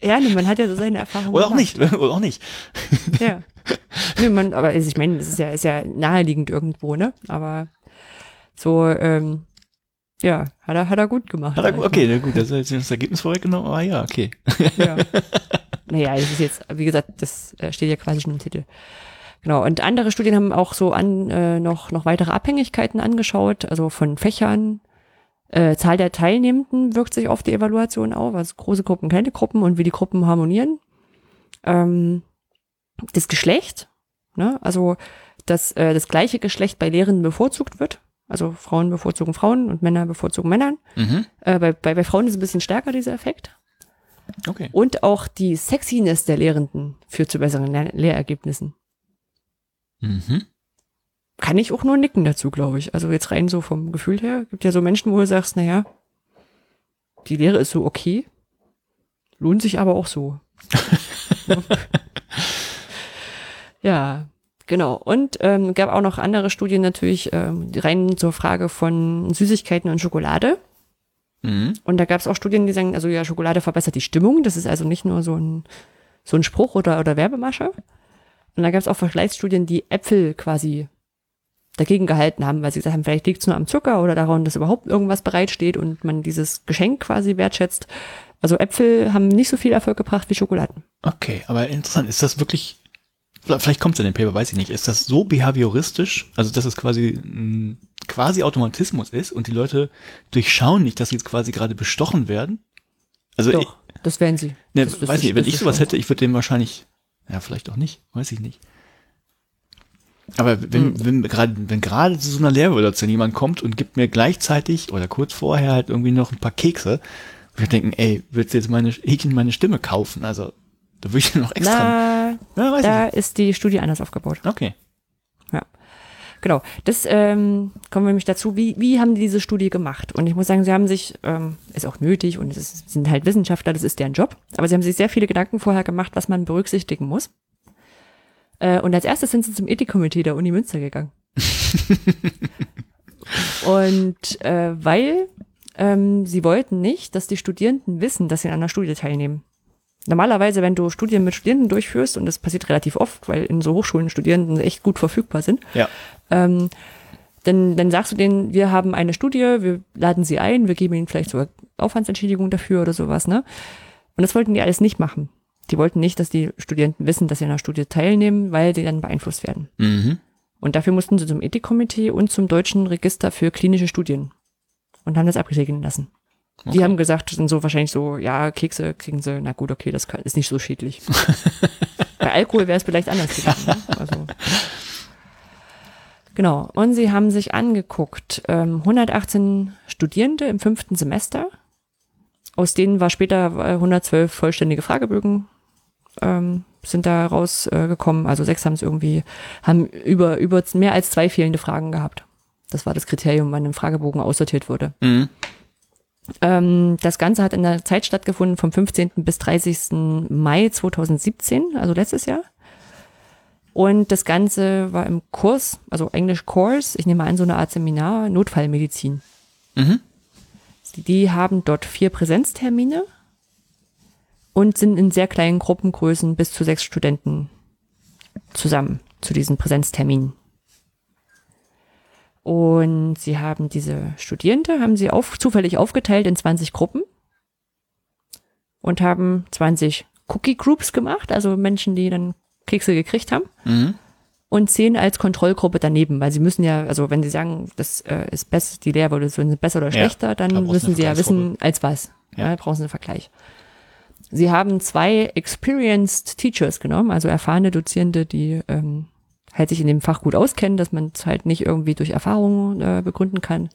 Ja, nee, man hat ja so seine Erfahrungen Oder auch gemacht. nicht, oder auch nicht. Ja. nee, man, aber also ich meine, das ist ja, ist ja naheliegend irgendwo, ne? Aber so, ähm, ja, hat er, hat er gut gemacht. Hat er, okay, na gut, das ist jetzt das Ergebnis vorweggenommen, aber ja, okay. Ja. naja, das ist jetzt, wie gesagt, das äh, steht ja quasi schon im Titel. Genau, und andere Studien haben auch so an äh, noch, noch weitere Abhängigkeiten angeschaut, also von Fächern. Äh, Zahl der Teilnehmenden wirkt sich auf die Evaluation auf, also große Gruppen, kleine Gruppen und wie die Gruppen harmonieren. Ähm, das Geschlecht, ne? also dass äh, das gleiche Geschlecht bei Lehrenden bevorzugt wird. Also Frauen bevorzugen Frauen und Männer bevorzugen Männern. Mhm. Äh, bei, bei, bei Frauen ist es ein bisschen stärker, dieser Effekt. Okay. Und auch die Sexiness der Lehrenden führt zu besseren Lehr Lehrergebnissen. Mhm. Kann ich auch nur nicken dazu, glaube ich. Also jetzt rein so vom Gefühl her. Gibt ja so Menschen, wo du sagst, naja, die Lehre ist so okay, lohnt sich aber auch so. *laughs* ja, genau. Und ähm, gab auch noch andere Studien natürlich ähm, rein zur Frage von Süßigkeiten und Schokolade. Mhm. Und da gab es auch Studien, die sagen, also ja, Schokolade verbessert die Stimmung. Das ist also nicht nur so ein, so ein Spruch oder, oder Werbemasche. Und da gab es auch Vergleichsstudien, die Äpfel quasi dagegen gehalten haben, weil sie gesagt haben, vielleicht liegt es nur am Zucker oder daran, dass überhaupt irgendwas bereitsteht und man dieses Geschenk quasi wertschätzt. Also Äpfel haben nicht so viel Erfolg gebracht wie Schokoladen. Okay, aber interessant, ist das wirklich, vielleicht kommt es in den Paper, weiß ich nicht, ist das so behavioristisch, also dass es quasi ein quasi Automatismus ist und die Leute durchschauen nicht, dass sie jetzt quasi gerade bestochen werden? Also ich, Doch, das wären sie. ne, das, das weiß nicht, wenn ich sowas hätte, ich würde dem wahrscheinlich, ja, vielleicht auch nicht, weiß ich nicht. Aber wenn, Hm. wenn gerade, wenn gerade zu so einer Lehrvolation jemand kommt und gibt mir gleichzeitig oder kurz vorher halt irgendwie noch ein paar Kekse, wir denken, ey, willst du jetzt meine, Häkchen meine Stimme kaufen? Also, da würde ich *laughs* noch extra, Na, ja, da ist die Studie anders aufgebaut. Okay. Ja. Genau. Das ähm, kommen wir nämlich dazu, wie, wie haben die diese Studie gemacht? Und ich muss sagen, sie haben sich, ähm, ist auch nötig und es ist, sind halt Wissenschaftler, das ist deren Job, aber sie haben sich sehr viele Gedanken vorher gemacht, was man berücksichtigen muss. Äh, und als erstes sind sie zum Ethikkomitee der Uni Münster gegangen. *laughs* und äh, weil ähm, sie wollten nicht, dass die Studierenden wissen, dass sie an einer Studie teilnehmen. Normalerweise, wenn du Studien mit Studierenden durchführst, und das passiert relativ oft, weil in so Hochschulen Studierenden echt gut verfügbar sind, Ja. Ähm, dann, dann sagst du denen, wir haben eine Studie, wir laden sie ein, wir geben ihnen vielleicht sogar Aufwandsentschädigung dafür oder sowas, ne? Und das wollten die alles nicht machen. Die wollten nicht, dass die Studierenden wissen, dass sie an einer Studie teilnehmen, weil die dann beeinflusst werden. Mhm. Und dafür mussten sie zum Ethikkomitee und zum Deutschen Register für klinische Studien und haben das abgesegnen lassen. Die Okay. haben gesagt, sind so wahrscheinlich so, ja, Kekse kriegen sie, na gut, okay, das kann, ist nicht so schädlich. *laughs* Bei Alkohol wäre es vielleicht anders gewesen. Ne? Also. Genau. Und sie haben sich angeguckt, ähm, 118 Studierende im fünften Semester. Aus denen war später äh, 112 vollständige Fragebögen ähm, sind da rausgekommen. Äh, also sechs haben es irgendwie, haben über, über mehr als zwei fehlende Fragen gehabt. Das war das Kriterium, wann ein Fragebogen aussortiert wurde. Mhm. Ähm, das Ganze hat in der Zeit stattgefunden vom 15. bis 30. Mai 2017, also letztes Jahr. Und das Ganze war im Kurs, also Englisch Course, ich nehme an, so eine Art Seminar, Notfallmedizin. Mhm. Die haben dort vier Präsenztermine und sind in sehr kleinen Gruppengrößen bis zu sechs Studenten zusammen zu diesen Präsenzterminen. Und sie haben diese Studierende, haben sie auf, zufällig aufgeteilt in 20 Gruppen und haben 20 Cookie Groups gemacht, also Menschen, die dann Kekse gekriegt haben. Mhm. und zehn als Kontrollgruppe daneben, weil sie müssen ja, also wenn sie sagen, das äh, ist besser, die Lehrerevaluation sind besser oder Ja, schlechter, dann da brauchst du müssen sie ja wissen, als was. Ja. Ja. brauchen sie einen Vergleich. Sie haben zwei experienced Teachers genommen, also erfahrene Dozierende, die ähm, halt sich in dem Fach gut auskennen, dass man es halt nicht irgendwie durch Erfahrung äh, begründen kann.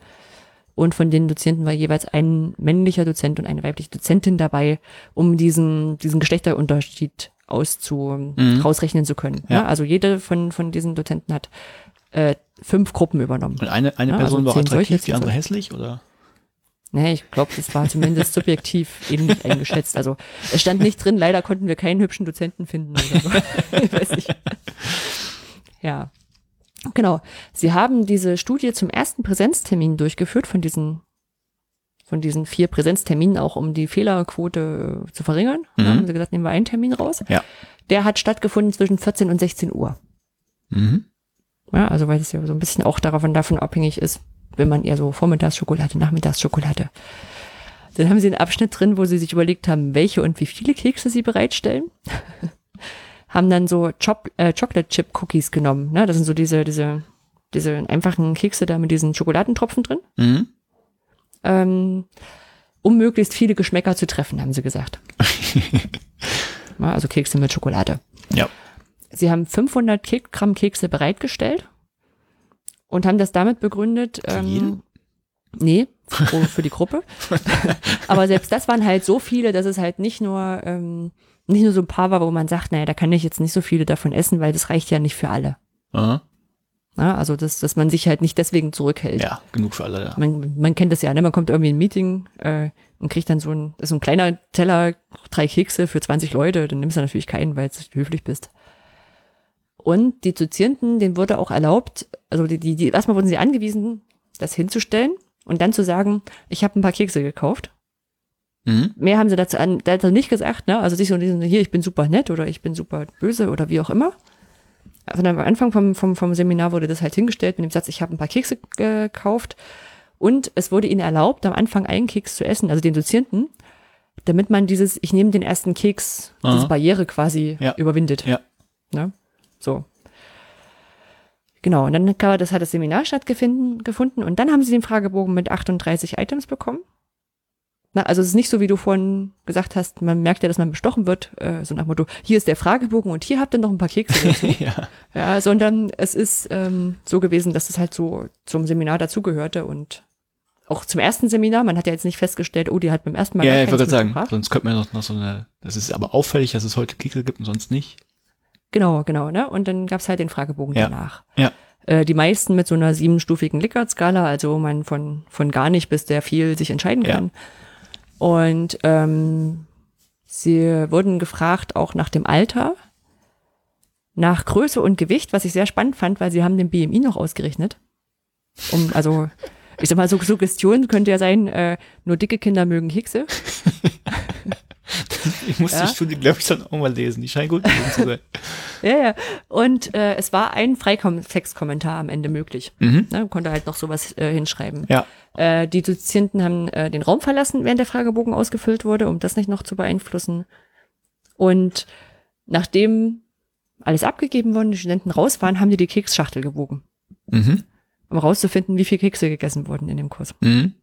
Und von den Dozierenden war jeweils ein männlicher Dozent und eine weibliche Dozentin dabei, um diesen, diesen Geschlechterunterschied auszu, Mhm. rausrechnen zu können. Ja. Ja. also jede von, von diesen Dozenten hat äh, fünf Gruppen übernommen. Und eine, eine Ja, Person also war zehn solche, attraktiv, die andere hässlich, oder? Nee, ich glaube, das war zumindest subjektiv *laughs* ähnlich eingeschätzt. Also es stand nicht drin, leider konnten wir keinen hübschen Dozenten finden oder so. *laughs* ich weiß nicht. Ja. Genau. Sie haben diese Studie zum ersten Präsenztermin durchgeführt von diesen von diesen vier Präsenzterminen auch, um die Fehlerquote zu verringern. Mhm. Da haben sie gesagt, nehmen wir einen Termin raus. Ja. Der hat stattgefunden zwischen 14 und 16 Uhr. Mhm. Ja, also weil es ja so ein bisschen auch davon, davon abhängig ist, wenn man eher so Vormittagsschokolade, Nachmittagsschokolade. Dann haben sie einen Abschnitt drin, wo sie sich überlegt haben, welche und wie viele Kekse sie bereitstellen. *laughs* haben dann so Chop, äh, Chocolate Chip Cookies genommen. Ne? Das sind so diese, diese, diese einfachen Kekse da mit diesen Schokoladentropfen drin. Mhm. Ähm, um möglichst viele Geschmäcker zu treffen, haben sie gesagt. *laughs* also Kekse mit Schokolade. Ja. Sie haben 500 Kek Gramm Kekse bereitgestellt und haben das damit begründet. Für jeden? Nee, für die Gruppe. *laughs* Aber selbst das waren halt so viele, dass es halt nicht nur, ähm, nicht nur so ein paar war, wo man sagt, naja, da kann ich jetzt nicht so viele davon essen, weil das reicht ja nicht für alle. Aha. Ja, also, dass, dass man sich halt nicht deswegen zurückhält. Ja, genug für alle. Ja. Man, man kennt das ja, ne? Man kommt irgendwie in ein Meeting äh, und kriegt dann so ein, so ein kleiner Teller, drei Kekse für 20 Leute, dann nimmst du natürlich keinen, weil du höflich bist. Und die Dozierenden, denen wurde auch erlaubt, also die, die, die erstmal wurden sie angewiesen, das hinzustellen und dann zu sagen, ich habe ein paar Kekse gekauft. Mhm. Mehr haben sie dazu, an, dazu nicht gesagt, ne? Also sich so diesen, hier, ich bin super nett oder ich bin super böse oder wie auch immer. Sondern am Anfang vom, vom, vom Seminar wurde das halt hingestellt mit dem Satz, ich habe ein paar Kekse gekauft. Und es wurde ihnen erlaubt, am Anfang einen Keks zu essen, also den Dozierenden, damit man dieses, ich nehme den ersten Keks, Aha. diese Barriere quasi Ja. überwindet. Ja. Ne? So. Genau, und dann das hat das Seminar stattgefunden gefunden und dann haben sie den Fragebogen mit 38 Items bekommen. Na, also es ist nicht so, wie du vorhin gesagt hast, man merkt ja, dass man bestochen wird, äh, so nach dem Motto, hier ist der Fragebogen und hier habt ihr noch ein paar Kekse *laughs* dazu. ja. ja, sondern es ist ähm, so gewesen, dass es halt so zum Seminar dazugehörte und auch zum ersten Seminar, man hat ja jetzt nicht festgestellt, oh, die hat beim ersten Mal Ja, ich gerade sagen, mitgebracht. sonst könnte man noch, noch so eine, das ist aber auffällig, dass es heute Kekse gibt und sonst nicht. Genau, genau, ne? Und dann gab's halt den Fragebogen Ja. danach. Ja. Äh, die meisten mit so einer siebenstufigen Likert-Skala, also wo man von, von gar nicht bis sehr viel sich entscheiden Ja. Und ähm, sie wurden gefragt auch nach dem Alter, nach Größe und Gewicht, was ich sehr spannend fand, weil sie haben den BMI noch ausgerechnet. Um, also, ich sag mal, so Suggestion könnte ja sein, äh, nur dicke Kinder mögen Kekse. *laughs* *laughs* Ich musste Ja. die Studie, glaube ich, dann auch mal lesen. Die scheint gut gewesen zu sein. *laughs* Ja, ja. Und äh, es war ein Freitextkommentar am Ende möglich. Mhm. Ne, konnte halt noch sowas äh, hinschreiben. Ja. Äh, die Dozierenden haben äh, den Raum verlassen, während der Fragebogen ausgefüllt wurde, um das nicht noch zu beeinflussen. Und nachdem alles abgegeben worden, die Studenten raus waren, haben die die Keksschachtel gewogen, Mhm. um rauszufinden, wie viel Kekse gegessen wurden in dem Kurs. Mhm.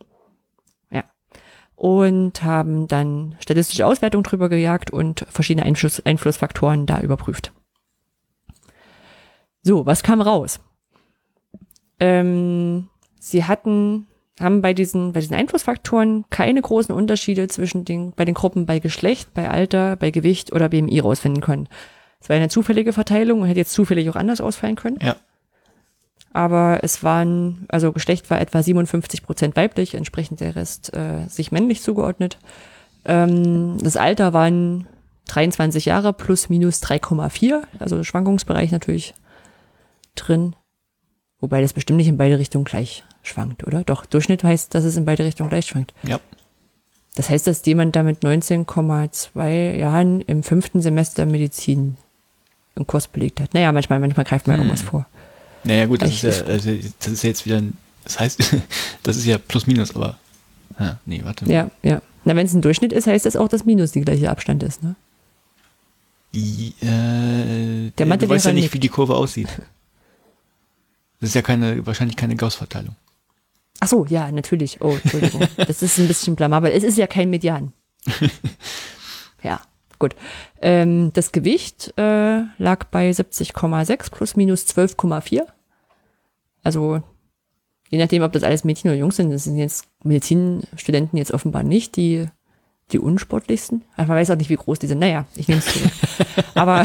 Und haben dann statistische Auswertung drüber gejagt und verschiedene Einfluss, Einflussfaktoren da überprüft. So, was kam raus? Ähm, sie hatten, haben bei diesen, bei diesen Einflussfaktoren keine großen Unterschiede zwischen den, bei den Gruppen bei Geschlecht, bei Alter, bei Gewicht oder BMI rausfinden können. Es war eine zufällige Verteilung und hätte jetzt zufällig auch anders ausfallen können. Ja. Aber es waren, also Geschlecht war etwa 57 Prozent weiblich, entsprechend der Rest äh, sich männlich zugeordnet. Ähm, das Alter waren 23 Jahre plus minus 3,4, also Schwankungsbereich natürlich drin. Wobei das bestimmt nicht in beide Richtungen gleich schwankt, oder? Doch, Durchschnitt heißt, dass es in beide Richtungen gleich schwankt. Ja. Das heißt, dass jemand da mit 19,2 Jahren im fünften Semester Medizin einen Kurs belegt hat. Naja, manchmal, manchmal greift man Hm. irgendwas vor. Naja, gut, das ist ja, also, das ist ja jetzt wieder ein, das heißt, *laughs* das ist ja plus minus, aber, ja, nee, warte. Ja, ja. Na, wenn es ein Durchschnitt ist, heißt das auch, dass Minus die gleiche Abstand ist, ne? Die, äh, Der du weißt ja nicht, wie die Kurve aussieht. Das ist ja keine, wahrscheinlich keine Gauss-Verteilung. Ach so, ja, natürlich. Oh, Entschuldigung. *laughs* das ist ein bisschen blamabel. Es ist ja kein Median. *laughs* ja, gut. Ähm, das Gewicht äh, lag bei 70,6 plus minus 12,4. Also je nachdem, ob das alles Mädchen oder Jungs sind, das sind jetzt Medizinstudenten jetzt offenbar nicht die die unsportlichsten. Aber man weiß auch nicht, wie groß die sind. Naja, ich nehme es zurück. *laughs* Aber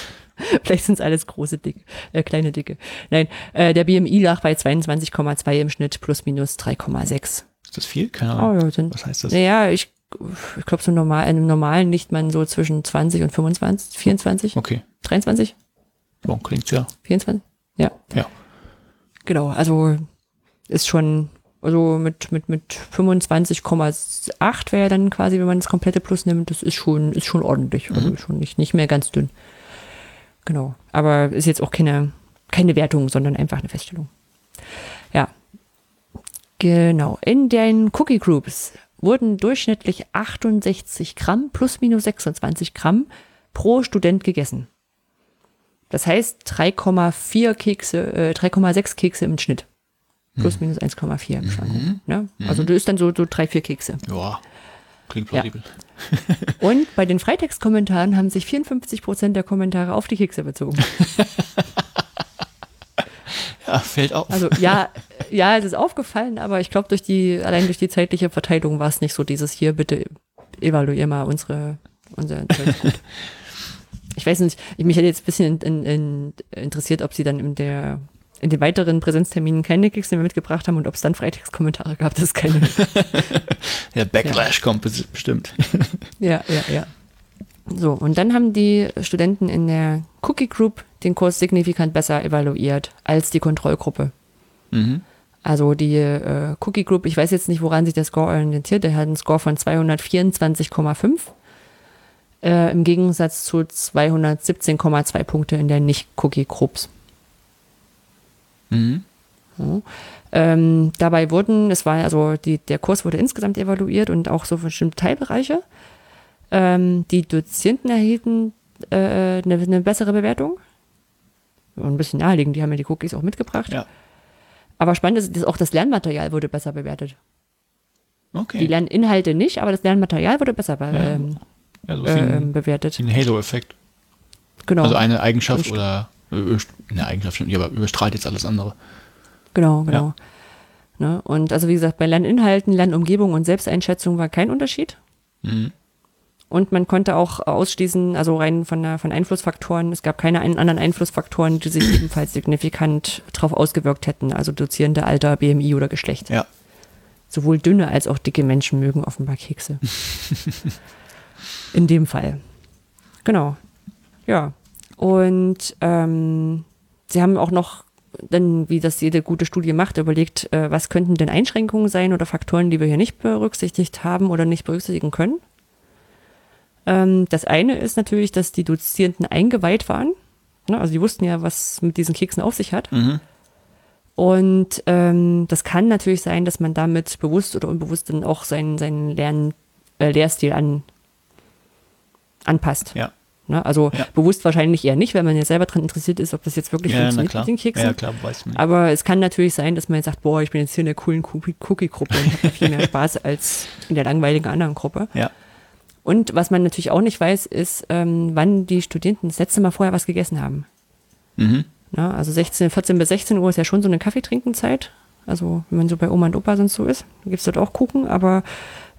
*laughs* vielleicht sind es alles große Dicke, äh, kleine Dicke. Nein, äh, der BMI lag bei 22,2 im Schnitt plus minus 3,6. Ist das viel? Keine Ahnung. Oh, ja, sind, Was heißt das? Naja, ich, ich glaube, so normal, in einem normalen liegt man so zwischen 20 und 25, 24, Okay. 23, Bon, klingt ja. 24. Ja, Ja. genau. Also ist schon, also mit, mit, mit 25,8 wäre dann quasi, wenn man das komplette Plus nimmt, das ist schon, ist schon ordentlich. Also ist schon nicht, nicht mehr ganz dünn. Genau. Aber ist jetzt auch keine, keine Wertung, sondern einfach eine Feststellung. Ja. Genau. In den Cookie Groups wurden durchschnittlich 68 Gramm plus minus 26 Gramm pro Student gegessen. Das heißt 3,4 Kekse, äh, 3,6 Kekse im Schnitt. Plus minus 1,4 im Schwankung. Ne? Also du isst dann so, so drei, vier Kekse. Ja. Klingt Ja. plausibel. *laughs* *laughs* Und bei den Freitextkommentaren haben sich 54 Prozent der Kommentare auf die Kekse bezogen. *laughs* Ja, *laughs* fällt auf. Also ja, *laughs* ja, es ist aufgefallen, aber ich glaube, durch die, allein durch die zeitliche Verteilung war es nicht so dieses hier, bitte evaluier mal unsere, unser Zeug gut. *laughs* Ich weiß nicht, ich, mich hätte jetzt ein bisschen in, in, interessiert, ob sie dann in der in den weiteren Präsenzterminen keine Kekse mehr mitgebracht haben und ob es dann Freitextkommentare gab, das ist keine. Der Backlash kommt bes- bestimmt. Ja, ja, ja. So, und dann haben die Studenten in der Cookie Group den Kurs signifikant besser evaluiert als die Kontrollgruppe. mhm. Also die äh, Cookie Group, ich weiß jetzt nicht, woran sich der Score orientiert, der hat einen Score von 224,5 äh, im Gegensatz zu 217,2 Punkte in der Nicht-Cookie-Groups. Mhm. Ähm, dabei wurden, es war also die, der Kurs wurde insgesamt evaluiert und auch so bestimmte Teilbereiche. Ähm, die Dozierenden erhielten äh, eine, eine bessere Bewertung. Ein bisschen naheliegend, die haben ja die Cookies auch mitgebracht. Ja. Aber spannend ist, dass auch das Lernmaterial wurde besser bewertet. Okay. Die Lerninhalte nicht, aber das Lernmaterial wurde besser be Ja. ähm, ja, so wie äh, ein, ähm, bewertet. ein Halo-Effekt. Genau, Also eine Eigenschaft oder äh, eine Eigenschaft stimmt nicht, aber überstrahlt jetzt alles andere. genau, genau. Ne? Und also wie gesagt, bei Lerninhalten, Lernumgebung und Selbsteinschätzung war kein Unterschied. Mhm. Und man konnte auch ausschließen, also rein von, der, von Einflussfaktoren, es gab keine ein, anderen Einflussfaktoren, die sich ebenfalls signifikant darauf ausgewirkt hätten, also Dozierende, Alter, BMI oder Geschlecht. Ja. Sowohl dünne als auch dicke Menschen mögen offenbar Kekse. In dem Fall. Genau. Ja. Und ähm, sie haben auch noch, dann, wie das jede gute Studie macht, überlegt, äh, was könnten denn Einschränkungen sein oder Faktoren, die wir hier nicht berücksichtigt haben oder nicht berücksichtigen können. Ähm, das eine ist natürlich, dass die Dozierenden eingeweiht waren. Ne? Also die wussten ja, was mit diesen Keksen auf sich hat. Mhm. Und ähm, das kann natürlich sein, dass man damit bewusst oder unbewusst dann auch seinen, seinen Lern, äh, Lehrstil an, anpasst. Ja. Ne? Also Ja. bewusst wahrscheinlich eher nicht, weil man ja selber daran interessiert ist, ob das jetzt wirklich Ja, funktioniert mit den Keksen. Ja, klar, weiß man. Aber es kann natürlich sein, dass man jetzt sagt, boah, ich bin jetzt hier in der coolen Cookie- Cookie-Gruppe und habe viel mehr *laughs* Spaß als in der langweiligen anderen Gruppe. Ja. Und was man natürlich auch nicht weiß, ist, ähm, wann die Studenten das letzte Mal vorher was gegessen haben. Mhm. Ne? Also 16, 14 bis 16 Uhr ist ja schon so eine Kaffeetrinkenzeit. Also wenn man so bei Oma und Opa sonst so ist, gibt's dort auch Kuchen, aber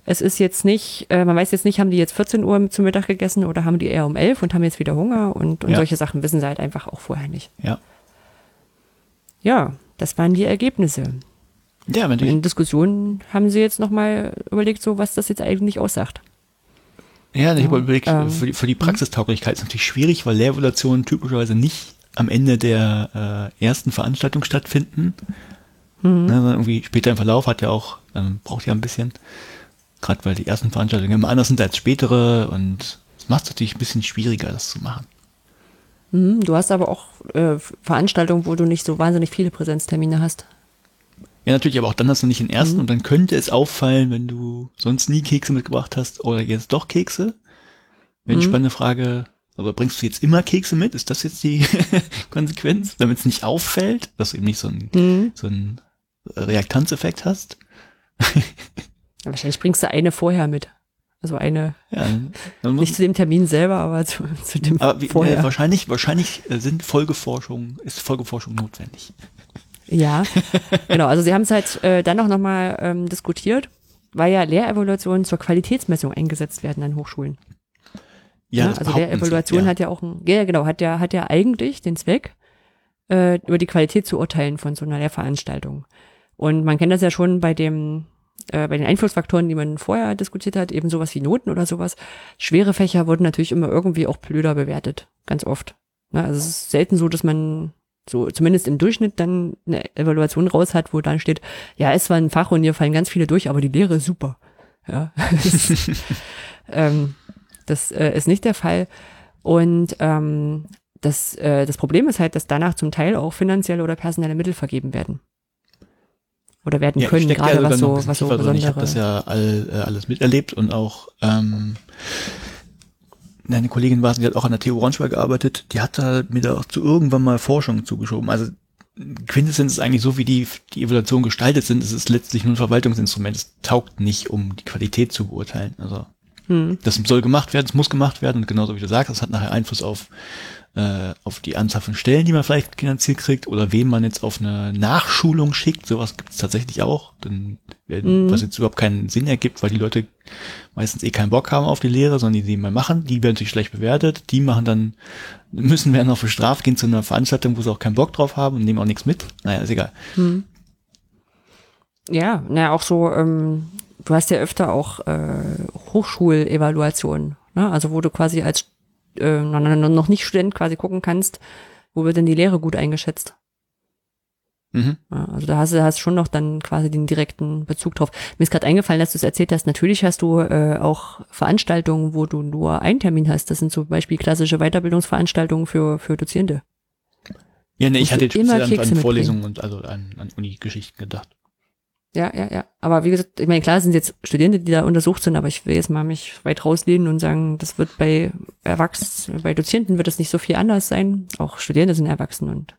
es ist jetzt nicht, äh, man weiß jetzt nicht, haben die jetzt 14 Uhr zum Mittag gegessen oder haben die eher um 11 und haben jetzt wieder Hunger und, und Ja. solche Sachen wissen sie halt einfach auch vorher nicht. Ja. Ja, das waren die Ergebnisse. Ja, die, In Diskussionen haben sie jetzt nochmal überlegt, so was das jetzt eigentlich aussagt. Ja, ich habe überlegt, ähm, für, die, für die Praxistauglichkeit ist natürlich schwierig, weil Lehrevaluationen typischerweise nicht am Ende der äh, ersten Veranstaltung stattfinden. Mhm. Ne, sondern irgendwie später im Verlauf hat ja auch, ähm, braucht ja ein bisschen. Gerade weil die ersten Veranstaltungen immer anders sind als spätere und es macht es natürlich ein bisschen schwieriger, das zu machen. Mhm, du hast aber auch äh, Veranstaltungen, wo du nicht so wahnsinnig viele Präsenztermine hast. Ja, natürlich, aber auch dann hast du nicht den Mhm. ersten und dann könnte es auffallen, wenn du sonst nie Kekse mitgebracht hast oder jetzt doch Kekse. Wäre eine Mhm. spannende Frage, Aber bringst du jetzt immer Kekse mit? Ist das jetzt die *laughs* Konsequenz, damit es nicht auffällt, dass du eben nicht so ein, Mhm. so ein Reaktanzeffekt hast? *laughs* Ja, wahrscheinlich bringst du eine vorher mit. Also eine, Ja, nicht zu dem Termin selber, aber zu, zu dem aber wie, vorher. äh, wahrscheinlich, wahrscheinlich äh, sind Folgeforschung, ist Folgeforschung notwendig. Ja, genau. Also sie haben es halt äh, dann auch nochmal ähm, diskutiert, weil ja Lehrevaluationen zur Qualitätsmessung eingesetzt werden an Hochschulen. Ja, Ja, das also Lehrevaluation ja. hat ja auch ein, ja genau, hat ja, hat ja eigentlich den Zweck, äh, über die Qualität zu urteilen von so einer Lehrveranstaltung. Und man kennt das ja schon bei dem, äh, bei den Einflussfaktoren, die man vorher diskutiert hat, eben sowas wie Noten oder sowas. Schwere Fächer wurden natürlich immer irgendwie auch blöder bewertet, ganz oft. Ne, also es ist selten so, dass man so zumindest im Durchschnitt dann eine Evaluation raus hat, wo dann steht, ja, es war ein Fach und hier fallen ganz viele durch, aber die Lehre ist super. Ja, *laughs* das, ähm, das äh, ist nicht der Fall. Und ähm, das, äh, das Problem ist halt, dass danach zum Teil auch finanzielle oder personelle Mittel vergeben werden. Oder werden Ja, können, gerade sogar was so, was so drin. Ich habe besondere. das ja all, äh, alles miterlebt und auch ähm, eine Kollegin war, die hat auch an der TU Braunschweig gearbeitet, die hat da mir da auch zu irgendwann mal Forschung zugeschoben. Also Quintessenz ist eigentlich so, wie die, die Evaluationen gestaltet sind, es ist letztlich nur ein Verwaltungsinstrument. Es taugt nicht, um die Qualität zu beurteilen. Also Hm. das soll gemacht werden, es muss gemacht werden und genauso wie du sagst, das hat nachher Einfluss auf, äh, auf die Anzahl von Stellen, die man vielleicht finanziert kriegt oder wen man jetzt auf eine Nachschulung schickt. Sowas gibt es tatsächlich auch, denn, Mhm. was jetzt überhaupt keinen Sinn ergibt, weil die Leute meistens eh keinen Bock haben auf die Lehre, sondern die die mal machen. Die werden natürlich schlecht bewertet. Die machen dann, müssen werden noch bestraft, gehen zu einer Veranstaltung, wo sie auch keinen Bock drauf haben und nehmen auch nichts mit. Naja, ist egal. Hm. Ja, naja, auch so, ähm, du hast ja öfter auch äh, Hochschulevaluationen, ne? also wo du quasi als äh, noch- nicht Student quasi gucken kannst, wo wird denn die Lehre gut eingeschätzt. Mhm. Also da hast du hast schon noch dann quasi den direkten Bezug drauf. Mir ist gerade eingefallen, dass du es erzählt hast. Natürlich hast du äh, auch Veranstaltungen, wo du nur einen Termin hast. Das sind zum Beispiel klassische Weiterbildungsveranstaltungen für, für Dozierende. Ja, nee, ich hatte jetzt immer an, an. Vorlesungen und also an, an Uni-Geschichten gedacht. Ja, ja, ja. Aber wie gesagt, ich meine, klar sind jetzt Studierende, die da untersucht sind, aber ich will jetzt mal mich weit rauslehnen und sagen, das wird bei Erwachsenen, bei Dozierenden wird es nicht so viel anders sein. Auch Studierende sind erwachsen und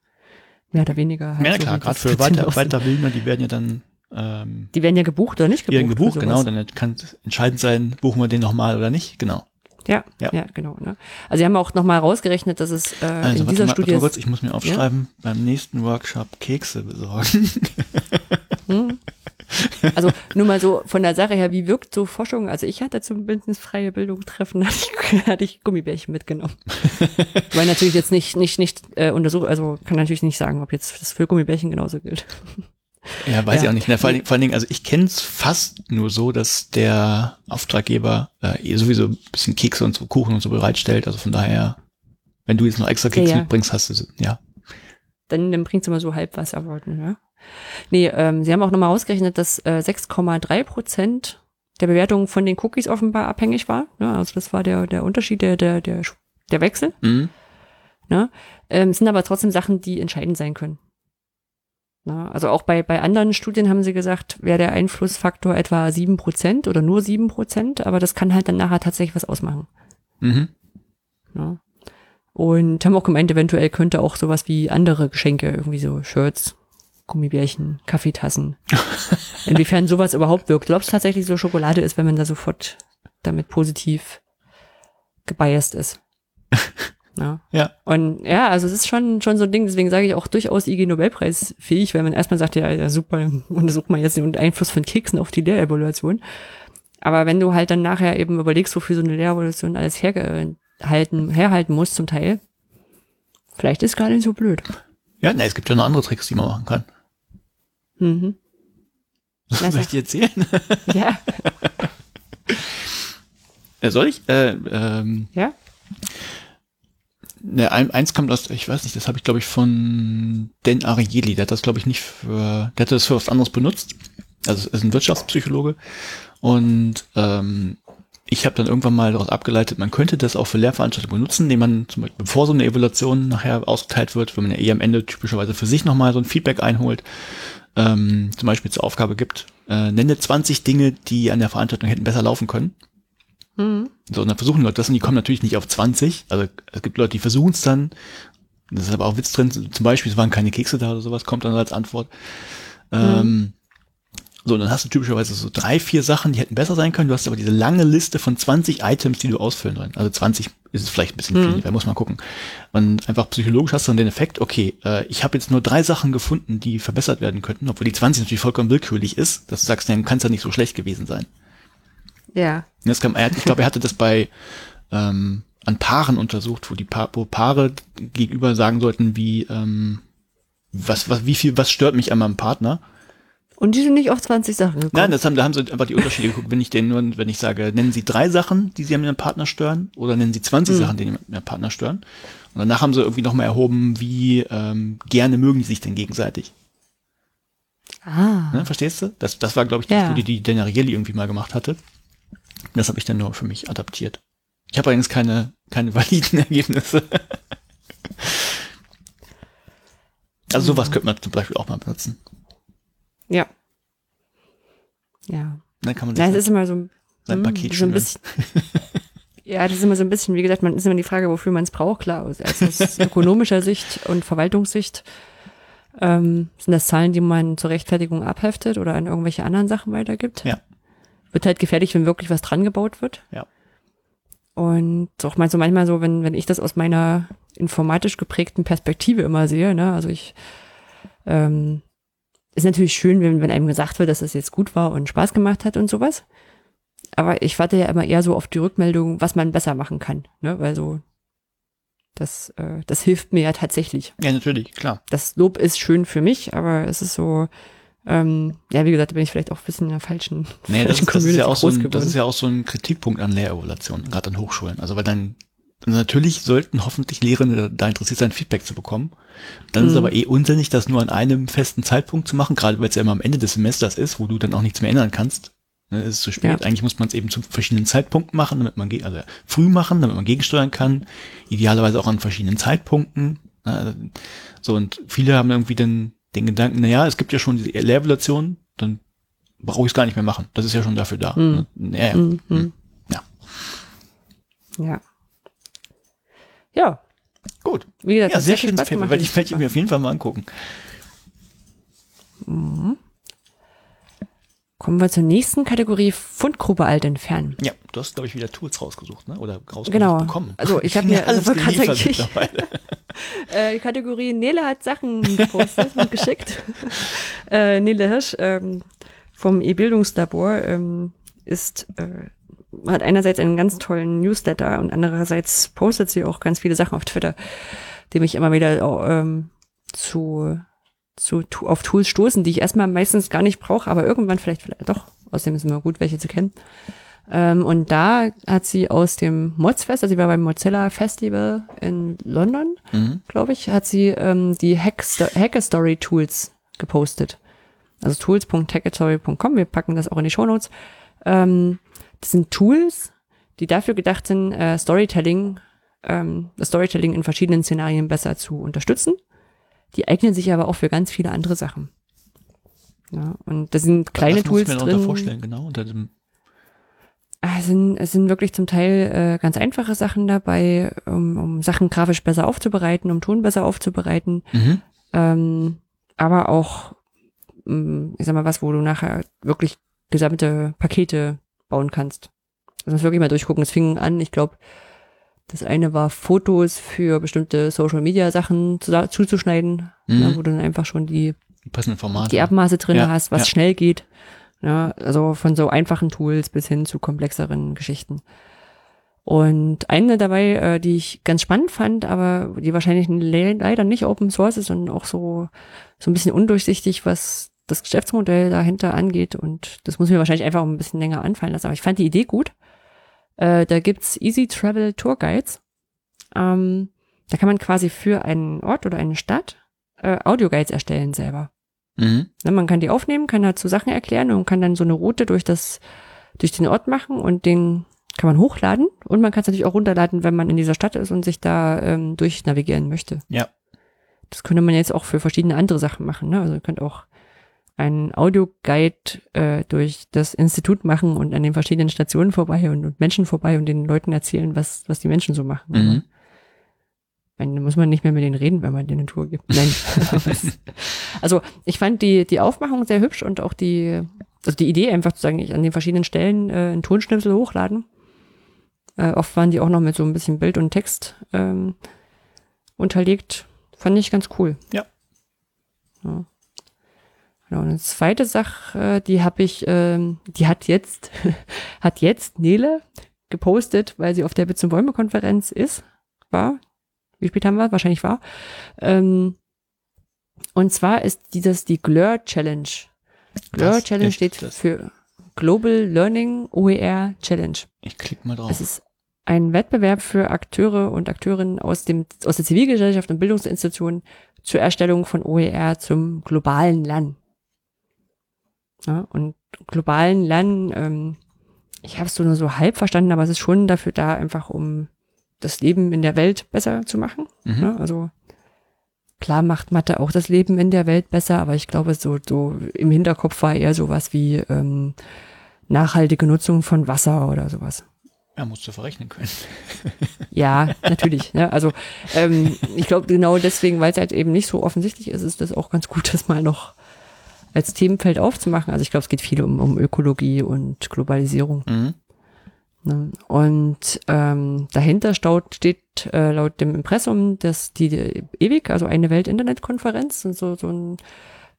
mehr oder weniger. halt Ja, so klar, gerade das für Weiter. Weiterbildner, die werden ja dann ähm, Die werden ja gebucht oder nicht die gebucht. werden gebucht, genau, dann kann entscheidend sein, buchen wir den nochmal oder nicht, genau. Ja, Ja. ja, genau. Ne? Also sie haben auch nochmal rausgerechnet, dass es äh, Also in warte dieser mal, warte Studie mal kurz, ich muss mir aufschreiben, beim nächsten Workshop Kekse besorgen. *laughs* Hm. Also nur mal so von der Sache her, wie wirkt so Forschung? Also ich hatte zum bündnisfreie Bildung treffen, *laughs* hatte ich, hatte ich Gummibärchen mitgenommen. *laughs* Weil natürlich jetzt nicht, nicht, nicht äh, untersucht, also kann natürlich nicht sagen, ob jetzt das für Gummibärchen genauso gilt. Ja, weiß Ja. ich auch nicht. Na, vor, allen, vor allen Dingen, also ich kenne es fast nur so, dass der Auftraggeber äh, eh sowieso ein bisschen Kekse und so Kuchen und so bereitstellt. Also von daher, wenn du jetzt noch extra Kekse Ja, mitbringst, hast du ja. Dann, dann bringt's immer so halb was erwarten, ja. Nee, ähm, sie haben auch nochmal ausgerechnet, dass äh, 6,3 Prozent der Bewertung von den Cookies offenbar abhängig war. Ne? Also das war der, der Unterschied, der, der, der, der Wechsel. Mhm. Ne? Ähm, es sind aber trotzdem Sachen, die entscheidend sein können. Na, also auch bei, bei anderen Studien haben sie gesagt, wäre der Einflussfaktor etwa sieben Prozent oder nur sieben Prozent, aber das kann halt dann nachher tatsächlich was ausmachen. Mhm. Ne? Und haben auch gemeint, eventuell könnte auch sowas wie andere Geschenke, irgendwie so Shirts, Gummibärchen, Kaffeetassen. *laughs* Inwiefern sowas überhaupt wirkt. Glaubst du tatsächlich so Schokolade ist, wenn man da sofort damit positiv gebiased ist? *laughs* Ja. Ja. Und ja, also es ist schon, schon so ein Ding, deswegen sage ich auch durchaus IG Nobelpreis fähig, weil man erstmal sagt, ja, ja super, untersucht man jetzt den Einfluss von Keksen auf die Lehrevaluation. Aber wenn du halt dann nachher eben überlegst, wofür so eine Lehrevaluation alles hergehalten, herhalten muss zum Teil, vielleicht ist gar nicht so blöd. Ja, na, es gibt ja noch andere Tricks, die man machen kann. Mhm. Na, Soll ich dir erzählen? Ja, *laughs* Äh, Soll ich? Äh, ähm, ja. Ne, ein, eins kommt aus, ich weiß nicht, das habe ich glaube ich von Dan Ariely, der hat das glaube ich nicht für, der hat das für was anderes benutzt. Also ist ein Wirtschaftspsychologe und ähm, ich habe dann irgendwann mal daraus abgeleitet, man könnte das auch für Lehrveranstaltungen benutzen, indem man zum Beispiel, bevor so eine Evaluation nachher ausgeteilt wird, wenn man ja eh am Ende typischerweise für sich nochmal so ein Feedback einholt, ähm, zum Beispiel zur Aufgabe gibt, äh, nenne 20 Dinge, die an der Veranstaltung hätten besser laufen können. Mhm. So, und dann versuchen Leute das und die kommen natürlich nicht auf 20. Also es gibt Leute, die versuchen es dann. Das ist aber auch Witz drin. Zum Beispiel, es waren keine Kekse da oder sowas, kommt dann als Antwort. Ähm, so, und dann hast du typischerweise so drei, vier Sachen, die hätten besser sein können. Du hast aber diese lange Liste von 20 Items, die du ausfüllen sollen. Also 20 ist es vielleicht ein bisschen Mhm. viel, da muss man gucken. Und einfach psychologisch hast du dann den Effekt, okay, äh, ich habe jetzt nur drei Sachen gefunden, die verbessert werden könnten, obwohl die 20 natürlich vollkommen willkürlich ist, dass du sagst, dann kann es ja nicht so schlecht gewesen sein. Ja. Das kam, er, hat- ich glaube, er hatte das bei ähm, an Paaren untersucht, wo die pa wo Paare gegenüber sagen sollten, wie ähm, was, was, wie viel, was stört mich an meinem Partner? Und die sind nicht auf 20 Sachen gekommen. Nein, das haben, da haben sie einfach die Unterschiede geguckt. Wenn ich den nur, wenn ich sage, nennen Sie drei Sachen, die Sie an Ihrem Partner stören, oder nennen Sie 20 Sachen, die an Ihrem Partner stören. Und danach haben sie irgendwie nochmal erhoben, wie ähm, gerne mögen die sich denn gegenseitig. ah. Ne, verstehst du? Das, das war, glaube ich, die Ja. Studie, die Denarielli irgendwie mal gemacht hatte. Das habe ich dann nur für mich adaptiert. Ich habe allerdings keine, keine *laughs* validen Ergebnisse. also sowas könnte man zum Beispiel auch mal benutzen. Ja. Ja. Dann kann man sich Na, es ist immer so, sein hm, Paket so ein bisschen. Ja, das ist immer so ein bisschen, wie gesagt, man ist immer die Frage, wofür man es braucht, klar. Also aus *laughs* ökonomischer Sicht und Verwaltungssicht ähm, sind das Zahlen, die man zur Rechtfertigung abheftet oder an irgendwelche anderen Sachen weitergibt. Ja. Wird halt gefährlich, wenn wirklich was dran gebaut wird. Ja. Und auch mal so manchmal so, wenn, wenn ich das aus meiner informatisch geprägten Perspektive immer sehe, ne, also ich, ähm, ist natürlich schön, wenn, wenn einem gesagt wird, dass das jetzt gut war und Spaß gemacht hat und sowas. Aber ich warte ja immer eher so auf die Rückmeldung, was man besser machen kann, ne, weil so, das, äh, das hilft mir ja tatsächlich. Ja, natürlich, klar. Das Lob ist schön für mich, aber es ist so, ähm, ja, wie gesagt, da bin ich vielleicht auch ein bisschen in der falschen, Nee, das, falschen ist, das, ist ja auch so ein, das ist ja auch so ein Kritikpunkt an Lehrevaluation, gerade an Hochschulen. Also weil dann natürlich sollten hoffentlich Lehrende da interessiert sein, Feedback zu bekommen. Dann ist es Mhm. aber eh unsinnig, das nur an einem festen Zeitpunkt zu machen, gerade weil es ja immer am Ende des Semesters ist, wo du dann auch nichts mehr ändern kannst. Ne, es ist zu spät. Ja. Eigentlich muss man es eben zu verschiedenen Zeitpunkten machen, damit man, also früh machen, damit man gegensteuern kann. Idealerweise auch an verschiedenen Zeitpunkten. Ne, So, und viele haben irgendwie den, den Gedanken, na ja, es gibt ja schon diese Lehrevaluation, dann brauche ich es gar nicht mehr machen. Das ist ja schon dafür da. Mhm. Ja, ja. Mhm. Mhm. Ja. Ja. Ja, Gut. wie gesagt, Ja, sehr schönes Paper, werde den ich, werde ich mir auf jeden Fall mal angucken. Kommen wir zur nächsten Kategorie, Fundgrube alt entfernen. Ja, du hast, glaube ich, wieder Tools rausgesucht, ne? Oder rausgesucht Genau. bekommen. Also ich *laughs* habe mir, also *laughs* geliefert ich. Äh, die Kategorie Nele hat Sachen gepostet und *laughs* geschickt. Äh, Nele Hirsch ähm, vom E-Bildungslabor ähm, ist, äh, hat einerseits einen ganz tollen Newsletter und andererseits postet sie auch ganz viele Sachen auf Twitter, die mich immer wieder ähm, zu, zu auf Tools stoßen, die ich erstmal meistens gar nicht brauche, aber irgendwann vielleicht, vielleicht doch. Außerdem ist es immer gut, welche zu kennen. Ähm, und da hat sie aus dem Modsfest, also sie war beim Mozilla Festival in London, Mhm. glaube ich, hat sie ähm, die Hacksto- Hackastory Tools gepostet. Also tools.hackastory.com, wir packen das auch in die Shownotes. Ähm, das sind Tools, die dafür gedacht sind, äh, Storytelling, ähm, das Storytelling in verschiedenen Szenarien besser zu unterstützen. Die eignen sich aber auch für ganz viele andere Sachen. Ja, und da sind kleine Was muss ich Tools mir drin. vorstellen, genau, unter dem, Es sind, es sind wirklich zum Teil äh, ganz einfache Sachen dabei, um, um Sachen grafisch besser aufzubereiten, um Ton besser aufzubereiten, mhm. ähm, aber auch, ähm, ich sag mal, was, wo du nachher wirklich gesamte Pakete bauen kannst. Also muss wirklich mal durchgucken. Es fing an, ich glaube, das eine war Fotos für bestimmte Social Media Sachen zu, zuzuschneiden, Mhm. ne, wo du dann einfach schon die die passenden Formate. die Abmaße drin Ja, hast, was ja. schnell geht. Ja, also von so einfachen Tools bis hin zu komplexeren Geschichten. Und eine dabei, äh, die ich ganz spannend fand, aber die wahrscheinlich le leider nicht Open Source ist und auch so, so ein bisschen undurchsichtig, was das Geschäftsmodell dahinter angeht. Und das muss mir wahrscheinlich einfach ein bisschen länger anfallen lassen. Aber ich fand die Idee gut. Äh, da gibt's Easy Travel Tour Guides. Ähm, da kann man quasi für einen Ort oder eine Stadt äh, Audioguides erstellen selber. Mhm. Ne, man kann die aufnehmen, kann dazu Sachen erklären und kann dann so eine Route durch das, durch den Ort machen und den kann man hochladen und man kann es natürlich auch runterladen, wenn man in dieser Stadt ist und sich da ähm, durchnavigieren möchte. Ja. Das könnte man jetzt auch für verschiedene andere Sachen machen. Ne? Also ihr könnt auch einen Audioguide äh, durch das Institut machen und an den verschiedenen Stationen vorbei und, und Menschen vorbei und den Leuten erzählen, was, was die Menschen so machen. Mhm. Meine, da muss man nicht mehr mit denen reden, wenn man denen eine Tour gibt. Nein. *laughs* also ich fand die, die Aufmachung sehr hübsch und auch die, also die Idee einfach zu sagen, ich an den verschiedenen Stellen äh, einen Tonschnipsel hochladen. Äh, oft waren die auch noch mit so ein bisschen Bild und Text ähm, unterlegt. Fand ich ganz cool. Ja. ja. Genau, und eine zweite Sache, die habe ich, ähm, die hat jetzt, *laughs* hat jetzt Nele gepostet, weil sie auf der Bits und Bäume Konferenz ist, war. Wie spät haben wir? Wahrscheinlich war. Ähm, und zwar ist dieses die GLUR Challenge. GLUR Das Challenge steht für Global Learning OER Challenge. Ich klicke mal drauf. Es ist ein Wettbewerb für Akteure und Akteurinnen aus dem, aus der Zivilgesellschaft und Bildungsinstitutionen zur Erstellung von OER zum globalen Lernen. Ja, und globalen Lernen, ähm, ich habe es so nur so halb verstanden, aber es ist schon dafür da, einfach um das Leben in der Welt besser zu machen. Mhm. Ja, also klar macht Mathe auch das Leben in der Welt besser, aber ich glaube, so, so im Hinterkopf war eher sowas wie ähm, nachhaltige Nutzung von Wasser oder sowas. Ja, musst du verrechnen können. *laughs* Ja, natürlich. Ja, also ähm, ich glaube genau deswegen, weil es halt eben nicht so offensichtlich ist, ist das auch ganz gut, das mal noch als Themenfeld aufzumachen. Also ich glaube, es geht viel um, um Ökologie und Globalisierung. Mhm. Ne? Und ähm, dahinter staut, steht äh, laut dem Impressum, dass die, die ewig, also eine Welt-Internet-Konferenz, so, so ein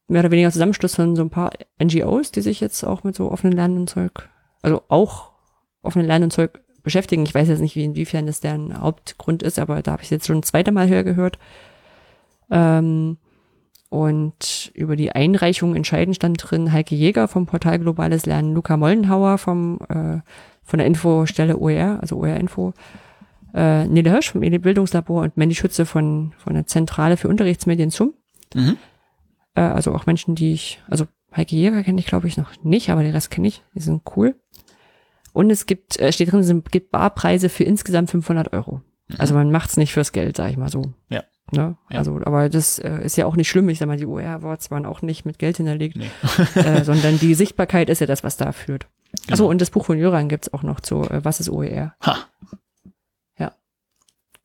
mehr oder weniger Zusammenschluss von so ein paar NGOs, die sich jetzt auch mit so offenen Lernen und Zeug, also auch offenen Lernen und Zeug beschäftigen. Ich weiß jetzt nicht, wie inwiefern das deren Hauptgrund ist, aber da habe ich jetzt schon ein zweites Mal höher gehört. Ähm, und über die Einreichung entscheiden stand drin Heike Jäger vom Portal Globales Lernen, Luca Mollenhauer vom, äh, von der Infostelle OER, also OER-Info, äh, Nele Hirsch vom EDI Bildungslabor und Mandy Schütze von, von der Zentrale für Unterrichtsmedien zum. Mhm. Äh, also auch Menschen, die ich, also Heike Jäger kenne ich glaube ich noch nicht, aber den Rest kenne ich, die sind cool. Und es gibt, äh, steht drin, es gibt Barpreise für insgesamt 500 Euro. Also man macht's nicht fürs Geld, sag ich mal so. Ja. Ne? Ja. Also, aber das äh, ist ja auch nicht schlimm. Ich sag mal, die OER-Awards waren auch nicht mit Geld hinterlegt, Nee. äh, sondern die Sichtbarkeit ist ja das, was da führt. Genau. Also und das Buch von Jöran gibt's auch noch zu äh, Was ist OER? Ha.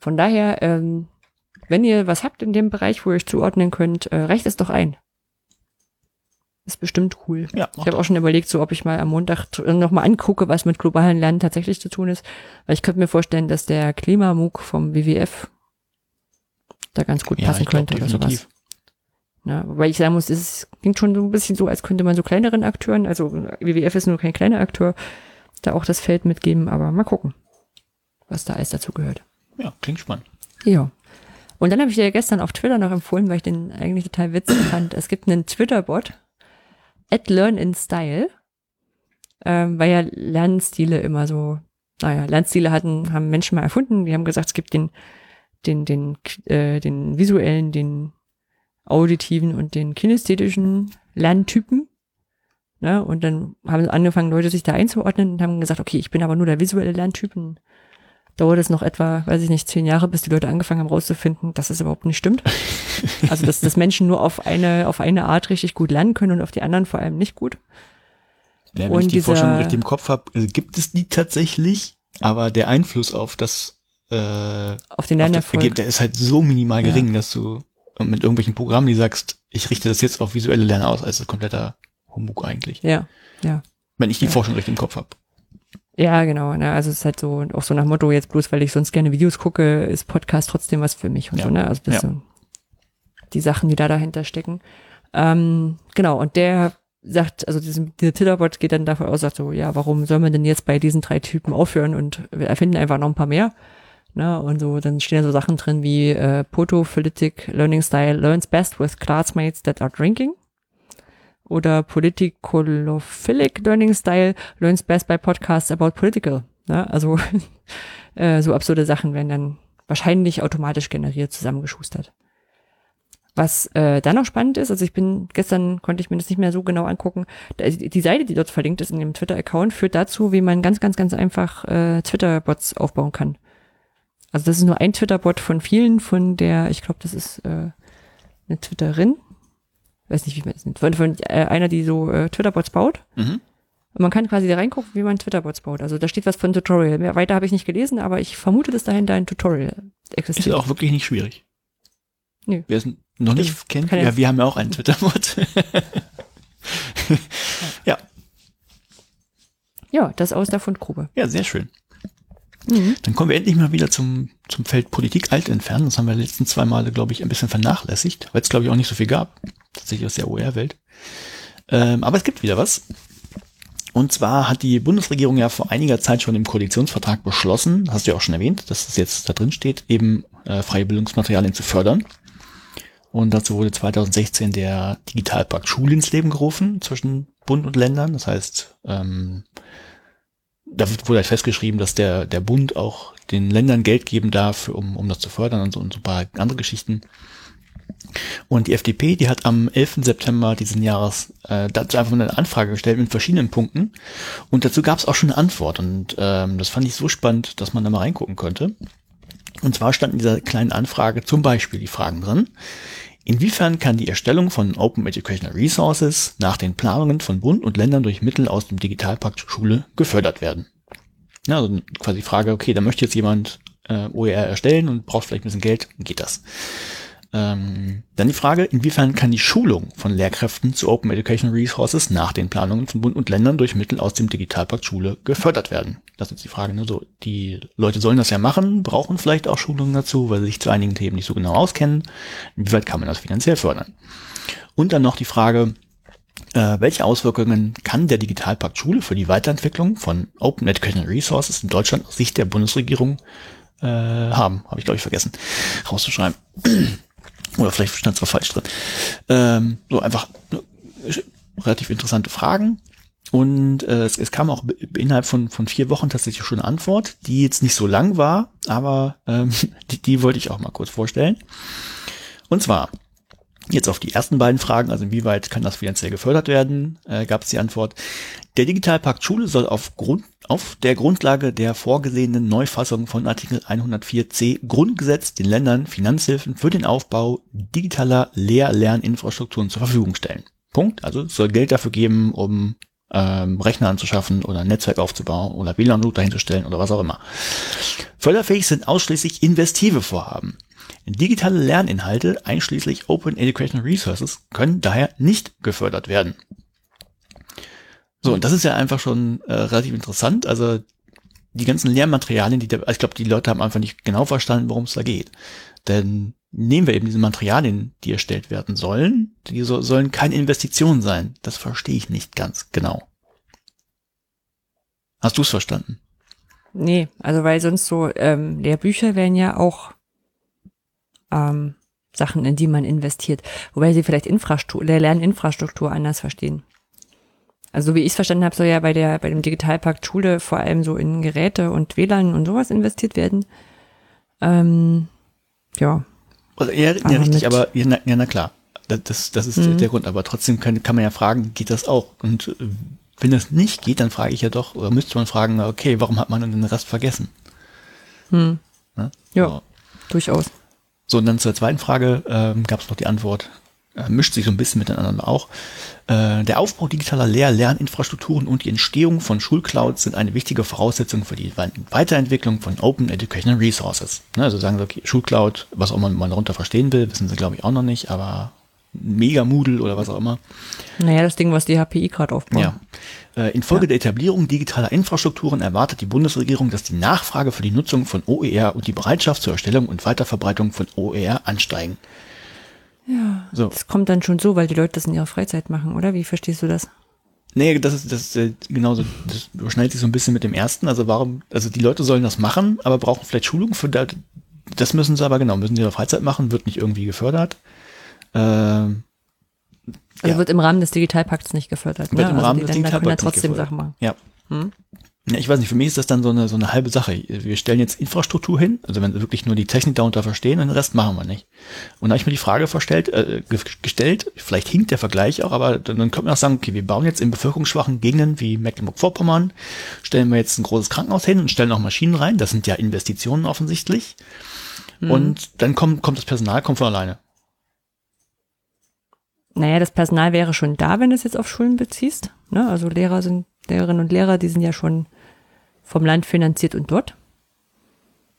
Von daher, ähm, wenn ihr was habt in dem Bereich, wo ihr euch zuordnen könnt, äh, reicht es doch ein. Ist bestimmt cool. Ja, Ich habe auch schon überlegt, so ob ich mal am Montag nochmal angucke, was mit globalen Lernen tatsächlich zu tun ist. Weil ich könnte mir vorstellen, dass der Klimamug vom WWF da ganz gut ja, passen ich glaub, könnte oder sowas. Ja, wobei ich sagen muss, es klingt schon so ein bisschen so, als könnte man so kleineren Akteuren, also WWF ist nur kein kleiner Akteur, da auch das Feld mitgeben, aber mal gucken, was da alles dazu gehört. Ja, klingt spannend. Ja. Und dann habe ich dir gestern auf Twitter noch empfohlen, weil ich den eigentlich total witzig *clears throat* fand. Es gibt einen Twitter-Bot, at Learn in Style, ähm, weil ja Lernstile immer so, naja, Lernstile hatten, haben Menschen mal erfunden. Die haben gesagt, es gibt den, den, den, äh, den visuellen, den auditiven und den kinästhetischen Lerntypen. Ne? Und dann haben angefangen, Leute sich da einzuordnen und haben gesagt, okay, ich bin aber nur der visuelle Lerntyp. Und dauert es noch etwa, weiß ich nicht, zehn Jahre, bis die Leute angefangen haben rauszufinden, dass es überhaupt nicht stimmt. *laughs* Also, dass, dass Menschen nur auf eine, auf eine Art richtig gut lernen können und auf die anderen vor allem nicht gut. Ja, wenn Und ich die dieser- Forschung richtig im Kopf habe, gibt es die tatsächlich, aber der Einfluss auf das, äh, auf Auf den das Lernerfolg. Ergebnis, der ist halt so minimal Ja. gering, dass du mit irgendwelchen Programmen, die sagst, ich richte das jetzt auf visuelle Lernen aus, als kompletter Humbug eigentlich. Ja, ja. Wenn ich die Ja. Forschung richtig im Kopf habe. Ja, genau. Ne? Also es ist halt so, auch so nach Motto, jetzt bloß, weil ich sonst gerne Videos gucke, ist Podcast trotzdem was für mich und Ja. so, ne? Also das Ja. sind die Sachen, die da dahinter stecken. Ähm, genau, und der sagt, also diesen, dieser Titterbot geht dann davon aus, sagt so, ja, warum soll man denn jetzt bei diesen drei Typen aufhören und wir erfinden einfach noch ein paar mehr. Ne, und so, dann stehen da so Sachen drin wie äh, Potophyletic Learning Style learns best with classmates that are drinking. Oder Politicolophilic Learning Style learns best by podcasts about political. Ne? Also *laughs* äh, so absurde Sachen werden dann wahrscheinlich automatisch generiert, zusammengeschustert. Was äh, dann noch spannend ist, also ich bin, gestern konnte ich mir das nicht mehr so genau angucken, die Seite, die dort verlinkt ist in dem Twitter-Account, führt dazu, wie man ganz, ganz, ganz einfach äh, Twitter-Bots aufbauen kann. Also das ist nur ein Twitter-Bot von vielen, von der, ich glaube, das ist äh, eine Twitterin, weiß nicht, wie man es nennt, von, von äh, einer, die so äh, Twitter-Bots baut. Mhm. Und man kann quasi da reingucken, wie man Twitter-Bots baut. Also da steht was von Tutorial. Mehr weiter habe ich nicht gelesen, aber ich vermute, dass dahinter ein Tutorial Ist existiert. ja auch wirklich nicht schwierig. Nö. Wer es noch nicht Stimmt. kennt, ja- ja, wir haben ja auch einen Twitter-Bot. *laughs* ja, Ja, das aus der Fundgrube. ja, sehr schön. Mhm. Dann kommen wir endlich mal wieder zum, zum Feld Politik alt entfernen. Das haben wir die letzten zwei Male, glaube ich, ein bisschen vernachlässigt, weil es, glaube ich, auch nicht so viel gab. Tatsächlich aus der OER-Welt. Ähm, aber es gibt wieder was. Und zwar hat die Bundesregierung ja vor einiger Zeit schon im Koalitionsvertrag beschlossen, hast du ja auch schon erwähnt, dass es jetzt da drin steht, eben äh, freie Bildungsmaterialien zu fördern. Und dazu wurde 2016 der Digitalpakt Schule ins Leben gerufen zwischen Bund und Ländern. Das heißt, ähm, da wurde halt festgeschrieben, dass der, der Bund auch den Ländern Geld geben darf, um, um das zu fördern und so, und so ein paar andere Geschichten. Und die FDP, die hat am 11. September diesen Jahres äh, dazu einfach eine Anfrage gestellt mit verschiedenen Punkten. Und dazu gab es auch schon eine Antwort. Und ähm, das fand ich so spannend, dass man da mal reingucken könnte. Und zwar standen in dieser kleinen Anfrage zum Beispiel die Fragen drin. Inwiefern kann die Erstellung von Open Educational Resources nach den Planungen von Bund und Ländern durch Mittel aus dem Digitalpakt Schule gefördert werden? Ja, also quasi die Frage, okay, da möchte jetzt jemand äh, OER erstellen und braucht vielleicht ein bisschen Geld, geht das? Ähm, dann die Frage, inwiefern kann die Schulung von Lehrkräften zu Open Educational Resources nach den Planungen von Bund und Ländern durch Mittel aus dem Digitalpakt Schule gefördert werden? Das ist die Frage. Ne? So, die Leute sollen das ja machen, brauchen vielleicht auch Schulungen dazu, weil sie sich zu einigen Themen nicht so genau auskennen. Inwieweit kann man das finanziell fördern? Und dann noch die Frage, äh, welche Auswirkungen kann der Digitalpakt Schule für die Weiterentwicklung von Open Educational Resources in Deutschland aus Sicht der Bundesregierung äh, haben? Habe ich, glaube ich, vergessen rauszuschreiben. Oder vielleicht stand es auch falsch drin. Ähm, so einfach äh, relativ interessante Fragen. Und äh, es, es kam auch innerhalb von, von vier Wochen tatsächlich schon eine Antwort, die jetzt nicht so lang war, aber ähm, *laughs* die, die wollte ich auch mal kurz vorstellen. Und zwar, jetzt auf die ersten beiden Fragen, also inwieweit kann das finanziell gefördert werden, äh, gab es die Antwort, der Digitalpakt Schule soll auf, Grund, auf der Grundlage der vorgesehenen Neufassung von Artikel 104c Grundgesetz den Ländern Finanzhilfen für den Aufbau digitaler Lehr-Lerninfrastrukturen zur Verfügung stellen. Punkt. Also es soll Geld dafür geben, um ähm, Rechner anzuschaffen oder ein Netzwerk aufzubauen oder WLAN-Router hinzustellen oder was auch immer. Förderfähig sind ausschließlich investive Vorhaben. Digitale Lerninhalte, einschließlich Open Educational Resources, können daher nicht gefördert werden. So, und das ist ja einfach schon äh, relativ interessant. Also die ganzen Lehrmaterialien, die da, ich glaube, die Leute haben einfach nicht genau verstanden, worum es da geht. Denn nehmen wir eben diese Materialien, die erstellt werden sollen, die so, sollen keine Investition sein. Das verstehe ich nicht ganz genau. Hast du es verstanden? Nee, also weil sonst so ähm, Lehrbücher wären ja auch ähm, Sachen, in die man investiert. Wobei sie vielleicht Infrastruktur, Lerninfrastruktur anders verstehen. Also so wie ich es verstanden habe, soll ja bei der bei dem Digitalpakt Schule vor allem so in Geräte und WLAN und sowas investiert werden. Ähm, ja, Also, ja, ja, Aber richtig, mit- aber ja, na, ja, na klar. Das, das, ist Mhm. der Grund. Aber trotzdem kann, kann man ja fragen, geht das auch? Und äh, wenn das nicht geht, dann frage ich ja doch, oder müsste man fragen, okay, warum hat man denn den Rest vergessen? hm, Ne? Ja. So. durchaus. So, und dann zur zweiten Frage ähm, gab es noch die Antwort, mischt sich so ein bisschen miteinander auch. Äh, der Aufbau digitaler Lehr- Lerninfrastrukturen und die Entstehung von Schulclouds sind eine wichtige Voraussetzung für die Wei- Weiterentwicklung von Open Educational Resources. Ne, also sagen sie, okay, Schulcloud, was auch immer man darunter verstehen will, wissen sie glaube ich auch noch nicht, aber Mega Moodle oder was auch immer. Naja, das Ding, was die HPI gerade aufbaut. Ja. Äh, Infolge der Etablierung digitaler Infrastrukturen erwartet die Bundesregierung, dass die Nachfrage für die Nutzung von OER und die Bereitschaft zur Erstellung und Weiterverbreitung von OER ansteigen. Ja. So. Das kommt dann schon so, weil die Leute das in ihrer Freizeit machen, oder? Wie verstehst du das? Nee, das ist, das ist äh, genauso, das überschneidet sich so ein bisschen mit dem ersten. Also warum, also die Leute sollen das machen, aber brauchen vielleicht Schulung für das. Das müssen sie aber genau, müssen sie in ihrer Freizeit machen, wird nicht irgendwie gefördert. Ähm, Also Ja. wird im Rahmen des Digitalpakts nicht gefördert. Wird ne? im also Rahmen die des Länder können ja Digitalpakts nicht trotzdem gefördert. Sachen machen. ja. Hm? Ja, ich weiß nicht, für mich ist das dann so eine, so eine halbe Sache. Wir stellen jetzt Infrastruktur hin, also wenn wir wirklich nur die Technik darunter verstehen, den Rest machen wir nicht. Und da habe ich mir die Frage verstellt, äh, ge- gestellt, vielleicht hinkt der Vergleich auch, aber dann, dann könnte man auch sagen, okay, wir bauen jetzt in bevölkerungsschwachen Gegenden wie Mecklenburg-Vorpommern, stellen wir jetzt ein großes Krankenhaus hin und stellen auch Maschinen rein, das sind ja Investitionen offensichtlich. Und dann kommt, kommt das Personal, kommt von alleine. naja, das Personal wäre schon da, wenn du es jetzt auf Schulen beziehst. Ne? Also Lehrer sind, Lehrerinnen und Lehrer, die sind ja schon vom Land finanziert und dort.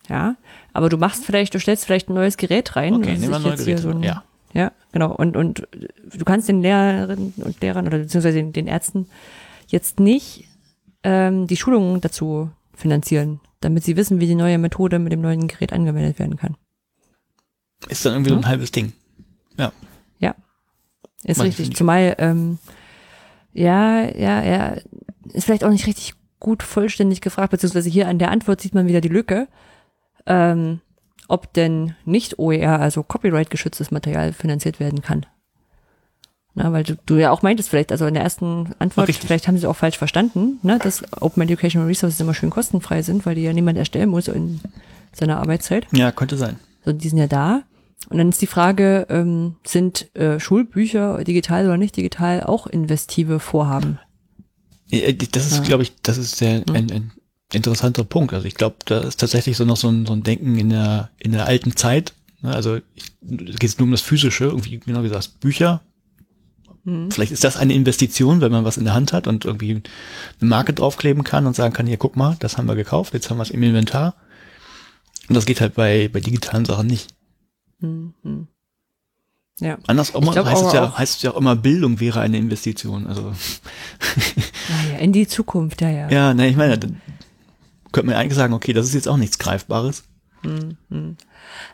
Ja, aber du machst vielleicht, du stellst vielleicht ein neues Gerät rein. Okay, nehmen wir ich neue jetzt hier Geräte. So ein, ja. ja, genau. Und, und du kannst den Lehrerinnen und Lehrern oder beziehungsweise den, den Ärzten jetzt nicht ähm, die Schulungen dazu finanzieren, damit sie wissen, wie die neue Methode mit dem neuen Gerät angewendet werden kann. Ist dann irgendwie so ein halbes Ding. Ja. Ja, ist Manche richtig. Zumal, ähm, ja, ja, ja, ist vielleicht auch nicht richtig gut vollständig gefragt, beziehungsweise hier an der Antwort sieht man wieder die Lücke, ähm, ob denn nicht OER, also Copyright-geschütztes Material finanziert werden kann. Na, weil du, du ja auch meintest vielleicht, also in der ersten Antwort, Richtig. vielleicht haben sie auch falsch verstanden, ne, dass Open Educational Resources immer schön kostenfrei sind, weil die ja niemand erstellen muss in seiner Arbeitszeit. Ja, könnte sein. So, die sind ja da. Und dann ist die Frage, ähm, sind äh, Schulbücher digital oder nicht digital auch investive Vorhaben? Ja, Das ist, Ja. glaube ich, das ist sehr ein, ein interessanter Punkt. Also ich glaube, da ist tatsächlich so noch so ein, so ein Denken in der, in der alten Zeit. Ne, Also es geht nur um das Physische, irgendwie, genau wie gesagt, Bücher. Vielleicht ist das eine Investition, wenn man was in der Hand hat und irgendwie eine Marke draufkleben kann und sagen kann, hier, guck mal, das haben wir gekauft, jetzt haben wir es im Inventar. Und das geht halt bei, bei digitalen Sachen nicht. Ja. Anders auch Ich mal, glaub heißt, es ja, auch- heißt es ja auch immer, Bildung wäre eine Investition. Also *laughs* *laughs* in die Zukunft, ja, ja. ja, ne, ich meine, dann könnte man eigentlich sagen, okay, das ist jetzt auch nichts Greifbares.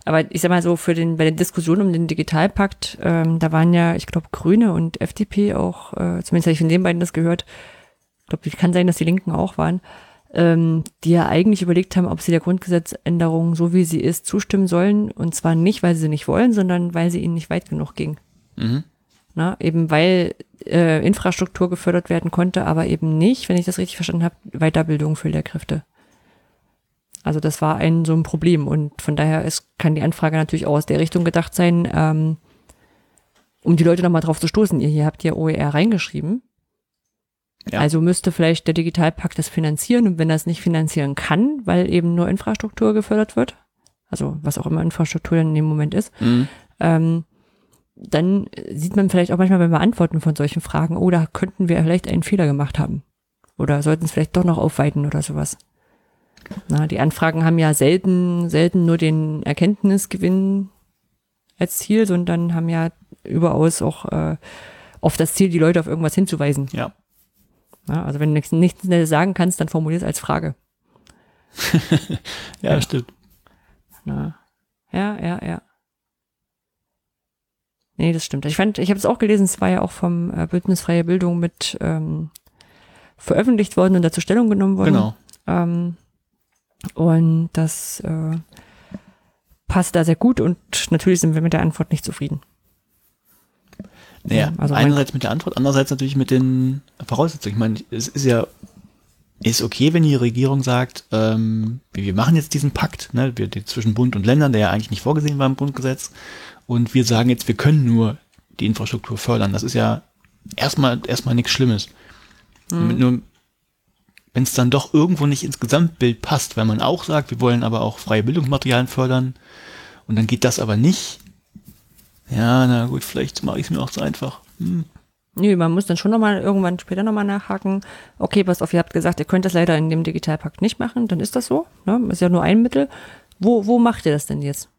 Aber ich sag mal so, für den, bei den Diskussionen um den Digitalpakt, ähm, da waren ja, ich glaube, Grüne und FDP auch, äh, zumindest habe ich von den beiden das gehört, ich glaube, kann sein, dass die Linken auch waren, ähm, die ja eigentlich überlegt haben, ob sie der Grundgesetzänderung, so wie sie ist, zustimmen sollen. Und zwar nicht, weil sie nicht wollen, sondern weil sie ihnen nicht weit genug ging. Mhm. Na, eben weil äh, Infrastruktur gefördert werden konnte, aber eben nicht, wenn ich das richtig verstanden habe, Weiterbildung für Lehrkräfte. Also das war ein so ein Problem und von daher ist, kann die Anfrage natürlich auch aus der Richtung gedacht sein, ähm, um die Leute nochmal drauf zu stoßen. Ihr hier habt ja OER reingeschrieben. Ja. Also müsste vielleicht der Digitalpakt das finanzieren und wenn er es nicht finanzieren kann, weil eben nur Infrastruktur gefördert wird, also was auch immer Infrastruktur dann in dem Moment ist, Mhm. ähm, dann sieht man vielleicht auch manchmal beim Beantworten von solchen Fragen, oh, da könnten wir vielleicht einen Fehler gemacht haben. Oder sollten es vielleicht doch noch aufweiten oder sowas. Na, die Anfragen haben ja selten, selten nur den Erkenntnisgewinn als Ziel, sondern haben ja überaus auch äh, oft das Ziel, die Leute auf irgendwas hinzuweisen. Ja. Ja, also wenn du nichts, nichts sagen kannst, dann formulier es als Frage. *laughs* ja, Ja. stimmt. Ja, ja, ja. ja. Nee, das stimmt. Ich fand, ich habe es auch gelesen, es war ja auch vom äh, Bündnis Freie Bildung mit ähm, veröffentlicht worden und dazu Stellung genommen worden. Genau. Ähm, und das äh, passt da sehr gut und natürlich sind wir mit der Antwort nicht zufrieden. Naja, Ja, also einerseits mit der Antwort, andererseits natürlich mit den Voraussetzungen. Ich meine, es ist ja ist okay, wenn die Regierung sagt, ähm, wir machen jetzt diesen Pakt, ne, zwischen Bund und Ländern, der ja eigentlich nicht vorgesehen war im Grundgesetz, und wir sagen jetzt, wir können nur die Infrastruktur fördern. Das ist ja erstmal erstmal nichts Schlimmes. Mit Nur wenn es dann doch irgendwo nicht ins Gesamtbild passt, weil man auch sagt, wir wollen aber auch freie Bildungsmaterialien fördern, und dann geht das aber nicht. Ja, na gut, vielleicht mache ich es mir auch zu einfach. Hm. Nö, man muss dann schon nochmal irgendwann später nochmal nachhaken. Okay, pass auf, ihr habt gesagt, ihr könnt das leider in dem Digitalpakt nicht machen, dann ist das so. Ne? Ist ja nur ein Mittel. Wo, wo macht ihr das denn jetzt?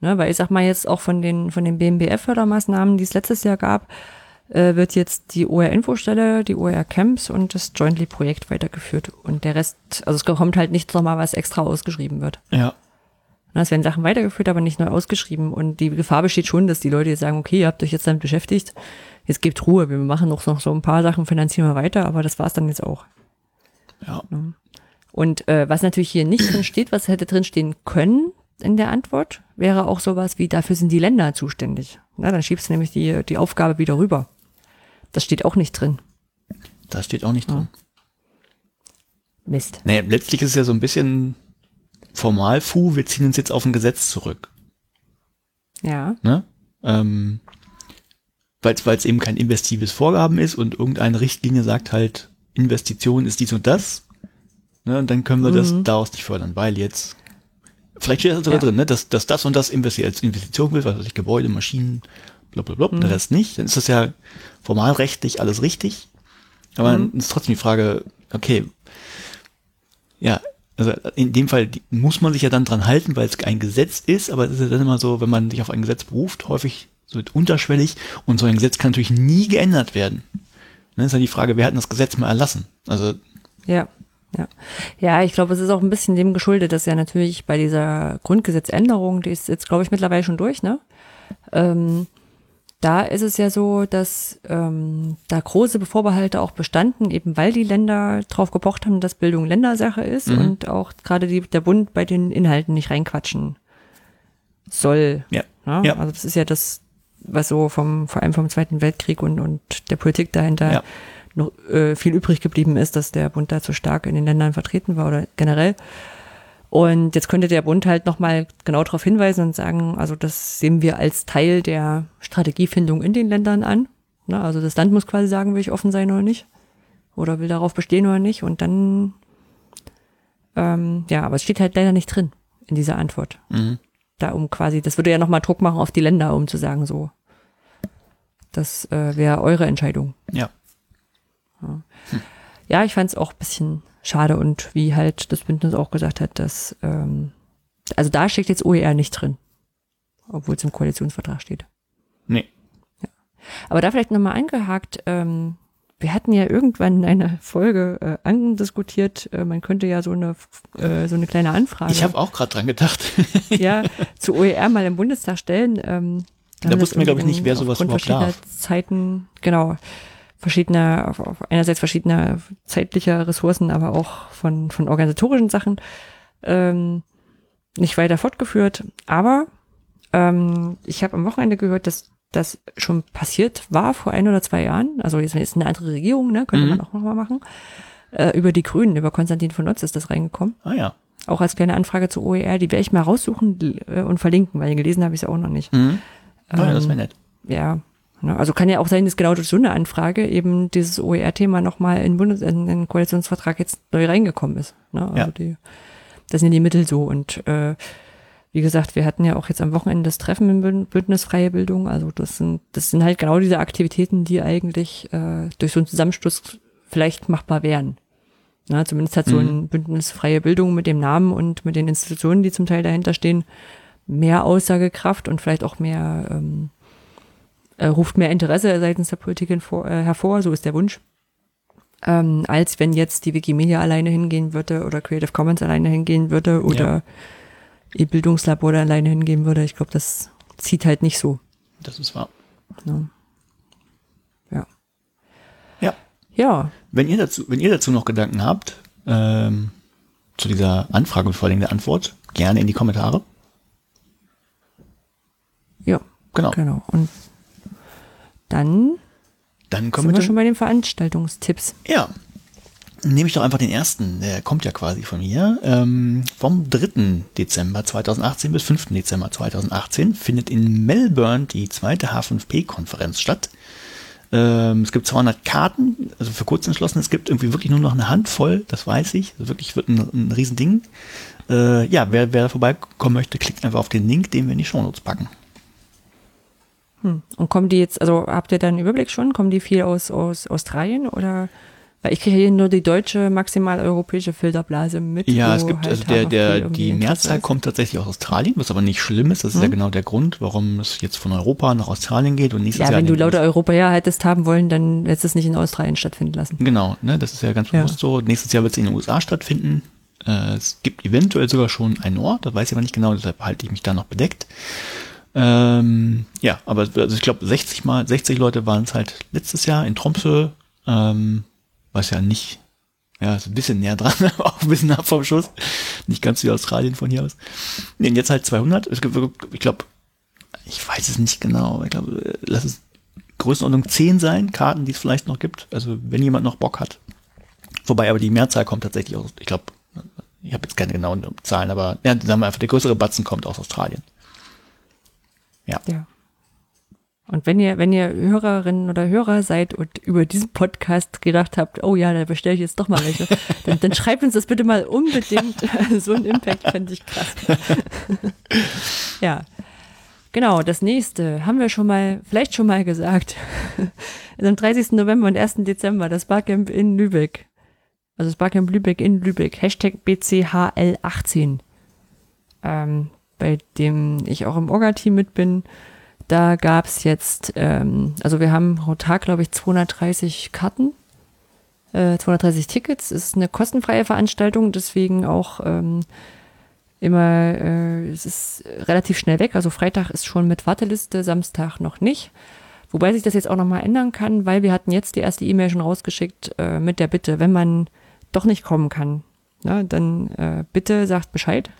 Ne, weil ich sag mal jetzt auch von den, von den BMBF-Fördermaßnahmen, die es letztes Jahr gab, äh, wird jetzt die OR-Infostelle, die OR-Camps und das Jointly-Projekt weitergeführt. Und der Rest, also es kommt halt nichts nochmal, was extra ausgeschrieben wird. Ja. Na, Es werden Sachen weitergeführt, aber nicht neu ausgeschrieben. Und die Gefahr besteht schon, dass die Leute jetzt sagen, okay, ihr habt euch jetzt damit beschäftigt, jetzt gebt Ruhe, wir machen noch, noch so ein paar Sachen, finanzieren wir weiter, aber das war's dann jetzt auch. Ja. Und äh, was natürlich hier nicht drin steht, was hätte drin stehen können in der Antwort, wäre auch sowas wie, dafür sind die Länder zuständig. Na, dann schiebst du nämlich die, die Aufgabe wieder rüber. Das steht auch nicht drin. Das steht auch nicht drin. Mist. Naja, letztlich ist es ja so ein bisschen formal, fu, wir ziehen uns jetzt auf ein Gesetz zurück. Ja. Ne? Ähm, weil es eben kein investives Vorgaben ist und irgendeine Richtlinie sagt halt, Investition ist dies und das. Ne? Und dann können wir das daraus nicht fördern, weil jetzt, vielleicht steht das sogar Ja. drin, ne? dass, dass das und das investi als Investition will, was weiß ich, Gebäude, Maschinen, blub, blub, der Rest nicht, dann ist das ja formalrechtlich alles richtig. Aber dann ist trotzdem die Frage, okay, ja, also in dem Fall muss man sich ja dann dran halten, weil es ein Gesetz ist, aber es ist ja dann immer so, wenn man sich auf ein Gesetz beruft, häufig so unterschwellig und so ein Gesetz kann natürlich nie geändert werden. Dann ist ja die Frage, wer hat denn das Gesetz mal erlassen? Also, Ja, ja. Ja, ich glaube, es ist auch ein bisschen dem geschuldet, dass ja natürlich bei dieser Grundgesetzänderung, die ist jetzt, glaube ich, mittlerweile schon durch, ne? Ähm, da ist es ja so, dass ähm, da große Vorbehalte auch bestanden, eben weil die Länder drauf gepocht haben, dass Bildung Ländersache ist und auch gerade die, der Bund bei den Inhalten nicht reinquatschen soll. ja. Ne? Ja. Also das ist ja das, was so vom, vor allem vom Zweiten Weltkrieg und, und der Politik dahinter Ja. Noch äh, viel übrig geblieben ist, dass der Bund da zu stark in den Ländern vertreten war oder generell. Und jetzt könnte der Bund halt nochmal genau darauf hinweisen und sagen, also das sehen wir als Teil der Strategiefindung in den Ländern an. Ne? Also das Land muss quasi sagen, will ich offen sein oder nicht. Oder will darauf bestehen oder nicht. Und dann, ähm, ja, aber es steht halt leider nicht drin in dieser Antwort Mhm. da um quasi, das würde ja nochmal Druck machen auf die Länder, um zu sagen, so, das äh, wäre eure Entscheidung. Ja. Ja, ich fand es auch ein bisschen schade und wie halt das Bündnis auch gesagt hat, dass, ähm, also da steckt jetzt OER nicht drin, obwohl es im Koalitionsvertrag steht. Nee. Aber da vielleicht nochmal eingehakt, ähm, wir hatten ja irgendwann in einer Folge äh, andiskutiert, äh, man könnte ja so eine, äh, so eine kleine Anfrage. Ich habe auch gerade dran gedacht. *laughs* ja, zu OER mal im Bundestag stellen. Ähm, Da wussten wir, das glaub ich, nicht, wer sowas überhaupt verschiedener Zeiten, genau, verschiedener, einerseits verschiedener zeitlicher Ressourcen, aber auch von, von organisatorischen Sachen ähm, nicht weiter fortgeführt. Aber ähm, ich habe am Wochenende gehört, dass das schon passiert war vor ein oder zwei Jahren. Also jetzt ist eine andere Regierung, ne, könnte Mhm. man auch nochmal machen. Äh, über die Grünen, über Konstantin von Notz ist das reingekommen ah ja. auch als kleine Anfrage zu OER, die werde ich mal raussuchen äh, und verlinken, weil gelesen habe ich es auch noch nicht. Mhm. Ah, ja, das Ähm, wäre nett. Ja, also kann ja auch sein, dass genau durch so eine Anfrage eben dieses OER-Thema nochmal in, Bundes in den Koalitionsvertrag jetzt neu reingekommen ist. Ne? Also Ja. die, das sind ja die Mittel so und äh, wie gesagt, wir hatten ja auch jetzt am Wochenende das Treffen Bünd- Bündnis Freie Bildung. Also das sind, das sind halt genau diese Aktivitäten, die eigentlich äh, durch so einen Zusammenschluss vielleicht machbar wären. Na, zumindest hat so ein Bündnis Freie Bildung mit dem Namen und mit den Institutionen, die zum Teil dahinter stehen, mehr Aussagekraft und vielleicht auch mehr, ähm, äh, ruft mehr Interesse seitens der Politik hinvor, äh, hervor, so ist der Wunsch, ähm, als wenn jetzt die Wikimedia alleine hingehen würde oder Creative Commons alleine hingehen würde oder E-Bildungslabor da alleine hingehen würde. Ich glaube, das zieht halt nicht so. Das ist wahr. Ne? Ja. Ja. Ja, Wenn ihr dazu, wenn ihr dazu noch Gedanken habt, ähm, zu dieser Anfrage und vor allem der Antwort, gerne in die Kommentare. ja, Genau. genau. Und dann Dann kommen sind wir, schon bei den Veranstaltungstipps. Ja. Nehme ich doch einfach den ersten, der kommt ja quasi von mir. Ähm, vom 3. Dezember 2018 bis 5. Dezember 2018 findet in Melbourne die zweite H5P-Konferenz statt. Ähm, es gibt 200 Karten, also für kurz entschlossen. Es gibt irgendwie wirklich nur noch eine Handvoll, das weiß ich. Also wirklich wird ein, ein Riesending. Äh, ja, wer, wer da vorbeikommen möchte, klickt einfach auf den Link, den wir in die Shownotes packen. Hm. Und kommen die jetzt, also habt ihr da einen Überblick schon? Kommen die viel aus, aus Australien oder? Weil ich kriege hier nur die deutsche maximal europäische Filterblase mit. Ja, es gibt, halt also der, der, die Mehrzahl kommt tatsächlich aus Australien, was aber nicht schlimm ist. Das ist ja genau der Grund, warum es jetzt von Europa nach Australien geht und nächstes Ja, Jahr. wenn in du lauter Europäer hättest haben wollen, dann hättest du es nicht in Australien stattfinden lassen. Genau, ne, das ist ja ganz Ja. bewusst so. Nächstes Jahr wird es in den USA stattfinden. Äh, es gibt eventuell sogar schon einen Ort, das weiß ich aber nicht genau, deshalb halte ich mich da noch bedeckt. Ähm, ja, aber also ich glaube 60 mal 60 Leute waren es halt letztes Jahr in Tromsø, ähm, was ja nicht, ja, ist ein bisschen näher dran, *laughs* auch ein bisschen ab vom Schuss, nicht ganz wie Australien von hier aus. Nee, jetzt halt 200. Es gibt, ich glaube, ich weiß es nicht genau, aber ich glaube, lass es Größenordnung 10 sein, Karten, die es vielleicht noch gibt. Also wenn jemand noch Bock hat. Wobei aber die Mehrzahl kommt tatsächlich aus, ich glaube, ich habe jetzt keine genauen Zahlen, aber ja, sagen wir einfach, der größere Batzen kommt aus Australien. Ja. Ja. Und wenn ihr, wenn ihr Hörerinnen oder Hörer seid und über diesen Podcast gedacht habt, oh ja, da bestelle ich jetzt doch mal welche, *laughs* dann, dann schreibt uns das bitte mal unbedingt. *laughs* so ein Impact fände ich krass. *laughs* ja. Genau, das nächste haben wir schon mal, vielleicht schon mal gesagt. am 30. November und 1. Dezember das Barcamp in Lübeck. Also das Barcamp Lübeck in Lübeck. Hashtag BCHL18. Ähm, bei dem ich auch im Orga-Team mit bin. Da gab's jetzt, ähm, also wir haben pro Tag, glaube ich, 230 Karten, äh, 230 Tickets. Ist eine kostenfreie Veranstaltung, deswegen auch ähm, immer, äh, es ist relativ schnell weg. Also Freitag ist schon mit Warteliste, Samstag noch nicht. Wobei sich das jetzt auch nochmal ändern kann, weil wir hatten jetzt die erste E-Mail schon rausgeschickt äh, mit der Bitte, wenn man doch nicht kommen kann, na, dann äh, bitte sagt Bescheid,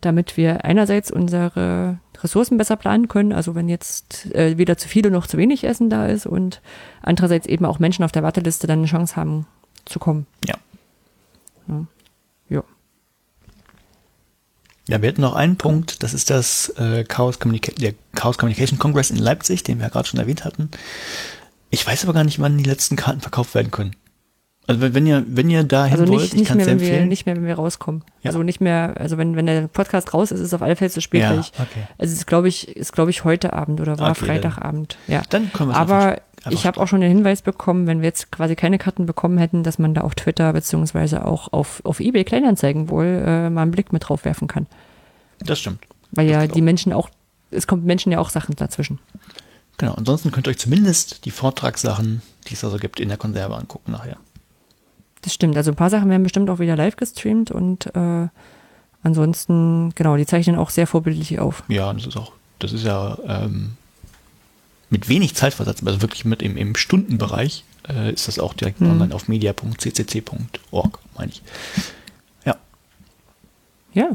damit wir einerseits unsere Ressourcen besser planen können, also wenn jetzt äh, weder zu viele noch zu wenig Essen da ist und andererseits eben auch Menschen auf der Warteliste dann eine Chance haben zu kommen. Ja. Ja. ja. Ja, wir hatten noch einen Punkt, das ist das äh, Chaos, Communica der Chaos Communication Congress in Leipzig, den wir ja gerade schon erwähnt hatten. Ich weiß aber gar nicht, wann die letzten Karten verkauft werden können. Also wenn, ihr, wenn ihr dahin Also wollt, nicht, ich kann mehr, es wenn wir, empfehlen. nicht mehr, wenn wir rauskommen. Ja. Also nicht mehr, also wenn, wenn der Podcast raus ist, ist es auf alle Fälle zu spät. Ja, okay. Also es ist, glaube ich, ist, glaube ich, heute Abend oder war Okay, dann- Freitagabend. Ja. Dann können wir Aber ich habe auch schon den Hinweis bekommen, wenn wir jetzt quasi keine Karten bekommen hätten, dass man da auf Twitter beziehungsweise auch auf, auf eBay Kleinanzeigen wohl äh, mal einen Blick mit drauf werfen kann. Das stimmt. Weil Das ja die auch. Menschen auch, es kommt Menschen ja auch Sachen dazwischen. Genau. Ansonsten könnt ihr euch zumindest die Vortragssachen, die es also gibt, in der Konserve angucken nachher. Das stimmt. Also ein paar Sachen werden bestimmt auch wieder live gestreamt und äh, ansonsten, genau, die zeichnen auch sehr vorbildlich auf. Ja, das ist auch, das ist ja ähm, mit wenig Zeitversatz, also wirklich mit im, im Stundenbereich, äh, ist das auch direkt Hm. online auf media.ccc.org, meine ich. Ja. Ja.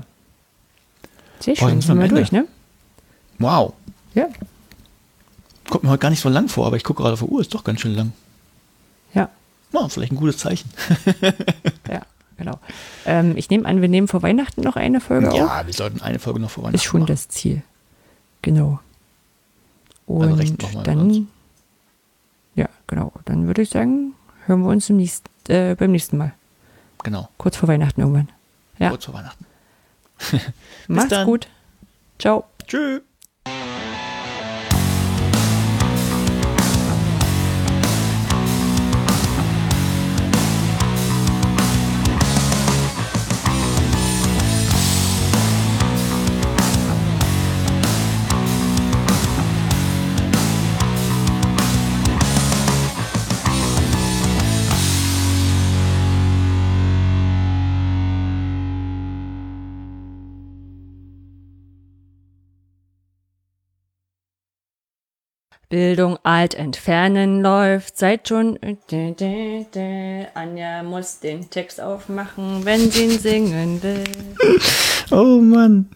Sehr schön. dann sind wir am durch, ne? Wow. Ja. Kommt mir heute gar nicht so lang vor, aber ich gucke gerade auf die Uhr, ist doch ganz schön lang. Ja. Ja, vielleicht ein gutes Zeichen. *laughs* Ja, genau. Ähm, ich nehme an, wir nehmen vor Weihnachten noch eine Folge auf. Ja, wir sollten eine Folge noch voran Ist schon das Ziel. Genau. Und Also noch mal dann, ja, genau. Dann würde ich sagen, hören wir uns nächsten, äh, beim nächsten Mal. Genau, Kurz vor Weihnachten irgendwann. Ja, kurz vor Weihnachten. *laughs* macht's dann. gut. Ciao. Tschüss. Bildung alt entfernen läuft seit schon. Anja muss den Text aufmachen, wenn sie ihn singen will. *laughs* Oh Mann.